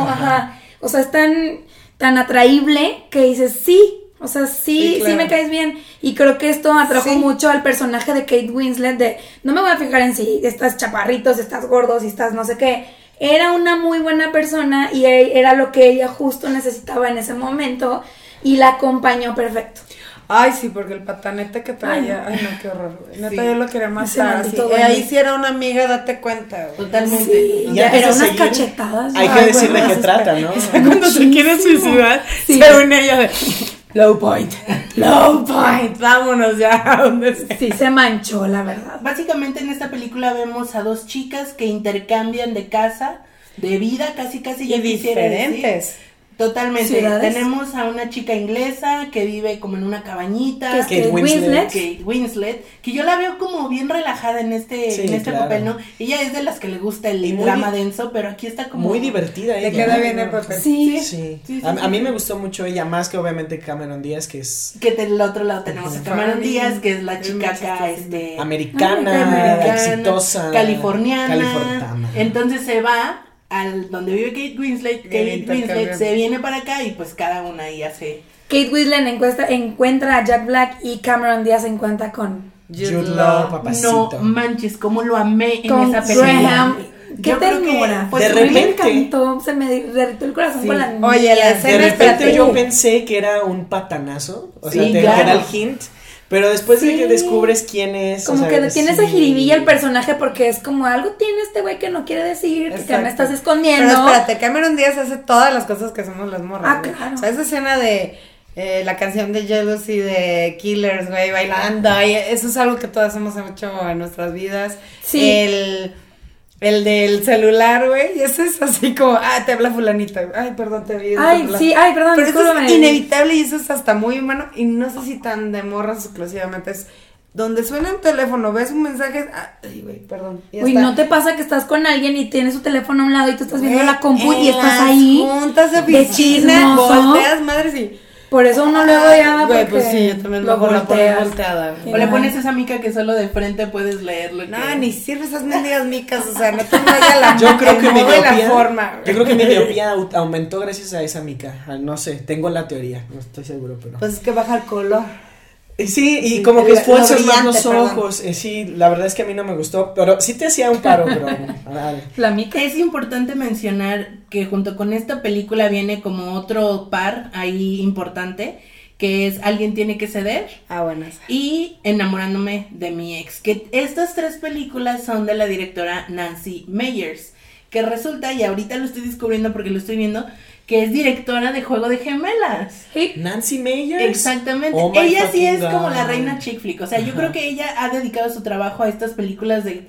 ajá. ajá, o sea, es tan, tan atraíble que dices, sí, o sea, sí, Sí, me caes bien. Y creo que esto atrajo Sí. mucho al personaje de Kate Winslet de, no me voy a fijar en si estás chaparrito, si estás gordo, si estás no sé qué, era una muy buena persona y e- era lo que ella justo necesitaba en ese momento y la acompañó perfecto. Ay, sí, porque el patanete que traía. Ay, Ay, no, qué horror, güey. Neta, Sí. yo lo quería matar. Así. Eh, ahí sí era una amiga, date cuenta, güey. Totalmente. Sí, Y ya antes era de unas seguir, cachetadas. Hay que Ay, decir de bueno, qué trata, ¿no? Cuando se quiere suicidar, Sí. se une ella de low point, low point, vámonos ya a donde sea. Sí, se manchó, la verdad. Básicamente en esta película vemos a dos chicas que intercambian de casa, de vida, casi casi Y diferentes. Totalmente. Ciudades. Tenemos a una chica inglesa que vive como en una cabañita. Que es Kate Kate Winslet. Winslet. Kate Winslet, que yo la veo como bien relajada en este, Sí, en este claro. papel, ¿no? Ella es de las que le gusta el drama denso, pero aquí está como Muy divertida Le ella. queda bien el papel. Sí. Sí. Sí, sí, a, sí, a mí me gustó mucho ella, más que obviamente Cameron Díaz, que es Que del otro lado tenemos a Cameron. Díaz, que es la chica acá, este... americana, americana, exitosa. californiana. Californiana. Entonces se va al donde vive Kate Winslet, Kate. Winslet se viene para acá y pues cada una ahí hace Kate Winslet encuesta, encuentra a Jack Black y Cameron Díaz se encuentra con, Jude Law, papacito. No manches, cómo lo amé en con esa película. Graham. Qué Yo creo que, ternura. pues, De a mí me repente- encantó, se me derritió el corazón Sí. con la Oye, la niña. De escena repente yo pensé que era un patanazo, o sea, Sí, te claro. que era el hint, pero después de que descubres quién es, o Como sea, que tiene esa sí. jiribilla el personaje porque es como algo tiene este güey que no quiere decir, que me estás escondiendo. Pero espérate, Cameron Díaz hace todas las cosas que hacemos las morras. Ah, güey. claro. O sea, esa escena de eh, la canción de Jealousy de Killers, güey, bailando. y eso es algo que todas hemos hecho en nuestras vidas. Sí. El, el del celular, güey. Y eso es así como, ah, te habla fulanita. Ay, perdón, te vi. Ay, sí, ay, perdón, Pero eso es inevitable y eso es hasta muy humano. Y no sé si tan de morras exclusivamente. Es donde suena un teléfono, ves un mensaje. Ay, güey, perdón. y Uy. ¿no te pasa que estás con alguien y tienes su teléfono a un lado y tú estás viendo la compu y estás ahí? Juntas de oficina, volteas, madre, sí. Por eso uno luego ya Güey, porque pues sí, yo también lo la volteada. O le pones esa mica que solo de frente puedes leerlo. No, que- ni sirve esas mendigas micas, o sea, no te vaya la Yo creo el que mi modo y la miopía, forma. yo creo que mi miopía au- aumentó gracias a esa mica, no sé, tengo la teoría, no estoy seguro, pero... Pues es que baja el color. Eh, Sí, y Sí, como que esfuerzas más los perdón. ojos, eh, sí, la verdad es que a mí no me gustó, pero sí te hacía un paro, pero... a ver. La mica. Es importante mencionar que junto con esta película viene como otro par ahí importante, que es Alguien tiene que ceder Ah, buenas. y Enamorándome de mi ex. Que estas tres películas son de la directora Nancy Meyers, que resulta, y ahorita lo estoy descubriendo porque lo estoy viendo, que es directora de Juego de Gemelas. Sí. Nancy Meyers. Exactamente. Oh ella sí es como la reina chick flick. O sea, yo creo que ella ha dedicado su trabajo a estas películas de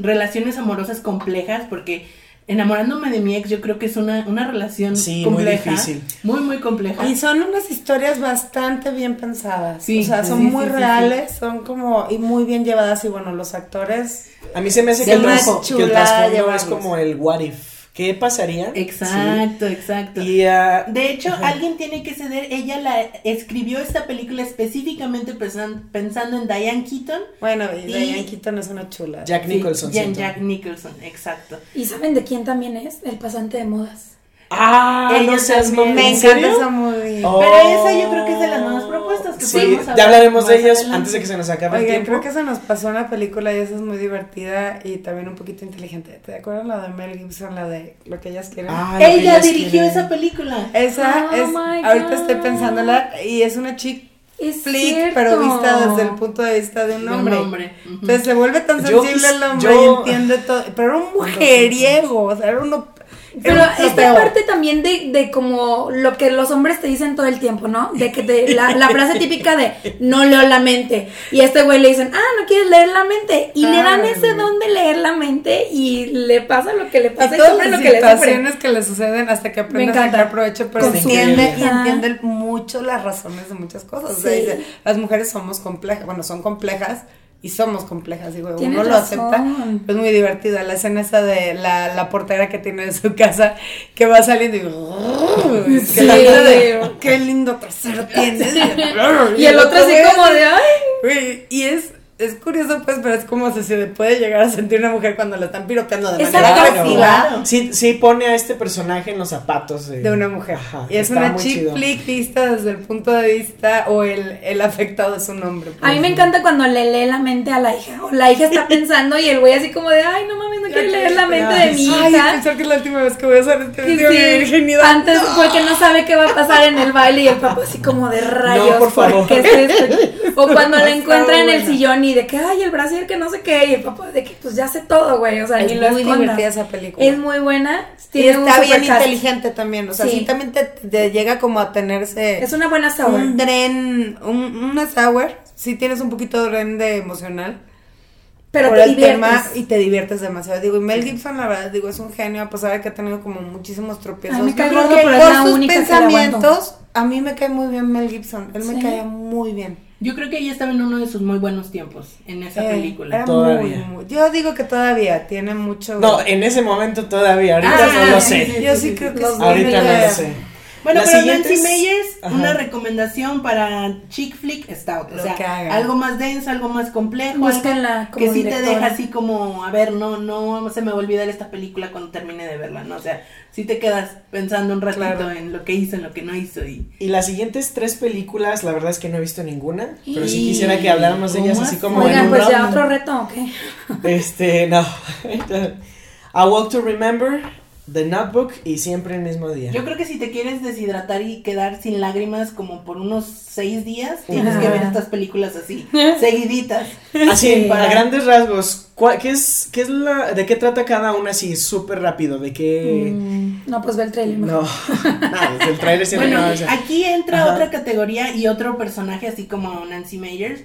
relaciones amorosas complejas porque enamorándome de mi ex yo creo que es una, una relación Sí, muy difícil. Muy, muy compleja. Y son unas historias bastante bien pensadas. Sí, o sea, son sí, muy sí, sí, reales, son como, y muy bien llevadas. Y bueno, los actores. A mí se me hace que el, que el Chulada trasfondo es como el what if. ¿Qué pasaría? Exacto, exacto. Sí. Y ah, De hecho, Ajá. alguien tiene que ceder. Ella la escribió esta película específicamente pensan- pensando en Diane Keaton. Bueno, y Y- Diane Keaton es una chula. Jack Sí, Nicholson. Siento. Jack Nicholson, exacto. ¿Y saben de quién también es? El pasante de modas. Ah, Ella no seas también. Me ¿en encanta serio? esa movie. Oh. Pero esa yo creo que es de las nuevas propuestas que Sí, podemos ya hablar hablaremos de ellas adelante. antes de que se nos acabe el tiempo. creo que se nos pasó una película y esa es muy divertida y también un poquito inteligente. ¿Te acuerdas la de Mel Gibson, la de Lo que ellas quieren? Ah, Ella ellas dirigió quieren. esa película. Esa Oh es, my ahorita estoy pensándola y es una chick Es flick, cierto. pero vista desde el punto de vista de un De un hombre. hombre. Entonces se vuelve tan Yo sensible quis- el hombre yo- y entiende todo. Pero era un mujeriego, o sea, era uno. Pero un esta parte también de, de como lo que los hombres te dicen todo el tiempo, ¿no? De que te, la, la frase típica de no leo la mente. Y a este güey le dicen, ah, no quieres leer la mente. Y le dan ese don de leer la mente y le pasa lo que le Y pasa y sufre las lo que le situaciones que le suceden hasta que aprende a sacar provecho, pero Es entiende y entiende mucho las razones de muchas cosas. O sea, dice, las mujeres somos complejas, bueno, son complejas y somos complejas, digo, uno lo acepta. Es muy divertida la escena esa de la, la portera que tiene de su casa que va saliendo y Sí. de, qué lindo trasero tienes. Y el otro así como de, ay. Y es, es curioso, pues, pero es como si se puede llegar a sentir una mujer cuando la están piropeando de manera agresiva Claro. Sí, sí pone a este personaje en los zapatos de, de una mujer. Ajá, y es una chick flick vista desde el punto de vista o el, el afectado es un hombre. A mí me encanta cuando le lee la mente a la hija. O la hija está pensando y el güey así como de, ay, no mames, no no quiere leer la mente de mi Ay, hija. pensar que es la última vez que voy a hacer este video sí, de virginidad. Antes, porque no sabe qué va a pasar en el baile y el papá así como de rayos. por favor. ¿por qué es? O cuando la encuentra en el sillón y de que, ay, el brasier que no sé qué, y el papá de que pues ya sé todo, güey, o sea, Es muy divertida esa película. Es muy buena. Y tiene un está bien inteligente también. O sea, Sí. sí, también te, te llega como a tenerse Es una buena sour. un dren, un, una sour. Sí tienes un poquito de dren de emocional. Pero por te el tema diviertes. y te diviertes demasiado. Digo, y Mel Gibson, la verdad, digo, es un genio, a pesar de que ha tenido como muchísimos tropiezos. Ay, me cae por sus única pensamientos, a mí me cae muy bien Mel Gibson. Él me cae muy bien. Yo creo que ella estaba en uno de sus muy buenos tiempos en esa Eh, película. era Todavía. muy, muy- yo digo que todavía tiene mucho. No, en ese momento todavía, ahorita Ah, no lo sí, sé. Yo sí creo que Los sí. Ahorita no lo sé. Bueno, Las pero Nancy Meyers, una recomendación para chick flick stout. O Lo sea, que haga. algo más denso, algo más complejo. Búsquenla como que sí te deja así como, a ver, no, no se me va a olvidar esta película cuando termine de verla, ¿no? O sea, sí te quedas pensando un ratito Claro. en lo que hizo, en lo que no hizo y... Y las siguientes tres películas, la verdad es que no he visto ninguna, pero sí quisiera que habláramos de ellas ¿cómo así como en Oigan, un pues ya round. otro reto, ¿o qué? Este, no. A Walk to Remember, The Notebook y Siempre el mismo día. Yo creo que si te quieres deshidratar y quedar sin lágrimas como por unos seis días, tienes Ajá. que ver estas películas así, seguiditas. Así, para- a grandes rasgos, ¿cuál- ¿qué es, qué es la, de qué trata cada una así súper rápido? ¿De qué? Mm, no, pues ve el trailer. No, el trailer siempre Bueno, no, o sea, aquí entra Ajá. otra categoría y otro personaje, así como Nancy Meyers.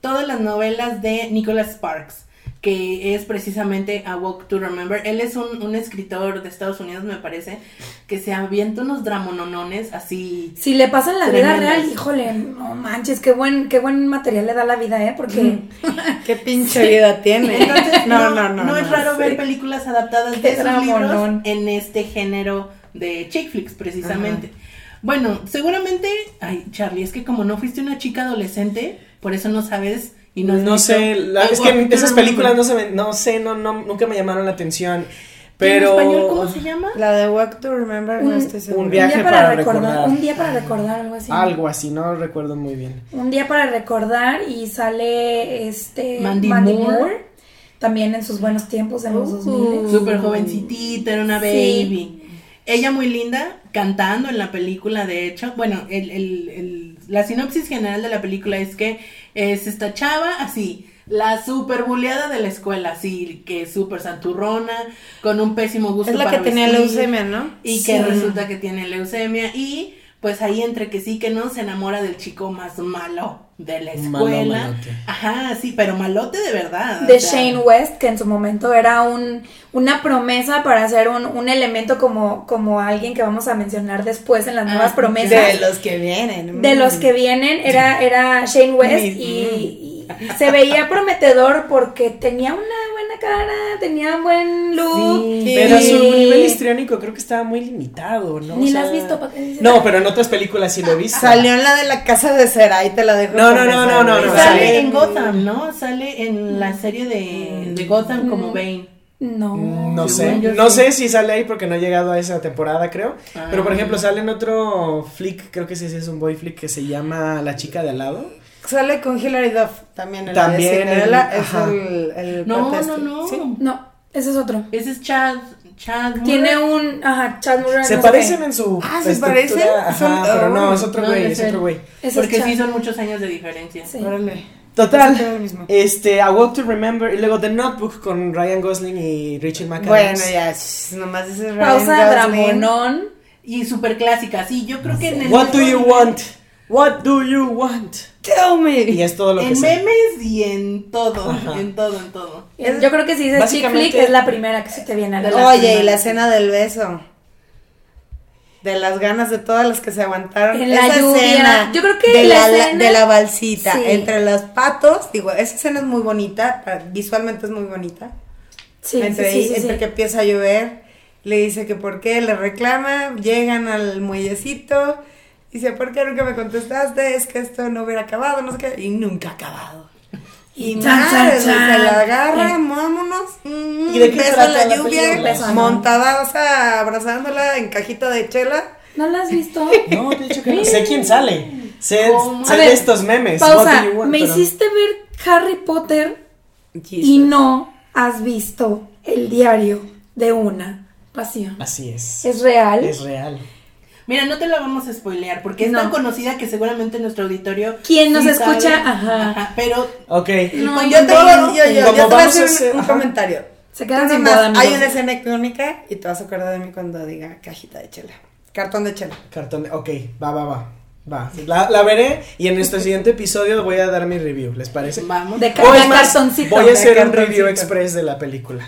Todas las novelas de Nicholas Sparks, que es precisamente A Walk to Remember. Él es un, un escritor de Estados Unidos, me parece, que se avienta unos dramononones así. Si le pasa en la vida real, híjole, no manches, qué buen, qué buen material le da la vida, ¿eh? Porque Qué pinche vida tiene. Entonces, no, no, no. no es raro sí. ver películas adaptadas Qué de esos libros dramonón. en este género de chick flicks, precisamente. Bueno, seguramente, ay, Charlie, es que como no fuiste una chica adolescente, por eso no sabes y no sé, la- es que esas películas no se ven, no sé, no, no, nunca me llamaron la atención, ¿En pero... español cómo se llama? La de Walk to Remember, no Un- estoy segura. un viaje un día para, para recordar, recordar. un día para recordar, algo así. Algo así, no recuerdo muy bien. Un día para recordar y sale este Mandy Moore. también en sus buenos tiempos en los Uh. 2000. Súper jovencitita, era una Sí. baby. Ella muy linda, cantando en la película, de hecho. Bueno, el, el- el- la sinopsis general de la película es que es esta chava, así, la super buleada de la escuela, así, que es súper santurrona, con un pésimo gusto Es la para que tenía vestir, leucemia, ¿no? Y que resulta que tiene leucemia y pues ahí entre que sí que no se enamora del chico más malo de la escuela. Ajá, sí, pero malote de verdad. de o sea, Shane West, que en su momento era un, una promesa para ser un, un elemento como, como alguien que vamos a mencionar después en las Ah, nuevas promesas. De los que vienen. de los que vienen era, era Shane West Mm. y, y se veía prometedor porque tenía una buena cara, tenía buen look. Sí. Pero su Y- nivel histriónico creo que estaba muy limitado, ¿no? Ni O la has visto, ¿para qué dices? No, pero en otras películas sí lo he visto. Salió en la de la casa de cera, ahí te la dejo. No, no, no, no, no, Sale sale- en Gotham, ¿no? Sale en la serie de, de Gotham como Bane. No. No sé, no sé si sale ahí porque no he llegado a esa temporada, creo. Ah. Pero por ejemplo, sale en otro flick, creo que sí, sí es un boy flick que se llama La chica de al lado. Sale con Hilary Duff también en También de el- es el, el No, no, no. ¿Sí? No, ese es otro. Ese es Chad. Chad Murray. Tiene un, ajá, Chad Murray. Se no parecen en su Ah, ¿se parecen? Ajá, Son- pero no, es otro No, güey, no es otro güey. Ese es Porque Chad. sí son muchos años de diferencia. Sí. Órale. Total. El. Este, A Walk to Remember y luego The Notebook con Ryan Gosling y Rachel McAdams. Bueno, ya, nomás dices Ryan Pausa, Gosling. dramonón. Y súper clásica, sí, yo creo que en el What do you want? What do you want? Tell me. Y es todo lo que En sé. memes y en todo, Ajá. en todo, en todo. Yo creo que si dices chick Básicamente- flick es la primera que se te viene a la la Oye, y la escena del beso. De las ganas de todas las que se aguantaron. En la esa lluvia. escena. Yo creo que de la la, escena- de la balsita. Sí. Entre los patos. Digo, esa escena es muy bonita. Visualmente es muy bonita. Sí, entre sí, sí, sí, entre sí. que empieza a llover. Le dice que por qué, le reclama. Llegan al muellecito. Dice, ¿por qué nunca me contestaste? Es que esto no hubiera acabado, no sé qué. Y nunca ha acabado. Y madre, se la agarra, Eh. vámonos. mm, ¿Y de qué trata la la lluvia, montada, o sea, abrazándola en cajita de chela. ¿No la has visto? No, de hecho que no. Sé quién sale. Sé, ver, estos memes. Pausa. want? Me Pero- hiciste ver Harry Potter y no has visto El diario de una pasión. Así es. Es real. Es real. Mira, no te la vamos a spoilear porque es No. tan conocida que seguramente nuestro auditorio. ¿Quién nos sí escucha? sabe. Ajá. Pero Ok. No, yo tengo, no. yo, yo, yo Como te voy a hacer un, comentario. Se quedan sin boda, hay una escena icónica y te vas a acordar de mí cuando diga cajita de chela. Cartón de chela. Cartón de... Ok, va, va, va. Va. La, la veré y en nuestro siguiente episodio voy a dar mi review, ¿les parece? vamos. De más, cartoncito. voy a hacer un review express de la película.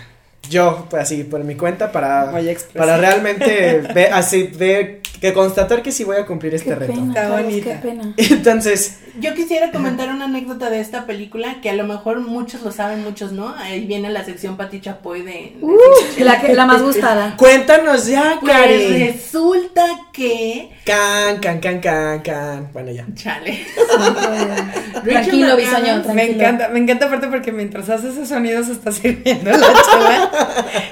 Yo, pues así, por mi cuenta, para, para realmente ver, así, ver, que constatar que sí voy a cumplir este Qué reto. pena, Está Carlos, bonita. qué pena. Entonces, Yo quisiera comentar una anécdota de esta película que a lo mejor muchos lo saben, muchos no. Ahí viene la sección Pati Chapoy de. de Uh, la, que- la más gustada. cuéntanos ya, Pues Cari. resulta que. Can, can, can, can, can. Bueno, ya. Chale. Tranquilo, bisoño, tranquilo. Me encanta, me encanta aparte porque mientras hace ese sonido se está sirviendo la chela.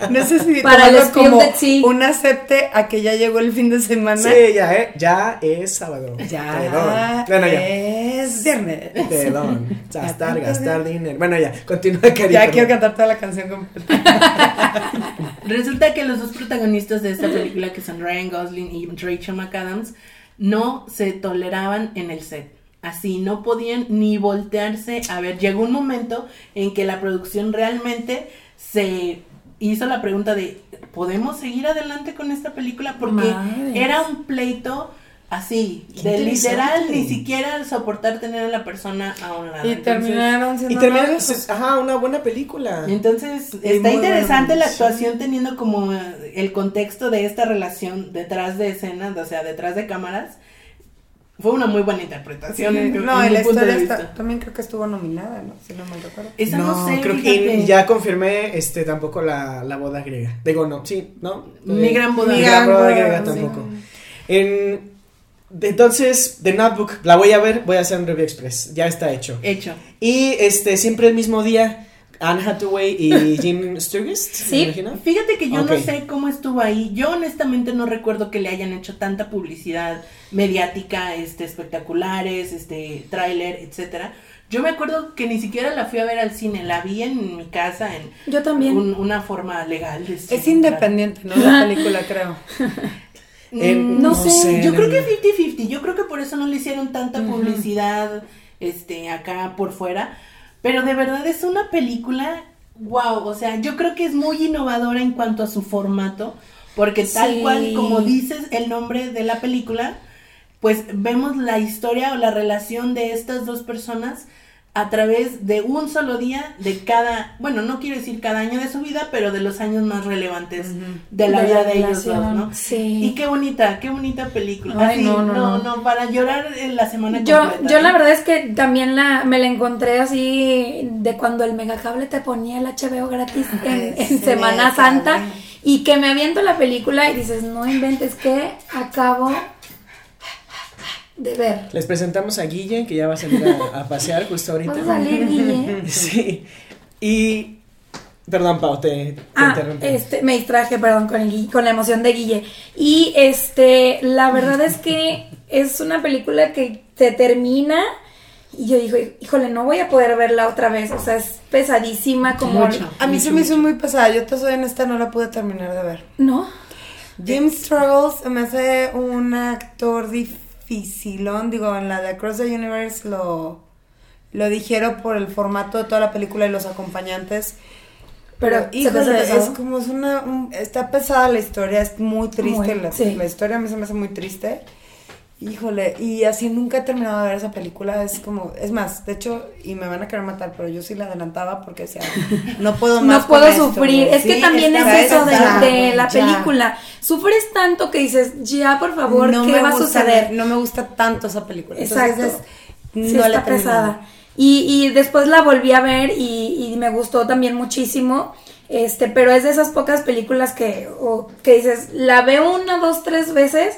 No sé si Para el como un acepte a que ya llegó el fin de semana. Sí, ya, ¿eh? Ya es sábado. Ya Perdón. Bueno, ya. es viernes. Perdón. Gastar, gastar dinero. Bueno, ya. Continúa, Cari. Ya quiero cantar toda la canción completa. Resulta que los dos protagonistas de esta película, que son Ryan Gosling y Rachel McAdams, no se toleraban en el set. Así, no podían ni voltearse a ver. Llegó un momento en que la producción realmente se hizo la pregunta de, ¿podemos seguir adelante con esta película? Porque era un pleito así, Qué de literal, ni siquiera soportar tener a la persona a un lado. Y Entonces- terminaron siendo Y termina, novios. pues, ajá, una buena película. entonces, Y está interesante la actuación teniendo como el contexto de esta relación detrás de escenas, o sea, detrás de cámaras. Fue una muy buena interpretación. en- en no, y la historia está- también creo que estuvo nominada, ¿no? Si no mal recuerdo. Esa no, sé, creo fíjate. que ya confirmé este tampoco la, la boda griega. Digo, no, sí, ¿no? Mi Eh, gran boda Mi griega. gran boda boda, griega sí. tampoco. En, entonces, The Notebook, la voy a ver, voy a hacer un review express. Ya está hecho. Hecho. Y este, siempre el mismo día, Anne Hathaway y Jim Sturgis, Sí. Fíjate que yo no sé cómo estuvo ahí. Yo honestamente no recuerdo que le hayan hecho tanta publicidad mediática, este, espectaculares, este, tráiler, etcétera. Yo me acuerdo que ni siquiera la fui a ver al cine, la vi en mi casa en Yo también. un- una forma legal. de Es independiente, ¿no? La película, creo. Eh, Mm, no sé, Yo creo que verdad. 50-50. Yo creo que por eso no le hicieron tanta publicidad este, acá por fuera. Pero de verdad es una película, wow. O sea, yo creo que es muy innovadora en cuanto a su formato. Porque tal Sí. cual como dices el nombre de la película, pues vemos la historia o la relación de estas dos personas a través de un solo día de cada, bueno, no quiero decir cada año de su vida, pero de los años más relevantes de la vida de ellos dos, ¿no? Sí. Y qué bonita, qué bonita película. Ay, Así, no, no, no, para llorar en la semana Yo, completa. yo la verdad es que también la, me la encontré así de cuando el megacable te ponía el HBO gratis en, Semana. Santa y que me aviento la película y dices, no inventes que acabo de ver. Les presentamos a Guille, que ya va a salir a, a pasear justo ahorita. Vas a salir, Guille. Sí. Y. Perdón, Pau, te, te Ah, interrumpí. este, me distraje, perdón, con, el, con la emoción de Guille. Y este, la verdad es que es una película que te termina y yo digo, híjole, no voy a poder verla otra vez. O sea, es pesadísima como... Mucho. A mí se me hizo muy pesada. Yo te soy honesta, no la pude terminar de ver. ¿No? Jim Struggles me hace un actor dificilón. Digo, en la de Across the Universe lo, lo dijeron por el formato de toda la película y los acompañantes. Pero, es como es una... un- está pesada la historia, es muy triste. Muy, la, sí. la historia a mí se me hace muy triste. Híjole, y así nunca he terminado de ver esa película, es como, es más, de hecho, y me van a querer matar, pero yo sí la adelantaba porque decía, no puedo más No puedo con sufrir. Es que también es eso de, de la ya. película. Sufres tanto que dices, ya, por favor, no ¿qué me va a suceder? No me gusta tanto esa película. Exacto. Entonces, Sí, no está la pesada. Y, y después la volví a ver y, y me gustó también muchísimo. Este, pero es de esas pocas películas que, o- que dices, la veo una, dos, tres veces,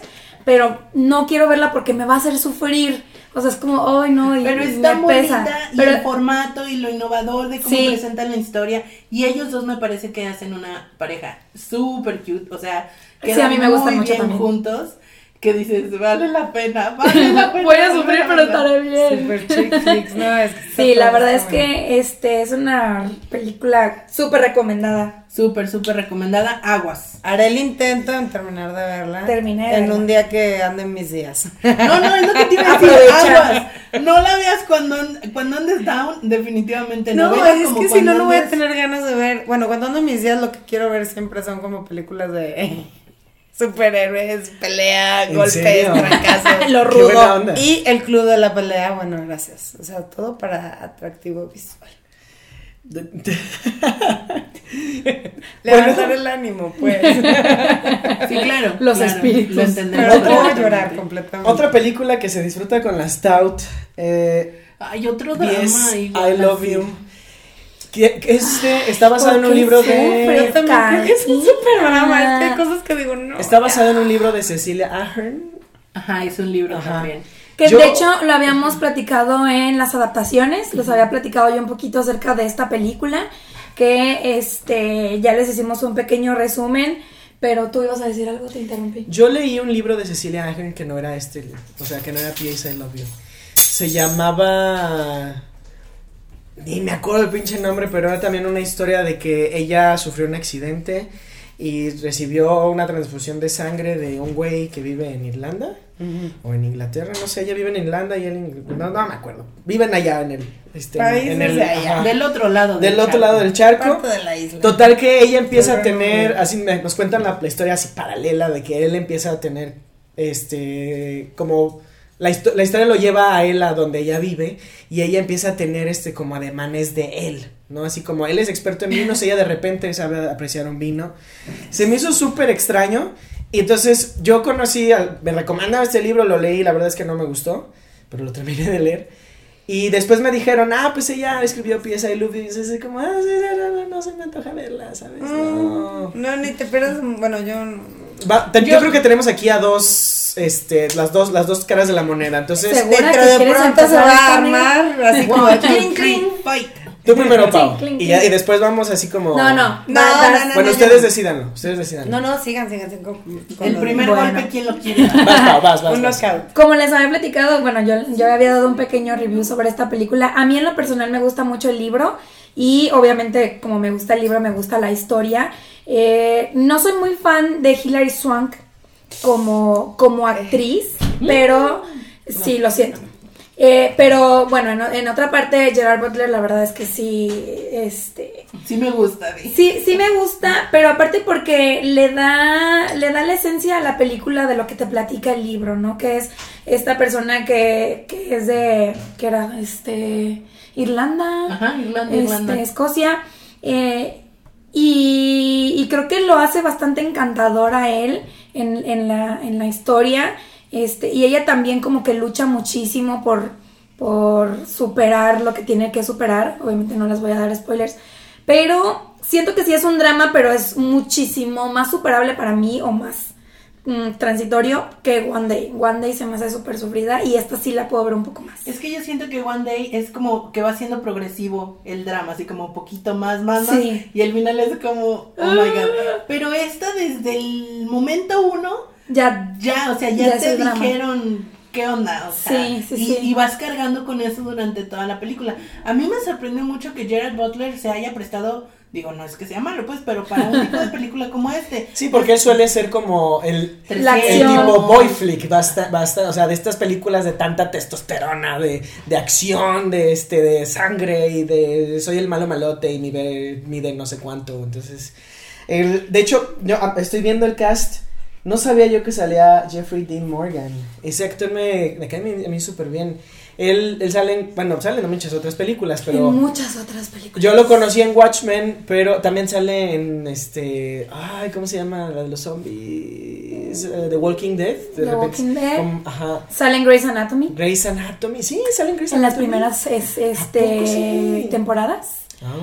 pero no quiero verla porque me va a hacer sufrir. O sea, es como, ay no, y, Pero está me bonita pesa. y Pero el formato y lo innovador de cómo Sí. presentan la historia. Y ellos dos me parece que hacen una pareja súper cute. O sea, Sí, a mí me gustan mucho bien también. juntos. Que dices, vale la pena, vale la pena. Voy a sufrir, pero estaré bien. Super chick flicks, no, es que Sí, la verdad es que este es una película súper recomendada. Súper, súper recomendada, Aguas. Haré el intento en terminar de verla. Terminé de En verla. un día que anden mis días. No, no, es lo que iba a decir. Aguas. No la veas cuando, cuando andes down, definitivamente no. No, es como que si cuando no, no voy a tener ganas de ver. Bueno, cuando ando en mis días, lo que quiero ver siempre son como películas de superhéroes, pelea, ¿En golpes, fracasos. Lo rudo. Y el club de la pelea, bueno, gracias. O sea, todo para atractivo visual. Levantar el ánimo, pues. Sí, claro. Los claro, espíritus. Lo entendemos. Pero no voy a perfectamente. llorar completamente. Otra película que se disfruta con la Stout, eh, Hay otro drama. Yes, igual I Love así. You. Que, que este está basado en un ¿Por qué libro de... Yo también creo que es un super drama. Es que hay cosas que digo, no. Está basado en un libro de Cecilia Ahern. Ajá, es un libro Ajá. también. Que Yo- de hecho lo habíamos platicado en las adaptaciones, les había platicado yo un poquito acerca de esta película, que este ya les hicimos un pequeño resumen, pero tú ibas a decir algo, te interrumpí. Yo leí un libro de Cecilia Ahern que no era este, o sea, que no era P.A. I Love You. Se llamaba... Ni me acuerdo el pinche nombre, pero era también una historia de que ella sufrió un accidente y recibió una transfusión de sangre de un güey que vive en Irlanda o en Inglaterra, no sé, ella vive en Irlanda y él en- no, no me acuerdo. Viven allá en el este Países en el de allá. Del otro lado. del otro charco. lado del charco. Parte de la isla. Total que ella empieza a tener, no. así me- nos cuentan la, la historia así paralela de que él empieza a tener, este, como la, histo- la historia lo lleva a él a donde ella vive y ella empieza a tener este como ademanes de él, ¿no? Así como él es experto en vinos, ella de repente sabe apreciar un vino. Se me hizo súper extraño y entonces yo conocí, me recomendaba este libro, lo leí, la verdad es que no me gustó, pero lo terminé de leer. Y después me dijeron, ah, pues ella escribió Pieza y Love y dices así como, ah, sí, no, no, no, no se me antoja verla, ¿sabes? No. Mm, No, ni te pierdas. Bueno, yo. no- Va, te- yo, creo que tenemos aquí a dos, este, las dos, las dos caras de la moneda. Entonces, Seguro. ¿Segura Dentro de pronto se va a amiga? armar. Así como clink, clink. tú primero, Pau. clink, y, ya- clink. y después vamos así como. No, no, No, no, Bueno, ustedes decídanlo, ustedes decidan. No, no, sigan, sigan, El primer golpe, ¿quién lo quiere? Vas, Pau, vas, vas. Un vas. knockout. Como les había platicado, bueno, yo, yo había dado un pequeño review sobre esta película. A mí en lo personal me gusta mucho el libro y obviamente como me gusta el libro, me gusta la historia. Eh, no soy muy fan de Hilary Swank como, como actriz, pero sí, lo siento. Eh, pero bueno, en, en otra parte, Gerard Butler, la verdad es que sí, este, Sí me gusta. Sí, sí me gusta, pero aparte porque le da, le da la esencia a la película de lo que te platica el libro, ¿no? Que es esta persona que, que es de, que era, este, Irlanda, Ajá, Irlanda, este, Irlanda. Escocia, eh, y, y creo que lo hace bastante encantador a él en, en la, en la historia, este, y ella también como que lucha muchísimo por, por superar lo que tiene que superar, obviamente no les voy a dar spoilers, pero siento que sí es un drama, pero es muchísimo más superable para mí o más mm, transitorio que One Day. One Day se me hace súper sufrida y esta sí la puedo ver un poco más. Es que yo siento que One Day es como que va siendo progresivo el drama, así como un poquito más, más, más. Y el final es como, oh my god. Pero esta desde el momento uno, Ya, ya, o sea, ya, te dijeron qué onda, o sea, Sí, sí, y, sí. y vas cargando con eso durante toda la película. A mí me sorprendió mucho que Gerard Butler se haya prestado, digo, no es que sea malo, pues, pero para un tipo de película como este. Sí, porque él suele ser como el, La el tipo boy flick, basta, basta, o sea, de estas películas de tanta testosterona, de, de acción, de este, de sangre y de soy el malo malote y mide, mide no sé cuánto. Entonces, el, de hecho, yo ah, estoy viendo el cast. No sabía yo que salía Jeffrey Dean Morgan. Ese actor me, me cae a mí, a mí súper bien. Él, él sale en, bueno, sale en muchas otras películas, pero... en muchas otras películas. Yo lo conocí en Watchmen, pero también sale en este. Ay, ¿cómo se llama? La de los zombies. eh, The Walking Dead. de The Walking Dead. como- ajá. Sale en Grey's Anatomy. Grey's Anatomy. Sí, sale en Grey's En las Anatomy. primeras es- ¿A este, sí? temporadas. Ah.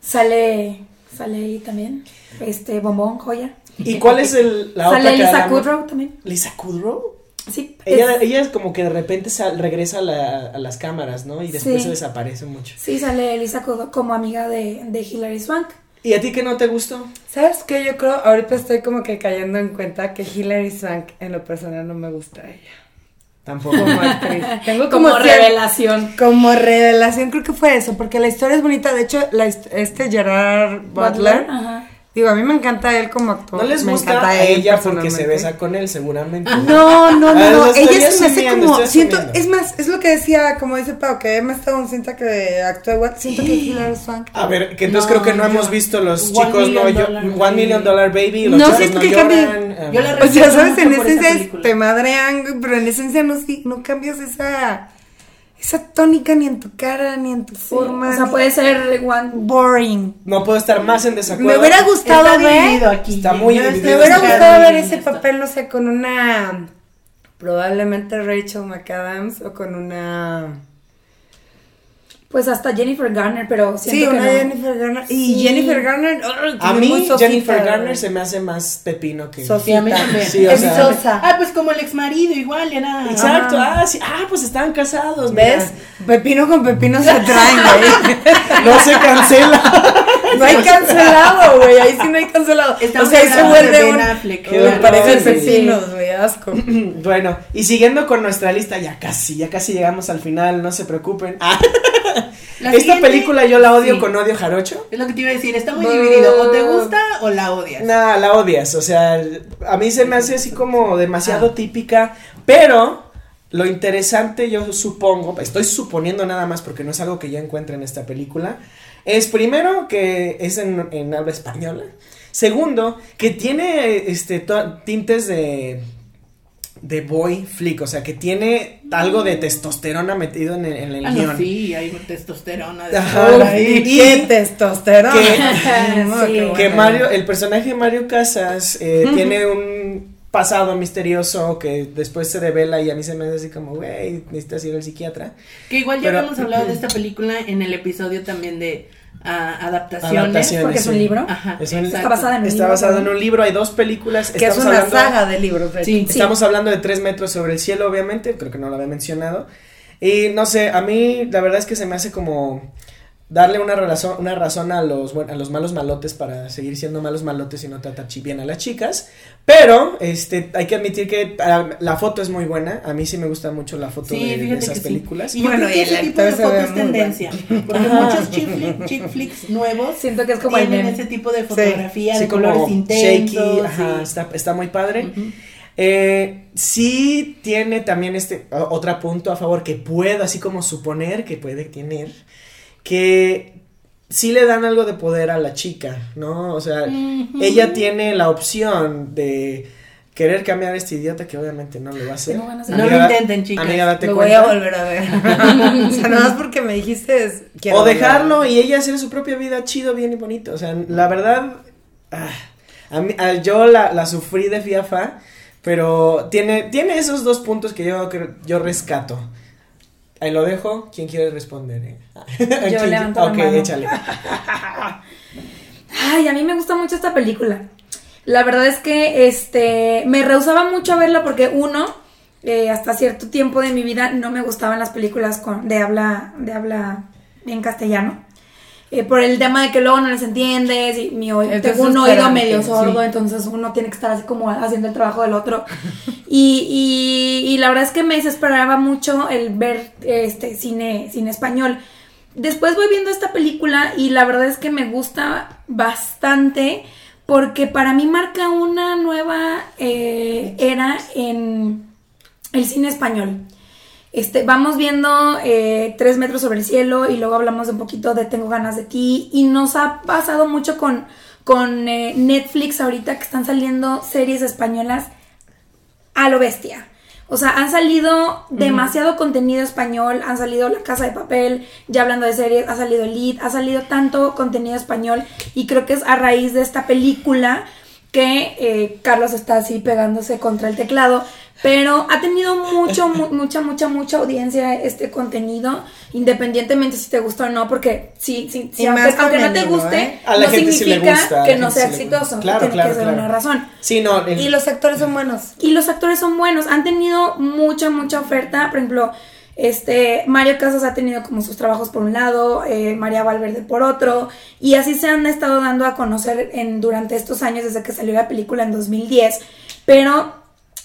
Sale, sale ahí también. Este, Bombón, Joya. ¿Y cuál es el, la sale otra que Lisa? Kudrow también. Lisa Kudrow. Sí. Ella, es- ella es como que de repente sal- regresa a, la- a las cámaras, ¿no? Y después Sí. se desaparece mucho. Sí, sale Lisa Kudrow como amiga de, de Hilary Swank. ¿Y a ti qué no te gustó? ¿Sabes qué? Yo creo, ahorita estoy como que cayendo en cuenta que Hilary Swank en lo personal no me gusta a ella. Tampoco. Como actriz. Tengo Como revelación. Como revelación, creo que fue eso, porque la historia es bonita. De hecho, la este Gerard Butler, Ajá. Digo, a mí me encanta él como actor. No les me gusta encanta a él ella porque se besa con él, seguramente. No, no, Ah, no, lo no. Ella se me hace como. Siento, asumiendo. es más, es lo que decía, como dice Pau, que Emma Stone sienta que actúa igual. Siento que Hilary Swank. A ver, que entonces No, creo que no yo- hemos visto los chicos, no, yo, One. Million Dollar Baby, los No, chicos siento no que cambie. lloran. eh, Yo la O sea, sabes, en esencia te madrean, güey, pero en esencia no, sí- no cambias esa, esa tónica ni en tu cara, ni en tu forma. O sea, puede ser one boring. No puedo estar más en desacuerdo. Me hubiera gustado Está ver. aquí. Está muy estoy Me hubiera gustado ver ese papel, no sé, con una. Probablemente Rachel McAdams o con una. Pues hasta Jennifer Garner, pero Sí, siento que una no. Jennifer Garner. Y Sí. Jennifer Garner. A mí, Jennifer Garner se me hace más pepino que. Sí, a mí también. Sí, o es sea- sosa. Ah, pues como el ex marido, igual era. Exacto, Ajá. ah, sí, ah, pues estaban casados, mira. ¿Ves? Pepino con pepino se traen, güey. No se cancela. No hay cancelado, güey. Ahí sí no hay cancelado. Estamos o sea, ahí se vuelve un. Affleck, claro. Sí. pepinos, güey. Asco. bueno, y siguiendo con nuestra lista, ya casi, ya casi llegamos al final, no se preocupen. Ah, La esta película yo la odio Sí. con odio jarocho. Es lo que te iba a decir, está muy No. dividido. O te gusta o la odias. Nah, la odias, o sea, a mí se me hace así como demasiado Ah. típica, pero lo interesante yo supongo, estoy suponiendo nada más porque no es algo que yo encuentre en esta película, es primero que es en, en habla española, segundo que tiene este tintes de de boy flick, o sea, que tiene algo de testosterona metido en el, en el Ah, no, sí, hay testosterona. De Ajá. y qué testosterona. Que- No, Sí. qué que bueno. Mario, el personaje de Mario Casas eh, tiene un pasado misterioso que después se devela y a mí se me hace así como, güey, necesitas ir al psiquiatra. Que igual ya Pero- habíamos hablado de esta película en el episodio también de ah, adaptaciones. Adaptaciones, Porque es un sí. libro. Ajá, Es un- Está basada en un Está libro, basado en ¿no? un libro, hay dos películas. Que es una hablando- saga de libros. de Sí. hecho. Estamos hablando de tres metros sobre el cielo, obviamente, creo que no lo había mencionado. Y no sé, a mí la verdad es que se me hace como darle una razón, una razón a los buen- a los malos malotes para seguir siendo malos malotes y no tratar bien a las chicas. Pero este hay que admitir que ah, la foto es muy buena. A mí sí me gusta mucho la foto Sí, de, esas que sí. películas. Y Bueno, y ese el tipo de foto es tendencia. Porque Ajá. muchos chick, flick- chick flicks nuevos Siento que es como el tienen ese tipo de fotografía Sí, de como colores intensos. shaky, ajá, sí. está, está muy padre. Eh, sí tiene también este otro punto a favor que puedo así como suponer que puede tener que sí le dan algo de poder a la chica, ¿no? O sea, ella tiene la opción de querer cambiar a este idiota que obviamente no lo va a hacer. Ganas de- No lo intenten, chicas. Amiga, date Lo voy a volver a ver. o sea, nada más porque me dijiste. es- O dejarlo y ella hacer su propia vida chido, bien y bonito. O sea, la verdad, ah, a mí- a- yo la, la sufrí de fiafa, pero tiene, tiene esos dos puntos que yo, creo- yo rescato. Ahí lo dejo. ¿Quién quiere responder? eh? ¿Quién- levanto la Ok, mano. échale. Ay, a mí me gusta mucho esta película. La verdad es que este me rehusaba mucho a verla porque uno eh, hasta cierto tiempo de mi vida no me gustaban las películas con, de habla de habla en castellano. Eh, por el tema de que luego no les entiendes y mi oído, tengo un oído medio sí. sordo, entonces uno tiene que estar así como haciendo el trabajo del otro. Y, y- y la verdad es que me desesperaba mucho el ver este cine, cine español. Después voy viendo esta película y la verdad es que me gusta bastante porque para mí marca una nueva eh, era en el cine español. Este, vamos viendo eh, Tres metros sobre el cielo y luego hablamos un poquito de Tengo ganas de ti y nos ha pasado mucho con, con eh, Netflix ahorita que están saliendo series españolas a lo bestia. O sea, han salido demasiado contenido español, han salido La Casa de Papel, ya hablando de series, ha salido Elite, ha salido tanto contenido español y creo que es a raíz de esta película que eh, Carlos está así pegándose contra el teclado, pero ha tenido mucho, mu- mucha, mucha, mucha audiencia este contenido, independientemente si te gusta o no, porque sí, sí, sí, aunque, no te guste, ¿eh? A la no gente sí le significa gusta, que no sea sí exitoso, Claro, tiene claro, que ser claro. una razón. Sí, no. el- Y los actores son buenos. Y los actores son buenos, han tenido mucha, mucha oferta. Por ejemplo, Este, Mario Casas ha tenido como sus trabajos por un lado, eh, María Valverde por otro, y así se han estado dando a conocer en, durante estos años desde que salió la película en 2010. Pero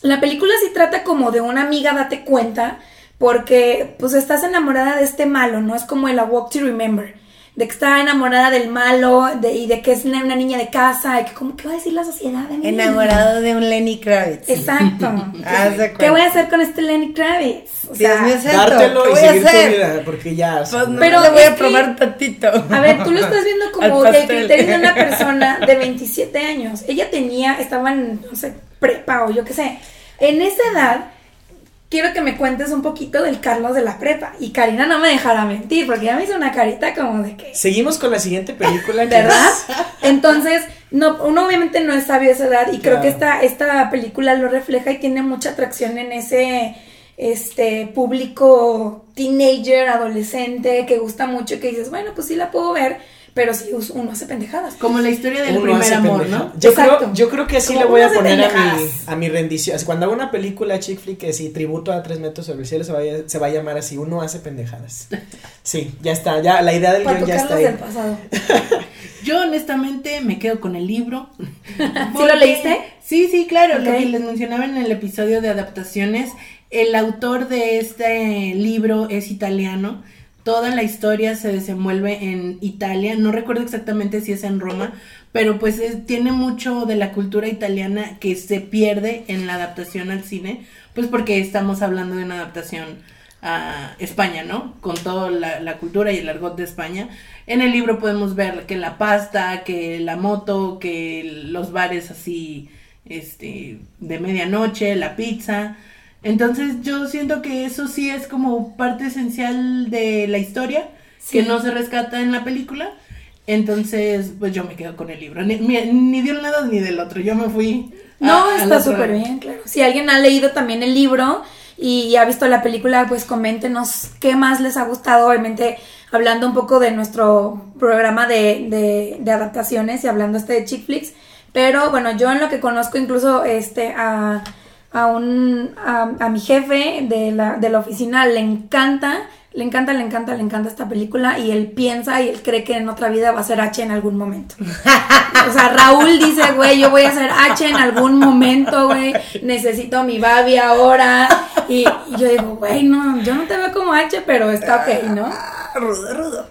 la película sí trata como de una amiga, date cuenta, porque pues estás enamorada de este malo, ¿no? Es como el A Walk to Remember de que está enamorada del malo de, y de que es una, niña de casa y que como qué va a decir la sociedad de mí. Enamorado de un Lenny Kravitz. Exacto. ¿Qué voy a hacer con este Lenny Kravitz? O sea, Dios mío, dártelo ¿qué y voy seguir a hacer? tu vida porque ya. Pues pero le voy a probar tantito. A ver, tú lo estás viendo como el criterio de una persona de 27 años. Ella tenía, estaba en, no sé, prepa o yo qué sé. En esa edad quiero que me cuentes un poquito del Carlos de la prepa. Y Karina no me dejará mentir, porque ya me hizo una carita como de que... Seguimos con la siguiente película. ¿Verdad? Entonces, no, uno obviamente no es sabio a esa edad y creo que esta, esta película lo refleja y tiene mucha atracción en ese este público teenager, adolescente, que gusta mucho y que dices, bueno, pues sí la puedo ver pero si uno hace pendejadas. Como la historia del primer amor, ¿no? Yo creo, yo creo que así le voy a poner a mi, a mi rendición. Cuando hago una película chick flick que si tributo a tres metros sobre el cielo se va, a, se va a llamar así, uno hace pendejadas. Sí, ya está, ya la idea del guion ya está ahí. Del pasado. Yo honestamente me quedo con el libro. ¿Sí lo leíste? Sí, sí, claro, lo que les mencionaba en el episodio de adaptaciones, el autor de este libro es italiano Toda la historia se desenvuelve en Italia, no recuerdo exactamente si es en Roma, pero pues tiene mucho de la cultura italiana que se pierde en la adaptación al cine, pues porque estamos hablando de una adaptación a España, ¿no? Con toda la, cultura y el argot de España. En el libro podemos ver que la pasta, que la moto, que los bares así, este, de medianoche, la pizza, entonces yo siento que eso sí es como parte esencial de la historia, que no se rescata en la película. Entonces, pues yo me quedo con el libro. Ni, de un lado ni del otro. Yo me fui. no, está súper bien, claro. Si alguien ha leído también el libro y ha visto la película, pues coméntenos qué más les ha gustado. Obviamente, hablando un poco de nuestro programa de, de, de adaptaciones y hablando este de chick flicks. Pero bueno, yo en lo que conozco incluso este a a, un, a, mi jefe de la, de la oficina le encanta, le encanta, le encanta, le encanta esta película y él piensa y él cree que en otra vida va a ser H en algún momento. o sea, Raúl dice, güey, yo voy a ser H en algún momento, güey, necesito mi babi ahora. Y, yo digo, güey, no, yo no te veo como H, pero está ok, ¿no? Ah, rudo, rudo.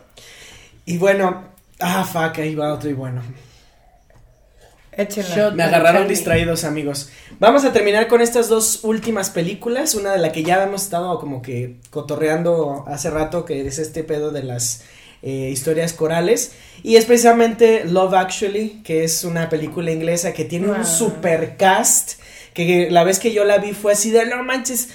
Y bueno, ah, fuck, ahí va otro y bueno. Échenla. Me agarraron distraídos, amigos. Vamos a terminar con estas dos últimas películas. Una de la que ya hemos estado como que cotorreando hace rato, que es este pedo de las eh, historias corales. Y es precisamente Love Actually, que es una película inglesa que tiene un super cast. Que la vez que yo la vi fue así de no manches.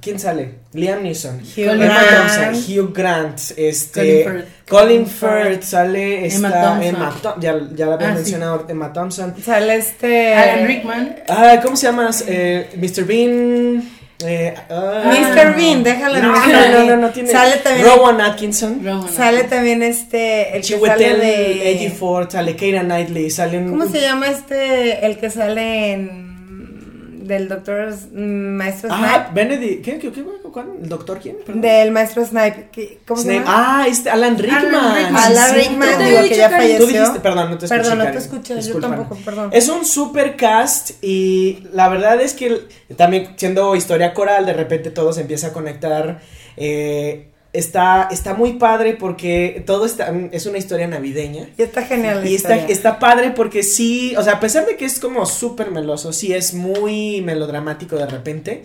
¿Quién sale? Liam Neeson, Hugh Grant, Hugh Grant, este, Colin Firth, sale esta Emma Thompson, ya, ya la había ah, mencionado Emma Thompson, sale este Alan Rickman, ah, ¿cómo se llama? Eh, Mr. Bean, eh, uh, Mr. Bean, déjalo no, no, no, no, no, tiene. Sale también. Rowan Atkinson. Rowan sale también este. El que sale de. Eddie Ford, sale Keira Knightley, sale un. ¿Cómo se llama este? El que sale en del doctor mm, Maestro ah, Snipe. Benedict, ¿qué, qué, qué, cuál? ¿El doctor quién? Del Maestro Snipe. ¿Cómo se llama? Ah, este, Alan Rickman. Alan Rickman, sí, digo que ya falleció. Tú dijiste, perdón, no te escuché. Perdón, no te escuché, yo tampoco, perdón. Es un super cast y la verdad es que también siendo historia coral, de repente todo se empieza a conectar. Eh, está, está muy padre porque todo está, es una historia navideña. Y está genial. Y está, está padre porque sí, o sea, a pesar de que es como súper meloso, sí es muy melodramático de repente.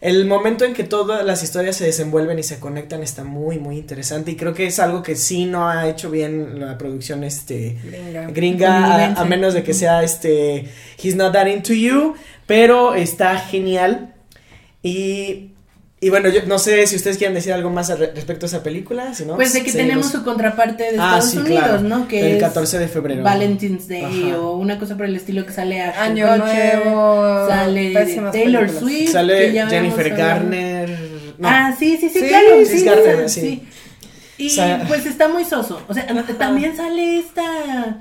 El momento en que todas las historias se desenvuelven y se conectan está muy, muy interesante. Y creo que es algo que sí no ha hecho bien la producción este gringa, a, menos de que sea este He's Not That Into You. Pero está genial. Y y bueno, yo no sé si ustedes quieren decir algo más respecto a esa película, si no, Pues de que tenemos su contraparte de ah, Estados Unidos, ¿no? Que el 14 de febrero. Valentine's Day o una cosa por el estilo que sale a Año Nuevo, sale Taylor Swift, sale Jennifer Garner. Ah, sí, sí, sí, claro. Sí, Garner, sí. Y pues está muy soso. O sea, también sale esta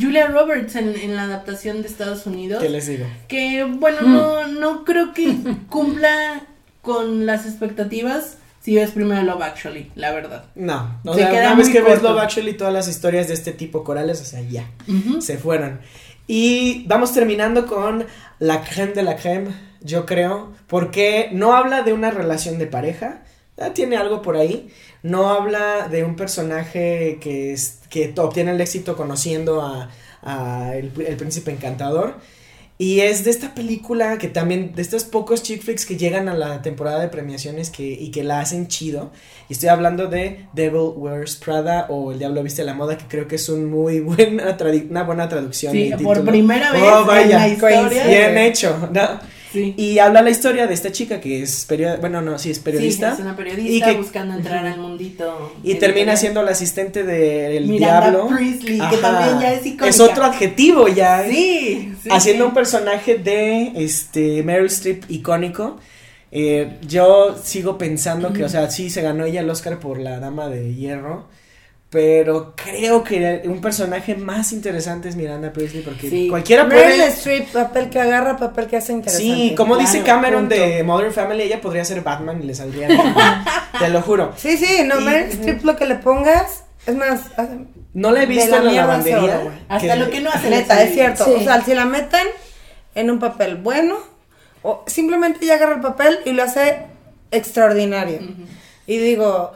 Julia Roberts en, en, la adaptación de Estados Unidos. ¿Qué les digo? Que bueno, no, no creo que cumpla con las expectativas si ves primero Love Actually, la verdad. No, o Se sea, una vez que ves. Love Actually, todas las historias de este tipo corales, o sea, ya, se fueron. Y vamos terminando con la creme de la creme, yo creo, porque no habla de una relación de pareja, tiene algo por ahí, no habla de un personaje que, es, que obtiene el éxito conociendo a, a el, el príncipe encantador. Y es de esta película que también, de estos pocos chick flicks que llegan a la temporada de premiaciones que, y que la hacen chido. Y estoy hablando de Devil Wears Prada o El Diablo Viste la Moda, que creo que es un muy buena, una buena traducción. Sí, por primera vez Oh, en vaya. la historia. Bien hecho, ¿no? Sí. Y habla la historia de esta chica que es periodista, bueno, no, sí, es periodista. Sí, es una periodista y que- buscando entrar al mundito. Y termina siendo la asistente del Miranda diablo. Priestley, que también ya es icónica. Es otro adjetivo ya. ¿eh? Sí, sí, haciendo sí. un personaje de este Meryl Streep icónico. Eh, yo sigo pensando que, o sea, sí se ganó ella el Oscar por la Dama de Hierro. Pero creo que un personaje más interesante es Miranda Priestley porque Sí. cualquiera Meryl puede. Streep, papel que agarra, papel que hace interesante. Sí, como dice Cameron punto. de Modern Family, ella podría ser Batman y le saldría. Te lo juro. Sí, sí, no, Y- Meryl Streep lo que le pongas, es más, hace- No la he De visto la en la lavandería. Hasta lo que no hace. neta, es cierto. Sí. O sea, si la meten en un papel bueno, o simplemente ella agarra el papel y lo hace extraordinario. Y digo,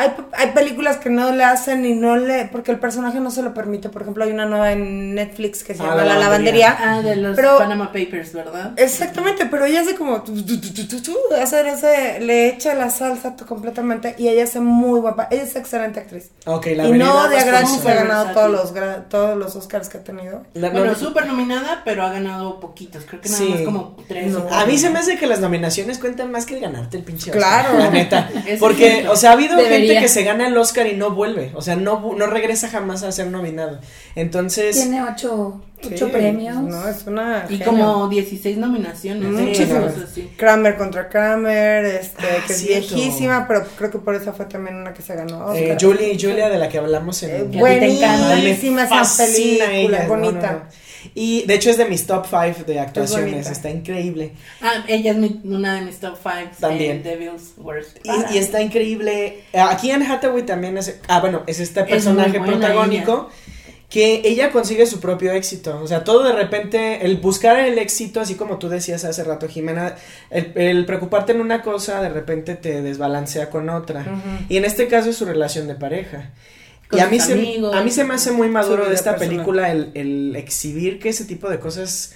hay, hay películas que no le hacen y no le. porque el personaje no se lo permite. Por ejemplo, hay una nueva en Netflix que se Ah, llama La La lavandería. Lavandería. Ah, de los Pero- Panama Papers, ¿verdad? Exactamente, pero ella hace como tu, tu, tu, tu, tu, tu, hacer ese, le echa la salsa completamente y ella hace muy guapa, ella es excelente actriz. Ok, la y no de gratis ha ganado todos los gra- todos los Oscars que ha tenido. La- Bueno, no- súper nominada, pero ha ganado poquitos. Creo que nada Sí. más como tres No. o A mí se me hace que las nominaciones cuentan más que el ganarte el pinche Oscar. Claro. La neta. Porque, cierto. o sea, ha habido gente Que se gana el Oscar y no vuelve. O sea, no, no regresa jamás a ser nominado. Entonces. Tiene ocho, ocho Sí, premios. No, es una. Y genio. como 16 nominaciones. ¿eh? Muchísimas. Así. Kramer contra Kramer, este, Ah, que es cierto. viejísima, pero creo que por eso fue también una que se ganó. Oscar. eh, Julie y Julia, de la que hablamos en. Eh, buenísima esa fascina película, bonita. no, no. Y de hecho es de mis top 5 de actuaciones. Está increíble. Ah, ella es mi- una de mis top 5. También. Devil's Worst. Y, y está increíble. Aquí en Hathaway también es. Ah, bueno, es este personaje protagónico. Que ella consigue su propio éxito. O sea, todo de repente, el buscar el éxito, así como tú decías hace rato, Jimena, el, el preocuparte en una cosa, de repente te desbalancea con otra. Y en este caso es su relación de pareja. Con y a mí, se, a mí se me hace muy maduro de esta personal. película el, el exhibir que ese tipo de cosas,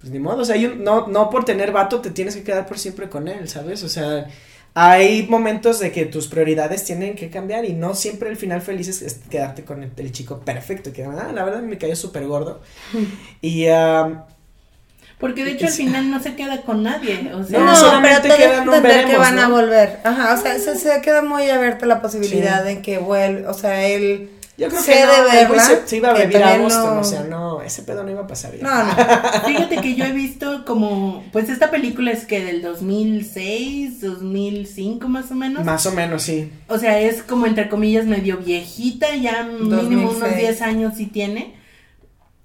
pues ni modo, o sea, un- no, no por tener vato te tienes que quedar por siempre con él, ¿sabes? O sea, hay momentos de que tus prioridades tienen que cambiar y no siempre el final feliz es, es quedarte con el, el chico perfecto, que ah, la verdad me cayó súper gordo. Y ah, Porque de hecho al final no se queda con nadie. O sea, No, No, solamente pero te queda deja en un entender que veremos, van a volver. Ajá, o sea, se, se queda muy abierta la posibilidad Sí. de que vuelva, o sea, él yo creo sé que no, verla, se, se iba a vivir a Boston, no- o sea, no, ese pedo no iba a pasar ya. No, no. Fíjate que yo he visto como, pues esta película es que del 2006, 2005 más o menos. Más o menos, sí. O sea, es como entre comillas medio viejita, ya mínimo unos 2006. 10 años sí tiene.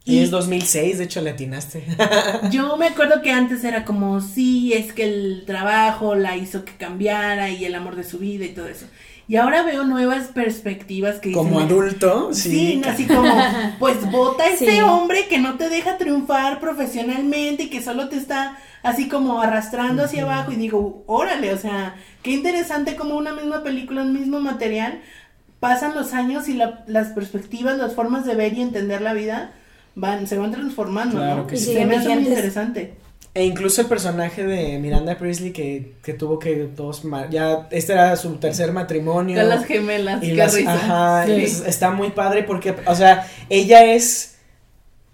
Y es 2006, de hecho le atinaste. yo me acuerdo que antes era como, sí, es que el trabajo la hizo que cambiara y el amor de su vida y todo eso. Y ahora veo nuevas perspectivas que dicen, Como adulto, Sí, sí. así como, pues vota a ese Sí. hombre que no te deja triunfar profesionalmente y que solo te está así como arrastrando hacia abajo y digo, órale, o sea, qué interesante como una misma película, un mismo material, pasan los años y la- las perspectivas, las formas de ver y entender la vida van, se van transformando, Claro ¿no? que Y sí. se me hace muy interesante. E incluso el personaje de Miranda Priestley que, que tuvo que dos ya este era su tercer matrimonio. Con las gemelas, y qué las- risa. ajá, Sí. es- está muy padre porque, o sea, ella es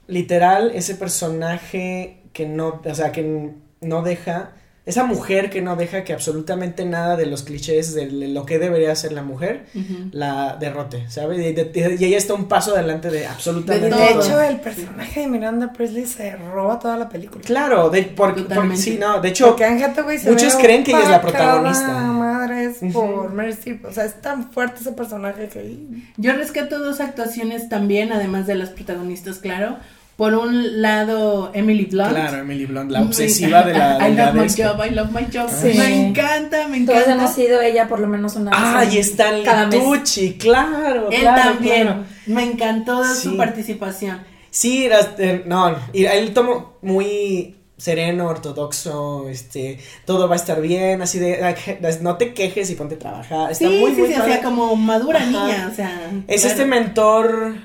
literal ese personaje que no, o sea, que no deja, esa mujer que no deja que absolutamente nada de los clichés de lo que debería ser la mujer la derrote, ¿sabes? Y, de- y ella está un paso adelante de absolutamente De De todo. hecho, el personaje de Miranda Presley se roba toda la película. Claro, de, por, por- sí, no, de hecho, Porque Anne Hathaway se muchos creen que ella es la protagonista. madre, es Ujú. por Streep. O sea, es tan fuerte ese personaje que. Yo rescato dos actuaciones también, además de las protagonistas, claro. Por un lado, Emily Blunt. Claro, Emily Blunt, la obsesiva de la I love my job, I love my job. Sí. Me encanta, me Todos encanta. hemos sido ella por lo menos una vez. Ah, y cada mes. Tucci, claro, Él claro, también. claro. Me encantó Sí. su participación. Sí, las- eh, no, y él tomó muy sereno, ortodoxo, este, todo va a estar bien, así de, no te quejes y ponte a trabajar, está sí, muy, sí, muy sí, o padre. sea, como madura Ajá. niña, o sea. Es claro. este mentor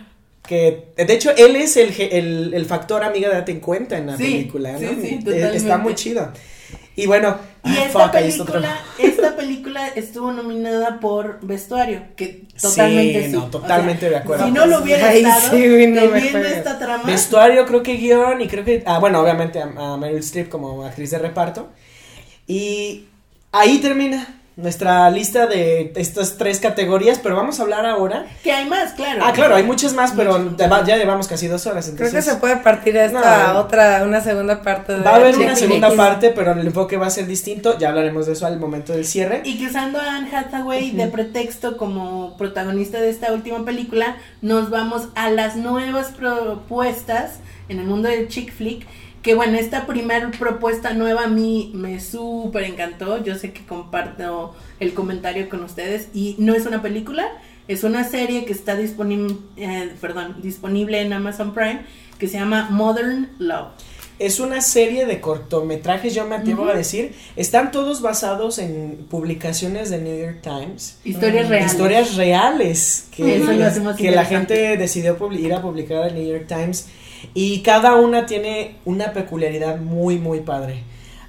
que, de hecho, él es el, el, el factor amiga date en cuenta en la Sí, película, ¿no? sí, sí, Eh, totalmente. Está muy chido. Y bueno, Y ah, esta fuck, película, esta película estuvo nominada por vestuario, que totalmente sí. no, totalmente de acuerdo. Si no lo hubiera Ay, estado, sí, no teniendo esta trama, Vestuario, creo que guion y creo que, ah, bueno, obviamente a, a Meryl Streep como actriz de reparto. Y ahí termina nuestra lista de estas tres categorías, pero vamos a hablar ahora. que hay más, claro. Ah, claro, hay muchas más, pero Muchas ya llevamos casi dos horas. Creo que Entonces se puede partir esta No. otra, una segunda parte de va a haber una segunda parte, pero el enfoque va a ser distinto. Ya hablaremos de eso al momento del cierre. Y que usando a Anne Hathaway de pretexto como protagonista de esta última película, nos vamos a las nuevas propuestas en el mundo del chick flick. Que bueno, esta primera propuesta nueva a mí me súper encantó. Yo sé que comparto el comentario con ustedes. Y no es una película, es una serie que está disponible, perdón, disponible en Amazon Prime que se llama Modern Love. Es una serie de cortometrajes, yo me atrevo a decir. Están todos basados en publicaciones de New York Times. Historias Mm, reales. Historias reales que, que la gente decidió ir a publicar al New York Times y cada una tiene una peculiaridad muy muy padre.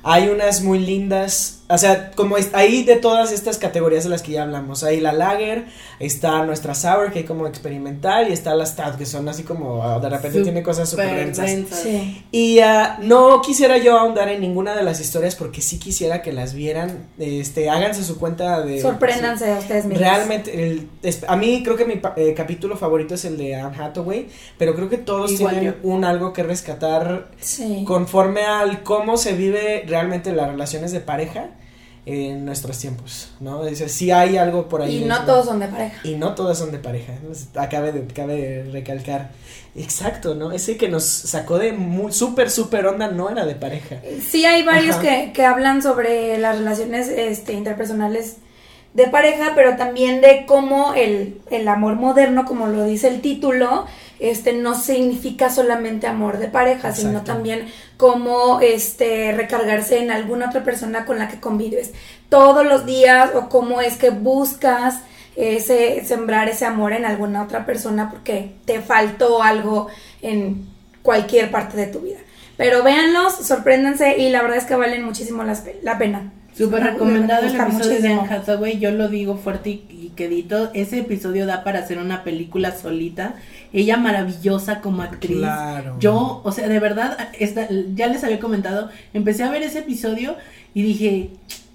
Hay unas muy lindas, o sea, como es, ahí de todas estas categorías de las que ya hablamos, ahí la lager, está nuestra sour que hay como experimental y está la stout que son así como ah, de repente tiene cosas súper densas. Sí. Y ah, no quisiera yo ahondar en ninguna de las historias porque sí quisiera que las vieran. Este, háganse su cuenta de. Sorpréndanse a ustedes mismos. Realmente, el- es- a mí creo que mi eh, capítulo favorito es el de Anne Hathaway, pero creo que todos Igual tienen yo. un algo que rescatar Sí. conforme al cómo se vive realmente las relaciones de pareja en nuestros tiempos, ¿no? Dice, sí hay algo por ahí. Y de no todos son de pareja. Y no todas son de pareja, acabe de, cabe recalcar. Exacto, ¿no? Ese que nos sacó de súper, súper onda no era de pareja. Sí, hay varios que, que hablan sobre las relaciones este, interpersonales de pareja, pero también de cómo el, el amor moderno, como lo dice el título, este no significa solamente amor de pareja, sino también cómo este recargarse en alguna otra persona con la que convives todos los días o cómo es que buscas ese sembrar ese amor en alguna otra persona porque te faltó algo en cualquier parte de tu vida. Pero véanlos, sorpréndanse y la verdad es que valen muchísimo pe- la pena. Súper Me recomendado el episodio de. Anne Hathaway, yo lo digo fuerte y, y quedito, ese episodio da para hacer una película solita, ella maravillosa como actriz, Claro. yo, o sea, de verdad, esta, ya les había comentado, empecé a ver ese episodio y dije,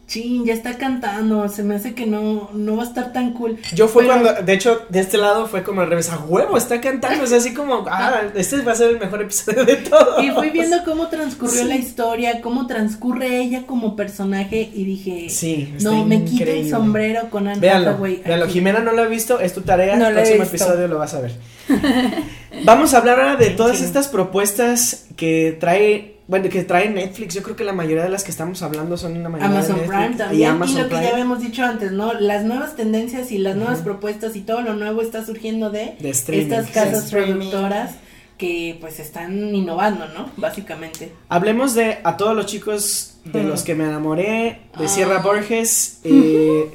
chin, ya está cantando, se me hace que no, no va a estar tan cool. Yo fue Pero- cuando, de hecho, de este lado fue como al revés, a huevo, está cantando, es así como, ah, este va a ser el mejor episodio de todo. Y fui viendo cómo transcurrió la historia, cómo transcurre ella como personaje y dije, Sí, no, me quito el increíble. sombrero con Anne Véanlo, Hathaway. véanlo. aquí. Jimena no lo ha visto, es tu tarea. No el próximo episodio lo vas a ver. Vamos a hablar ahora de todas Sí. estas propuestas que trae, bueno, que trae Netflix. Yo creo que la mayoría de las que estamos hablando son una mayoría Amazon de Netflix Prime también. Y, Amazon lo que Prime ya habíamos dicho antes, ¿no? Las nuevas tendencias y las nuevas propuestas y todo lo nuevo está surgiendo de, estas casas De productoras que pues están innovando, ¿no? Básicamente. Hablemos de a todos los chicos de los que me enamoré, de Ah. Sierra Borges. eh,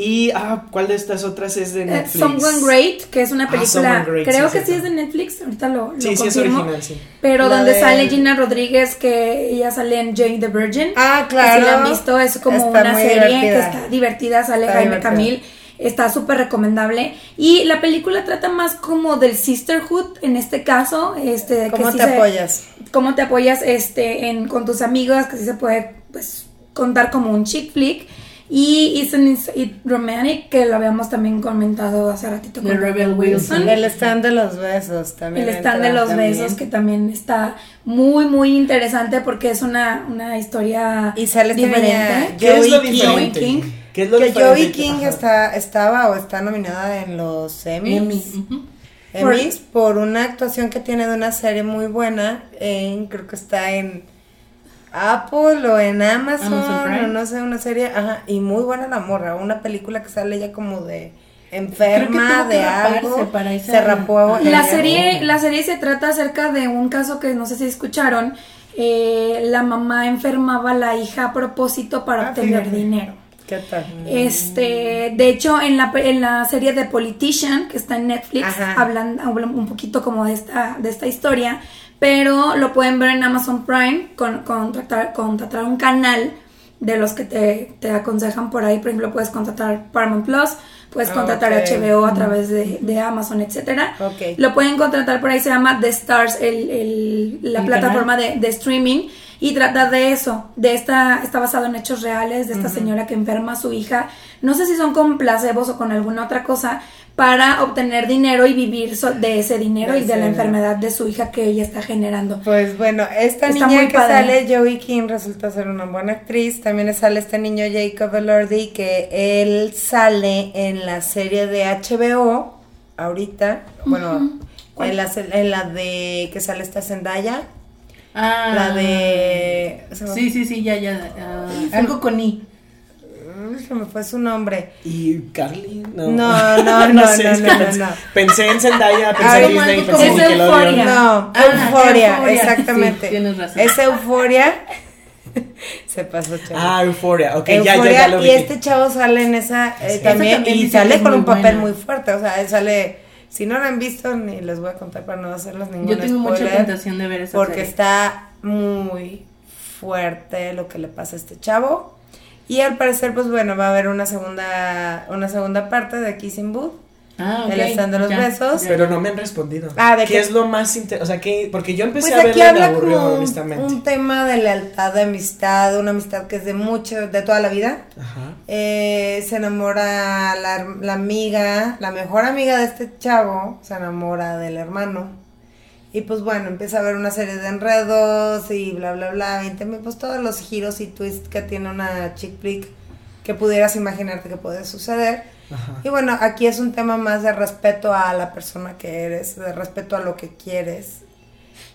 y, ah, ¿cuál de estas otras es de Eh, Netflix? Someone Great, que es una Ah, película, Great, creo sí, que cierto. sí es de Netflix, ahorita lo, lo Sí, sí, es original, sí. pero La donde de- sale Gina Rodríguez, que ella sale en Jane the Virgin. Ah, que claro. Si la han visto, es como Está una serie que está divertida, sale Está Jaime divertida. Camil, está súper recomendable. Y la película trata más como del sisterhood, en este caso, este, que ¿Cómo sí te se- apoyas? cómo te apoyas este en con tus amigos, que sí se puede pues contar como un chick flick. Y Isn't It Romantic, que lo habíamos también comentado hace ratito con Rebel Wilson. El stand de los besos también. el stand de los también. besos, que también está muy, muy interesante porque es una, una historia Y sale diferente. ¿Qué es lo diferente? King. ¿Qué es lo Que diferente? Joey King Ajá. está, estaba o está nominada en los Emmys. Emmy, ujú. Emmys por una actuación que tiene de una serie muy buena. en- creo que está en Apple o en Amazon, Amazon o no sé, una serie. Ajá, y muy buena la morra. Una película que sale ella como de enferma, de algo. para Se rapó. La serie, la serie se trata acerca de un caso que no sé si escucharon. eh, la mamá enfermaba a la hija a propósito para Ah, obtener fíjate. dinero. ¿Qué tal? Este, de hecho, en la, en la serie de Politician, que está en Netflix, hablan, hablan un poquito como de esta, de esta historia, pero lo pueden ver en Amazon Prime, con, contratar, contratar un canal de los que te, te aconsejan por ahí, por ejemplo, puedes contratar Paramount Plus, puedes Ah, contratar. HBO a través de, de Amazon, etcétera. Lo pueden contratar por ahí, se llama The Stars, el, el- la ¿El plataforma de, de streaming, y trata de eso, de esta, está basado en hechos reales, de esta señora que enferma a su hija, no sé si son con placebos o con alguna otra cosa, para obtener dinero y vivir so- de ese dinero De y de la enfermedad de su hija que ella está generando. Pues bueno, esta Está niña que padre. sale, Joey King, resulta ser una buena actriz. También sale este niño Jacob Elordi, que él sale en la serie de HBO, ahorita. Bueno, en la, se- en la de que sale esta Zendaya. Ah, La de. me- Sí, sí, sí, ya, ya. ah, algo con I. Se me fue su nombre. ¿Y Carly? No, No, no, no, sé, no, que no, no, pensé, no. pensé en Zendaya, pensé Ay, en Disney, como pensé en es Nickelodeon. No, Ah, Euforia, Euphoria. exactamente. Sí, tienes razón. Es Euforia. se pasó, chaval. Ah, Euphoria, ok, ya, ya, Euphoria, ya lo vi. y este chavo sale en esa eh, Sí. también, también y sale con un papel buena. muy fuerte, o sea, él sale, si no lo han visto ni les voy a contar para no hacerles ningún Yo tengo mucha spoiler, tentación de ver esa porque serie. está muy fuerte lo que le pasa a este chavo y al parecer pues bueno va a haber una segunda una segunda parte de Kissing Booth Ah, ok. el stand de los ya, besos. ya. Pero no me han respondido. Ah, ¿de ¿Qué, qué? es lo más interesante? O sea, ¿qué? Porque yo empecé Pues a aquí verla y me habla aburrió, como un, honestamente. un tema de lealtad, de amistad, una amistad que es de mucho, de toda la vida. Ajá. Eh, se enamora la, la amiga, la mejor amiga de este chavo, se enamora del hermano. Y pues bueno, empieza a haber una serie de enredos y bla, bla, bla. 20 mil, pues todos los giros y twists que tiene una chick flick que pudieras imaginarte que puede suceder. Ajá. Y bueno, aquí es un tema más de respeto a la persona que eres, de respeto a lo que quieres.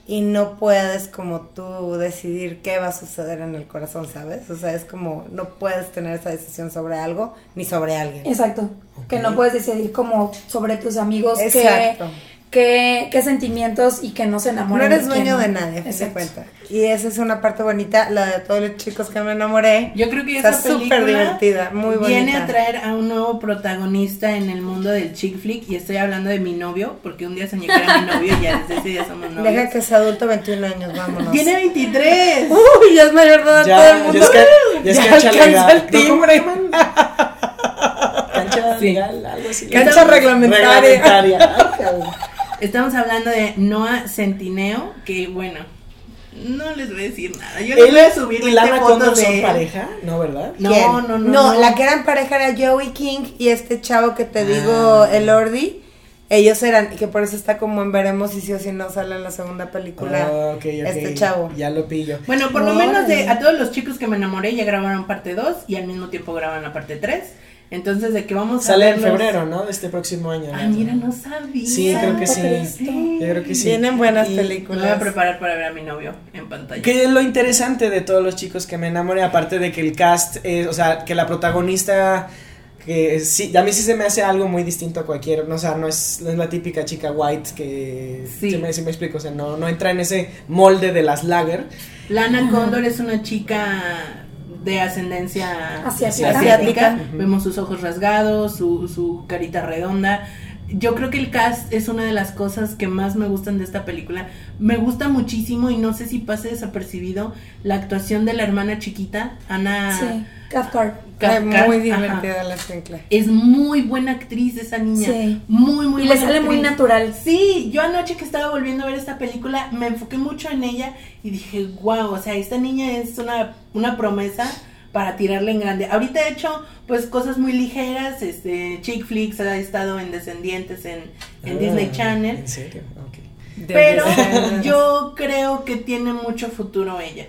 Y no puedes como tú decidir qué va a suceder en el corazón, ¿sabes? O sea, es como no puedes tener esa decisión sobre algo ni sobre alguien. Exacto. Que no puedes decidir como sobre tus amigos Exacto. Qué, qué sentimientos y que no se No enamoren. eres de quién dueño no. de nadie, a fin de Exacto. cuentas. Y esa es una parte bonita, la de todos los chicos que me enamoré. Yo creo que Está esa película súper divertida, muy bonita. viene a traer a un nuevo protagonista en el mundo del chick flick y estoy hablando de mi novio porque un día soñé que era mi novio y ya desde ese día somos novios. Deja que sea adulto, 21 años, vámonos. Tiene 23. Uy, ya es mayor de edad todo el mundo. ya es que, ya es que Ya échale alcanza el ¿no? ¿Cómo timbre. Cancha Sí. legal, algo así. Cancha reglamentaria. Reglamentaria. Ay. Estamos hablando de Noah Centineo, que bueno, no les voy a decir nada. Yo les Él voy a subir y 20 Lana fotos Condor de son él. pareja, ¿no, verdad? No, ¿Quién? no, no, no. la que eran pareja era Joey King y este chavo que te Ah. digo, el Ordi. Ellos eran, y que por eso está como en veremos si sí o si no sale en la segunda película. Ah. Este chavo. Ya lo pillo. Bueno, por lo menos de a todos los chicos que me enamoré ya grabaron parte 2 y al mismo tiempo graban la parte 3. Entonces, de que vamos a Sale en febrero, ¿no? De este próximo año. Ay, mira, no sabía. Sí, creo que sí. Sí. Yo creo que sí. Tienen buenas Y- Me voy a películas. preparar para ver a mi novio en pantalla. Que es lo interesante de todos los chicos que me enamoré, aparte de que el cast, es, o sea, que la protagonista, que sí, a mí sí se me hace algo muy distinto a cualquier, no, o sea, no es, no es la típica chica white que, Sí. sí me, sí me explico, o sea, no, no entra en ese molde de las lager. Lana Condor es una chica de ascendencia Asiática. Asiática. Vemos sus ojos rasgados, su, su carita redonda. Yo creo que el cast es una de las cosas que más me gustan de esta película. Me gusta muchísimo y no sé si pase desapercibido la actuación de la hermana chiquita, Ana Sí, Cathcart. Cathcart. muy divertida la película. Es muy buena actriz esa niña. Sí. Muy, muy Y le buena sale muy natural. Sí, yo anoche que estaba volviendo a ver esta película me enfoqué mucho en ella y dije, wow, o sea, esta niña es una, una promesa para tirarle en grande. Ahorita he hecho pues cosas muy ligeras, este, chick flicks, ha estado en Descendientes en, en Ah, Disney Channel, ¿En serio? Ok. pero yo creo que tiene mucho futuro ella.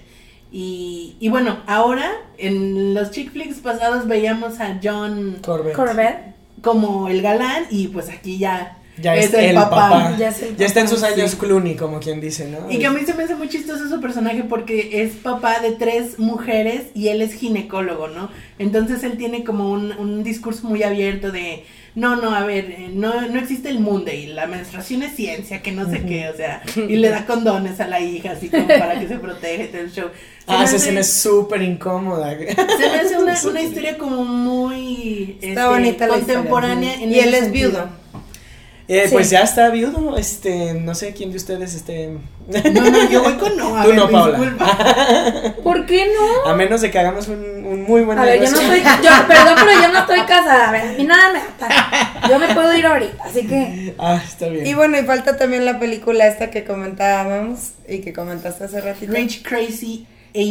Y, y bueno, ahora en los chick flicks pasados veíamos a John Corbett. Corvette. como el galán y pues aquí ya Ya es es, el el papá. papá. Ya es el Ya está en sus años sí. Clooney, como quien dice, ¿no? Y que a mí se me hace muy chistoso su personaje porque es papá de tres mujeres y él es ginecólogo, ¿no? Entonces él tiene como un, un discurso muy abierto de, no, no, a ver, eh, no, no existe el mundo y la menstruación es ciencia, que no sé qué, o sea, y le da condones a la hija, así como para que se proteja y todo el show. Se Ah, me esa escena es súper incómoda. Se me hace una, una historia como muy Está este, bonita la contemporánea. historia. en Y él es sentido. viudo. Eh, Sí. Pues ya está viudo, este, no sé quién de ustedes, este... No, no, yo voy con no. a Tú ver, no, Paula. ¿Por qué no? A menos de que hagamos un, un muy buen A ver, yo no estoy, yo, perdón, pero yo no estoy casada, a ver, a mí nada me ata. Yo me puedo ir ahorita, así que Ah, está bien. Y bueno, y falta también la película esta que comentábamos y que comentaste hace ratito. Rich Crazy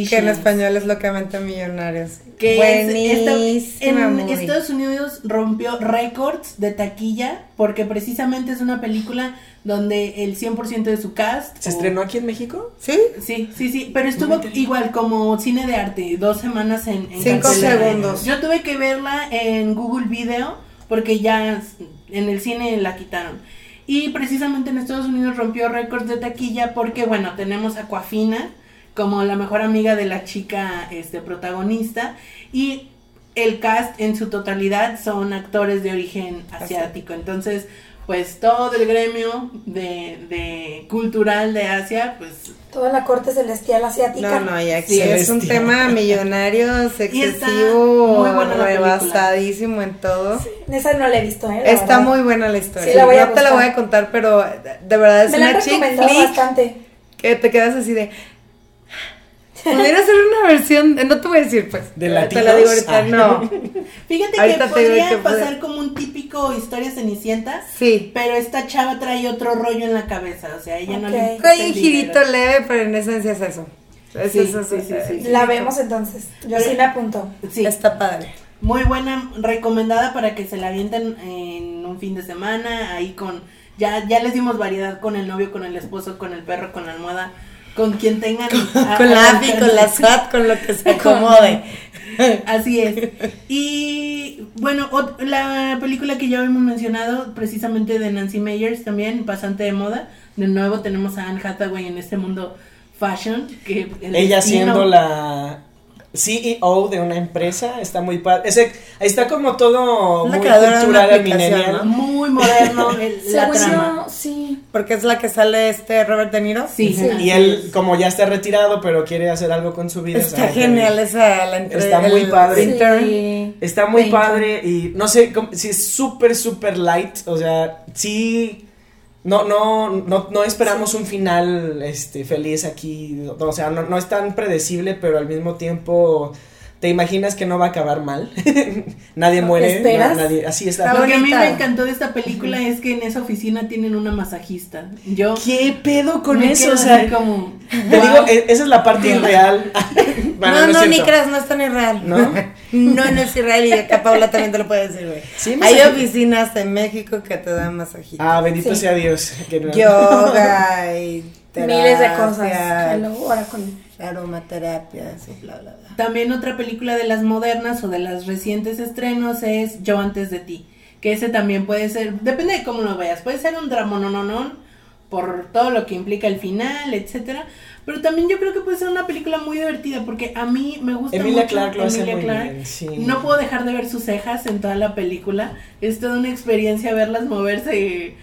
Que en español es locamente millonarios. que es esta- en movie. Estados Unidos rompió récords de taquilla porque precisamente es una película donde el 100% de su cast ¿Se o- estrenó aquí en México? ¿Sí? Sí, sí, sí, pero estuvo igual como cine de arte, dos semanas en, en Cinco segundos. Yo tuve que verla en Google Video porque ya en el cine la quitaron. Y precisamente en Estados Unidos rompió récords de taquilla porque, bueno, tenemos a Aquafina como la mejor amiga de la chica este, protagonista y el cast en su totalidad son actores de origen asiático. Entonces, pues todo el gremio de, de cultural de Asia, pues toda la corte celestial asiática. No, no, y aquí Sí, es un tema millonarios, está excesivo, rebasadísimo en todo. Esa no la he visto, ¿eh? la Está verdad. muy buena la historia. Sí, la voy a no te la voy a contar, pero de verdad es Me la una han chick bastante. que te quedas así de... Pudiera ser una versión, no te voy a decir pues. ¿De Te la digo ahorita, Ah. no. Fíjate Ahorita que podría que puede- pasar como un típico historia cenicienta, Sí. pero esta chava trae otro rollo en la cabeza, o sea, ella no le el un girito dinero. leve, pero en esencia es eso. Es Sí, eso, sí, sí, sí. La vemos entonces. Yo sí me apunto. Sí, Está padre. muy buena, recomendada para que se la avienten en un fin de semana, ahí con, ya, ya les dimos variedad con el novio, con el esposo, con el perro, con la almohada, con quien tengan. a- Con la AFI, con la SAT, con lo que se acomode. Así es. Y bueno, la película que ya hemos mencionado, precisamente de Nancy Meyers también, Pasante de Moda. De nuevo tenemos a Anne Hathaway en este mundo fashion. Que el Ella siendo la CEO de una empresa, está muy padre. Ese, ahí está como todo La muy cultural. Muy moderno el- la trama. yo, sí. Porque es la que sale este Robert De Niro. Sí, Sí. Y él, como ya está retirado, pero quiere hacer algo con su vida. Está genial esa la entre- Está muy el padre. intern. Sí. Está muy padre y no sé si es súper, súper light. O sea, sí. No, no, no, no esperamos un final este, feliz aquí. O sea, no, no es tan predecible, pero al mismo tiempo te imaginas que no va a acabar mal. nadie muere. ¿Esperas? na- nadie, así está. Lo que a mí me encantó de esta película es que en esa oficina tienen una masajista. Yo ¿Qué pedo con me eso? O sea, como, te wow. digo, e- esa es la parte irreal. Bueno, no, no, ni creas, no es tan irreal. ¿No? No, no es irreal y acá Paula también te lo puede decir, güey. Sí, Hay oficinas en México que te dan masajitos. Ah, bendito Sí. sea Dios. que no- Yoga y Miles de cosas. terapia, Hello, ahora con- aromaterapia, así, bla, bla, bla. También otra película de las modernas o de las recientes estrenos es Yo antes de ti, que ese también puede ser, depende de cómo lo veas, puede ser un drama no, no, no, por todo lo que implica el final, etcétera, pero también yo creo que puede ser una película muy divertida porque a mí me gusta Emilia mucho Clarke lo hace Emilia muy Clarke. bien, sí. No puedo dejar de ver sus cejas en toda la película, es toda una experiencia verlas moverse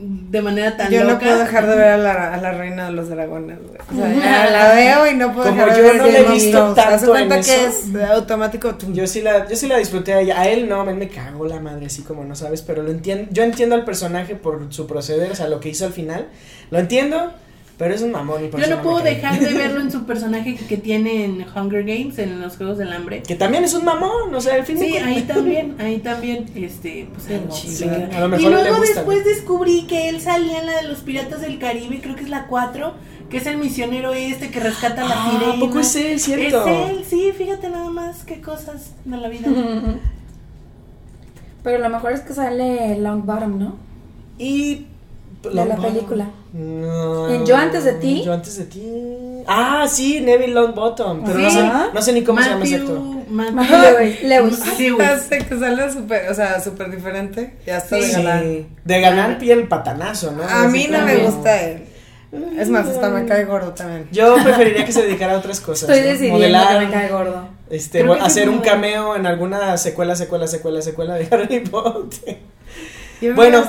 de manera tan Yo no loca. puedo dejar de ver a la, a la reina de los dragones, güey. O sea, ya la veo y no puedo Como dejar yo de ver no la he Game of visto tanto cuenta en que eso. es automático. Yo sí la, yo sí la disfruté a ella. A él no, a él me cagó la madre, así como no sabes, pero lo entiendo. Yo entiendo al personaje por su proceder, o sea, lo que hizo al final. Lo entiendo, pero es un mamón y por Yo no puedo dejar de verlo en su personaje que, que tiene en Hunger Games, en los Juegos del Hambre. Que también es un mamón, o sea, al fin de Sí, ahí también, ahí también, este, pues algo a lo mejor Y luego gusta, después ¿no? descubrí que él salía en la de los Piratas del Caribe, creo que es la 4, que es el misionero este que rescata a la Ah, sirena. ¿a poco es él, cierto? Es él, sí, fíjate nada más qué cosas de la vida. Pero lo mejor es que sale Long Bottom, ¿no? Y de la película. No. ¿En Yo antes de ti? Yo antes de ti. Ah, sí, Neville Longbottom. Pero no, Sí. sé, no sé ni cómo se llama ese actor. Matthew- Matthew Lewis. Lewis. Lewis. Hace que sale súper, o sea, súper diferente. Ya está de Sí. galán. De ganar pie el patanazo, ¿no? A mí no me gusta él. Es más, hasta me cae gordo también. Yo preferiría que se dedicara a otras cosas. Estoy ¿no? decidiendo Modelar, que me cae gordo. este, hacer sí, un cameo en alguna secuela, secuela, secuela, secuela de Harry Potter. Yo Bueno,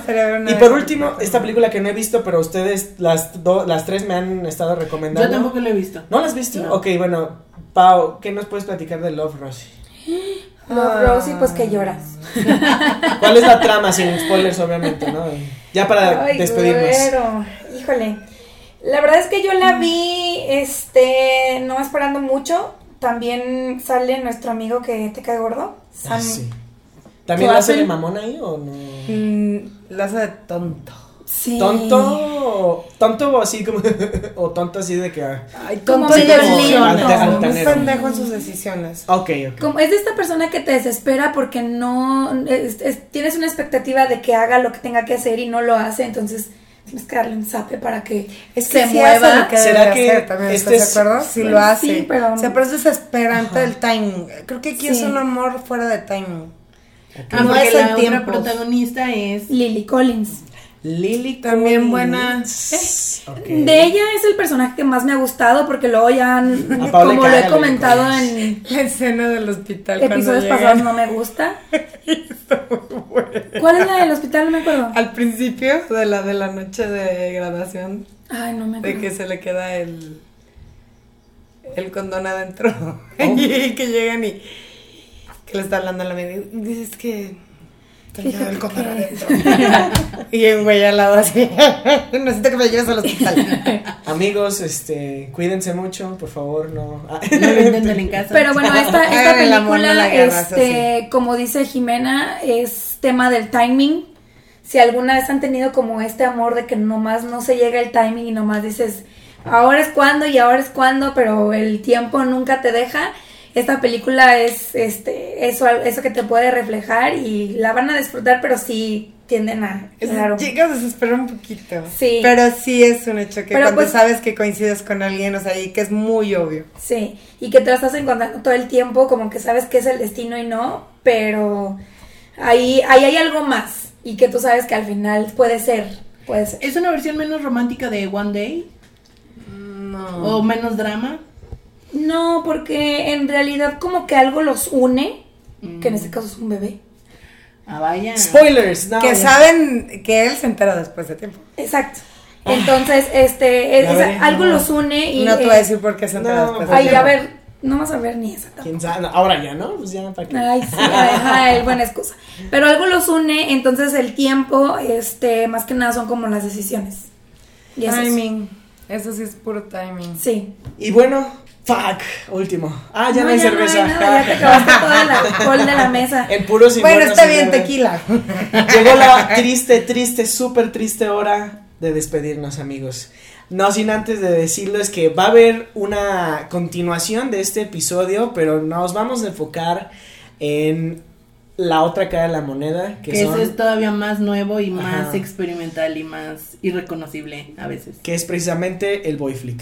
y por último, esta película que no he visto, pero ustedes, las, do- las tres me han estado recomendando. Yo tampoco lo he visto. ¿No las has visto? No. Ok, bueno, Pau, ¿qué nos puedes platicar de Love, Rosie? Love Rosie, pues que lloras. ¿Cuál es la trama? Sin spoilers, obviamente, ¿no? Ya para Ay, despedirnos. güero. Híjole. La verdad es que yo la vi, este, no esperando mucho. También sale nuestro amigo que te cae gordo. Ah, sí. ¿También la hace de mamón ahí o no? Mm, la hace de tonto. Sí. ¿Tonto? ¿Tonto o así como.? o tonto así de que. ah, Ay, Como tonto y pendejo en sus decisiones. Ok, ok. Como es de esta persona que te desespera porque no es- es- tienes una expectativa de que haga lo que tenga que hacer y no lo hace, entonces tienes que darle un zape para que Es que se sí mueva. que ¿Será que hacer también, este ¿estás es- de acuerdo? Sí Pues lo hace. sí, pero- O sea, pero es desesperante Ajá. el timing. Creo que aquí es un amor fuera de timing. Ah, No porque es la otra protagonista es Lily Collins. Lily También Collins. buena. De ella es el personaje que más me ha gustado porque luego ya, han- como lo he comentado en La escena del hospital cuando episodios pasados, no me gusta. ¿Cuál es la del hospital? No me acuerdo. Al principio de la de la noche de graduación, Ay, no me de acuerdo. que se le queda el el condón adentro Oh. y que llegan y que le está hablando a la amiga y dices que te queda el adentro y un güey al lado así necesito que me lleves al hospital Amigos, este, cuídense mucho, por favor, no. Ah. no en casa. Pero bueno, esta, esta la película, este, como dice Jimena, es tema del timing. Si alguna vez han tenido como este amor de que nomás no se llega el timing y nomás dices, ahora es cuando y ahora es cuando, pero el tiempo nunca te deja. Esta película es este eso, eso que te puede reflejar y la van a disfrutar, pero sí tienden a, claro. Llegas a desesperar un poquito. Sí. Pero sí es un hecho que Pero cuando pues- sabes que coincides con alguien, o sea, y que es muy obvio. Sí, y que te la estás encontrando todo el tiempo, como que sabes que es el destino y no, pero ahí, ahí hay algo más y que tú sabes que al final puede ser, puede ser. ¿Es una versión menos romántica de One Day? No. ¿O menos drama? No, porque en realidad como que algo los une, que en Mm. este caso es un bebé. Ah, vaya. Spoilers, no. que ya. saben que él se entera después de tiempo. Exacto. Entonces, este, es- veré, algo no. los une y... no te eh, voy a decir por qué se entera no, después de Ay, tiempo. a ver, no vas a ver ni esa tampoco. ¿Quién sabe? No, ahora ya, ¿no? Pues ya, ¿para qué? Ay, sí, ay, ay, buena excusa. Pero algo los une, entonces el tiempo, este, más que nada son como las decisiones. Y es eso. Timing. Eso sí es puro timing. Sí. Y bueno, fuck, último. Ah, ya no, hay cerveza. nada, ya te acabaste todo el alcohol de la mesa. El puro sin Bueno, está bien, tequila. Llegó la triste, triste, súper triste hora de despedirnos, amigos. No sin antes de decirles que va a haber una continuación de este episodio, pero nos vamos a enfocar en la otra cara de la moneda, que, Que son, eso es todavía más nuevo y Ajá. más experimental y más irreconocible a veces. que es precisamente el boy flick.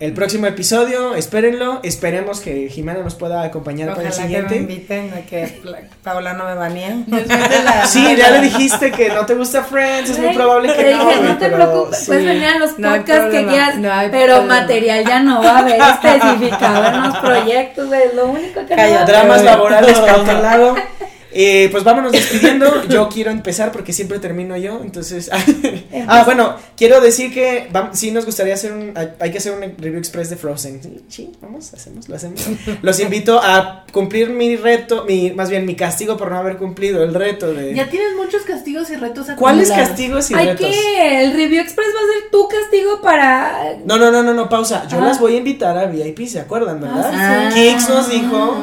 El próximo episodio, espérenlo, esperemos que Jimena nos pueda acompañar para el que me siguiente. inviten a que Paola no me banee. Sí, ya le dijiste que no te gusta Friends, es muy probable que te no. dije, no te pero preocupes, sí. puedes venir a los No podcasts que quieras, no pero problema. material ya no va a haber especificado en los proyectos, es lo único que no va a haber. Dramas laborales. Eh, pues vámonos despidiendo. Yo quiero empezar porque siempre termino yo. Entonces. ah, bueno, quiero decir que sí nos gustaría hacer un. hay- que hacer un review express de Frozen. Sí, sí, vamos, hacemos, lo hacemos. Los invito a cumplir mi reto, mi, más bien mi castigo por no haber cumplido el reto de. Ya tienes muchos castigos y retos ¿Cuáles acumulados. castigos y Hay retos? que, el review express va a ser tu castigo para... No, no, no, no, no, pausa. Yo Ah. las voy a invitar a VIP, ¿se acuerdan, verdad? Ah, sí. Kix nos dijo.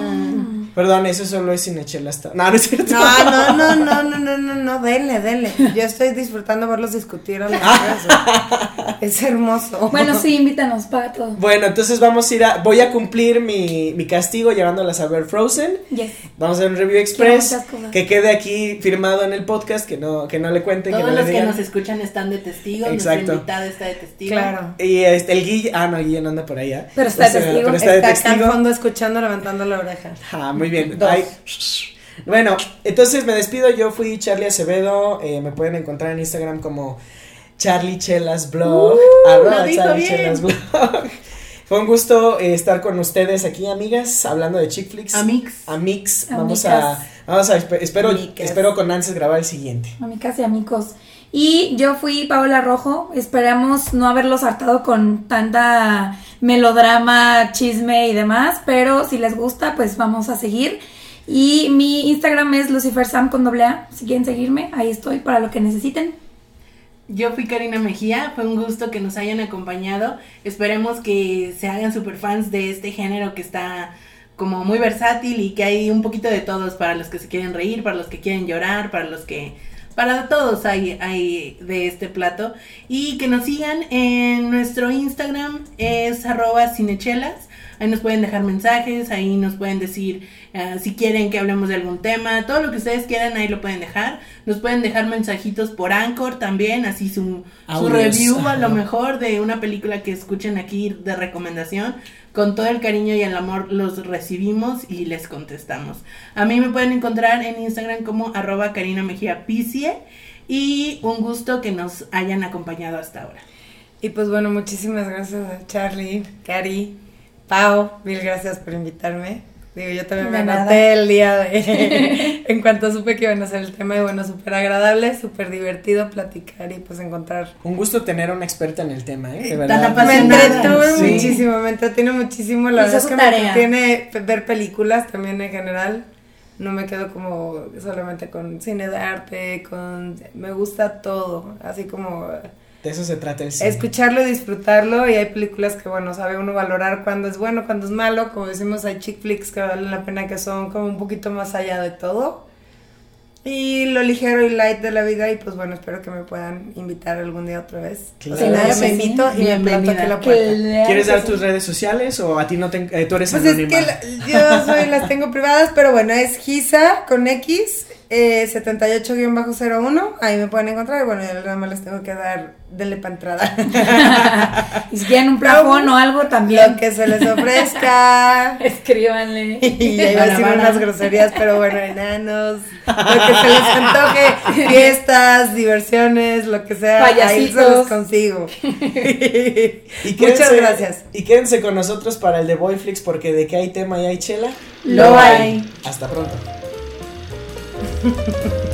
Perdón, eso solo es cinechela hasta. No, no es cierto. No, no, no, no, no, no, no, no, denle, denle. Yo estoy disfrutando verlos discutir a la vez. Es hermoso. Bueno, sí, invítanos para todo. Bueno, entonces vamos a ir a. Voy a cumplir mi, mi castigo llevándolas a ver Frozen. Yes. Vamos a hacer un review express. Que quede aquí firmado en el podcast, que no, que no le cuenten, que Todos no los que digan. nos escuchan están de testigos, Exacto. nuestra invitada está de testigo. Claro. Y este, el Guille. Ah, no, Guille no anda por allá. Pero está de testigo. Pero está de Está acá al fondo escuchando, levantando la oreja. Ah, muy bien. Dos. Ay, Bueno, entonces me despido. Yo fui Charlie Acevedo. eh, me pueden encontrar en Instagram como Charlie Chelas Blog. Uh, arroba lo dijo Charlie bien. Chelas Blog. Fue un gusto eh, estar con ustedes aquí, amigas, hablando de chick flicks. Amix. Amix. Vamos a, vamos a, espe- espero, espero con Nances grabar el siguiente. Amigas y amigos. Y yo fui Paola Rojo. Esperamos no haberlos hartado con tanta melodrama, chisme y demás. Pero si les gusta, pues vamos a seguir. Y mi Instagram es lucifersam con doble A. Si quieren seguirme, ahí estoy para lo que necesiten. Yo fui Karina Mejía, fue un gusto que nos hayan acompañado. Esperemos que se hagan super fans de este género que está como muy versátil y que hay un poquito de todos para los que se quieren reír, para los que quieren llorar, para los que para todos hay, de este plato. Y que nos sigan en nuestro Instagram es arroba cinechelas ahí nos pueden dejar mensajes ahí nos pueden decir eh, si quieren que hablemos de algún tema todo lo que ustedes quieran ahí lo pueden dejar nos pueden dejar mensajitos por Anchor también así su, review a lo mejor de una película que escuchen aquí de recomendación con todo el cariño y el amor los recibimos y les contestamos. A mí me pueden encontrar en Instagram como arroba Karina Mejía Picie y un gusto que nos hayan acompañado hasta ahora. Y pues bueno, muchísimas gracias a Charlie, Cari, Pau, mil gracias por invitarme. Digo, yo también me nada. anoté el día de... en cuanto supe que iban a hacer el tema y bueno, súper agradable, súper divertido platicar y pues encontrar... Un gusto tener a una experta en el tema, ¿eh? De Tan verdad. Me entretuve Sí. muchísimo, me entretiene muchísimo, la verdad es que tarea. me entretiene ver películas también en general. No me quedo como solamente con cine de arte, con... Me gusta todo, así como... De eso se trata el cine. escucharlo y disfrutarlo y hay películas que bueno sabe uno valorar cuando es bueno cuando es malo como decimos hay chick flicks que valen la pena que son como un poquito más allá de todo y lo ligero y light de la vida y pues bueno espero que me puedan invitar algún día otra vez Claro yo me sí. invito y me planto aquí la puerta ¿Quieres dar tus redes sociales o a ti no te, eh, tú eres pues es anónima? que la- yo soy las tengo privadas pero bueno es Gisa con X eh, 78-01 ahí me pueden encontrar y bueno yo nada más les tengo que dar denle pa' entrada Y si quieren un plafón o algo lo también, que se les ofrezca. escríbanle. Y ya iba a decir Para, para. unas groserías, pero bueno, enanos, lo que se les antoje, fiestas, diversiones, lo que sea, ahí se Payasitos. los consigo. Y Muchas gracias. Y quédense con nosotros para el de Boyflix porque de que hay tema y hay chela. Lo hay. Hasta pronto. Thank you.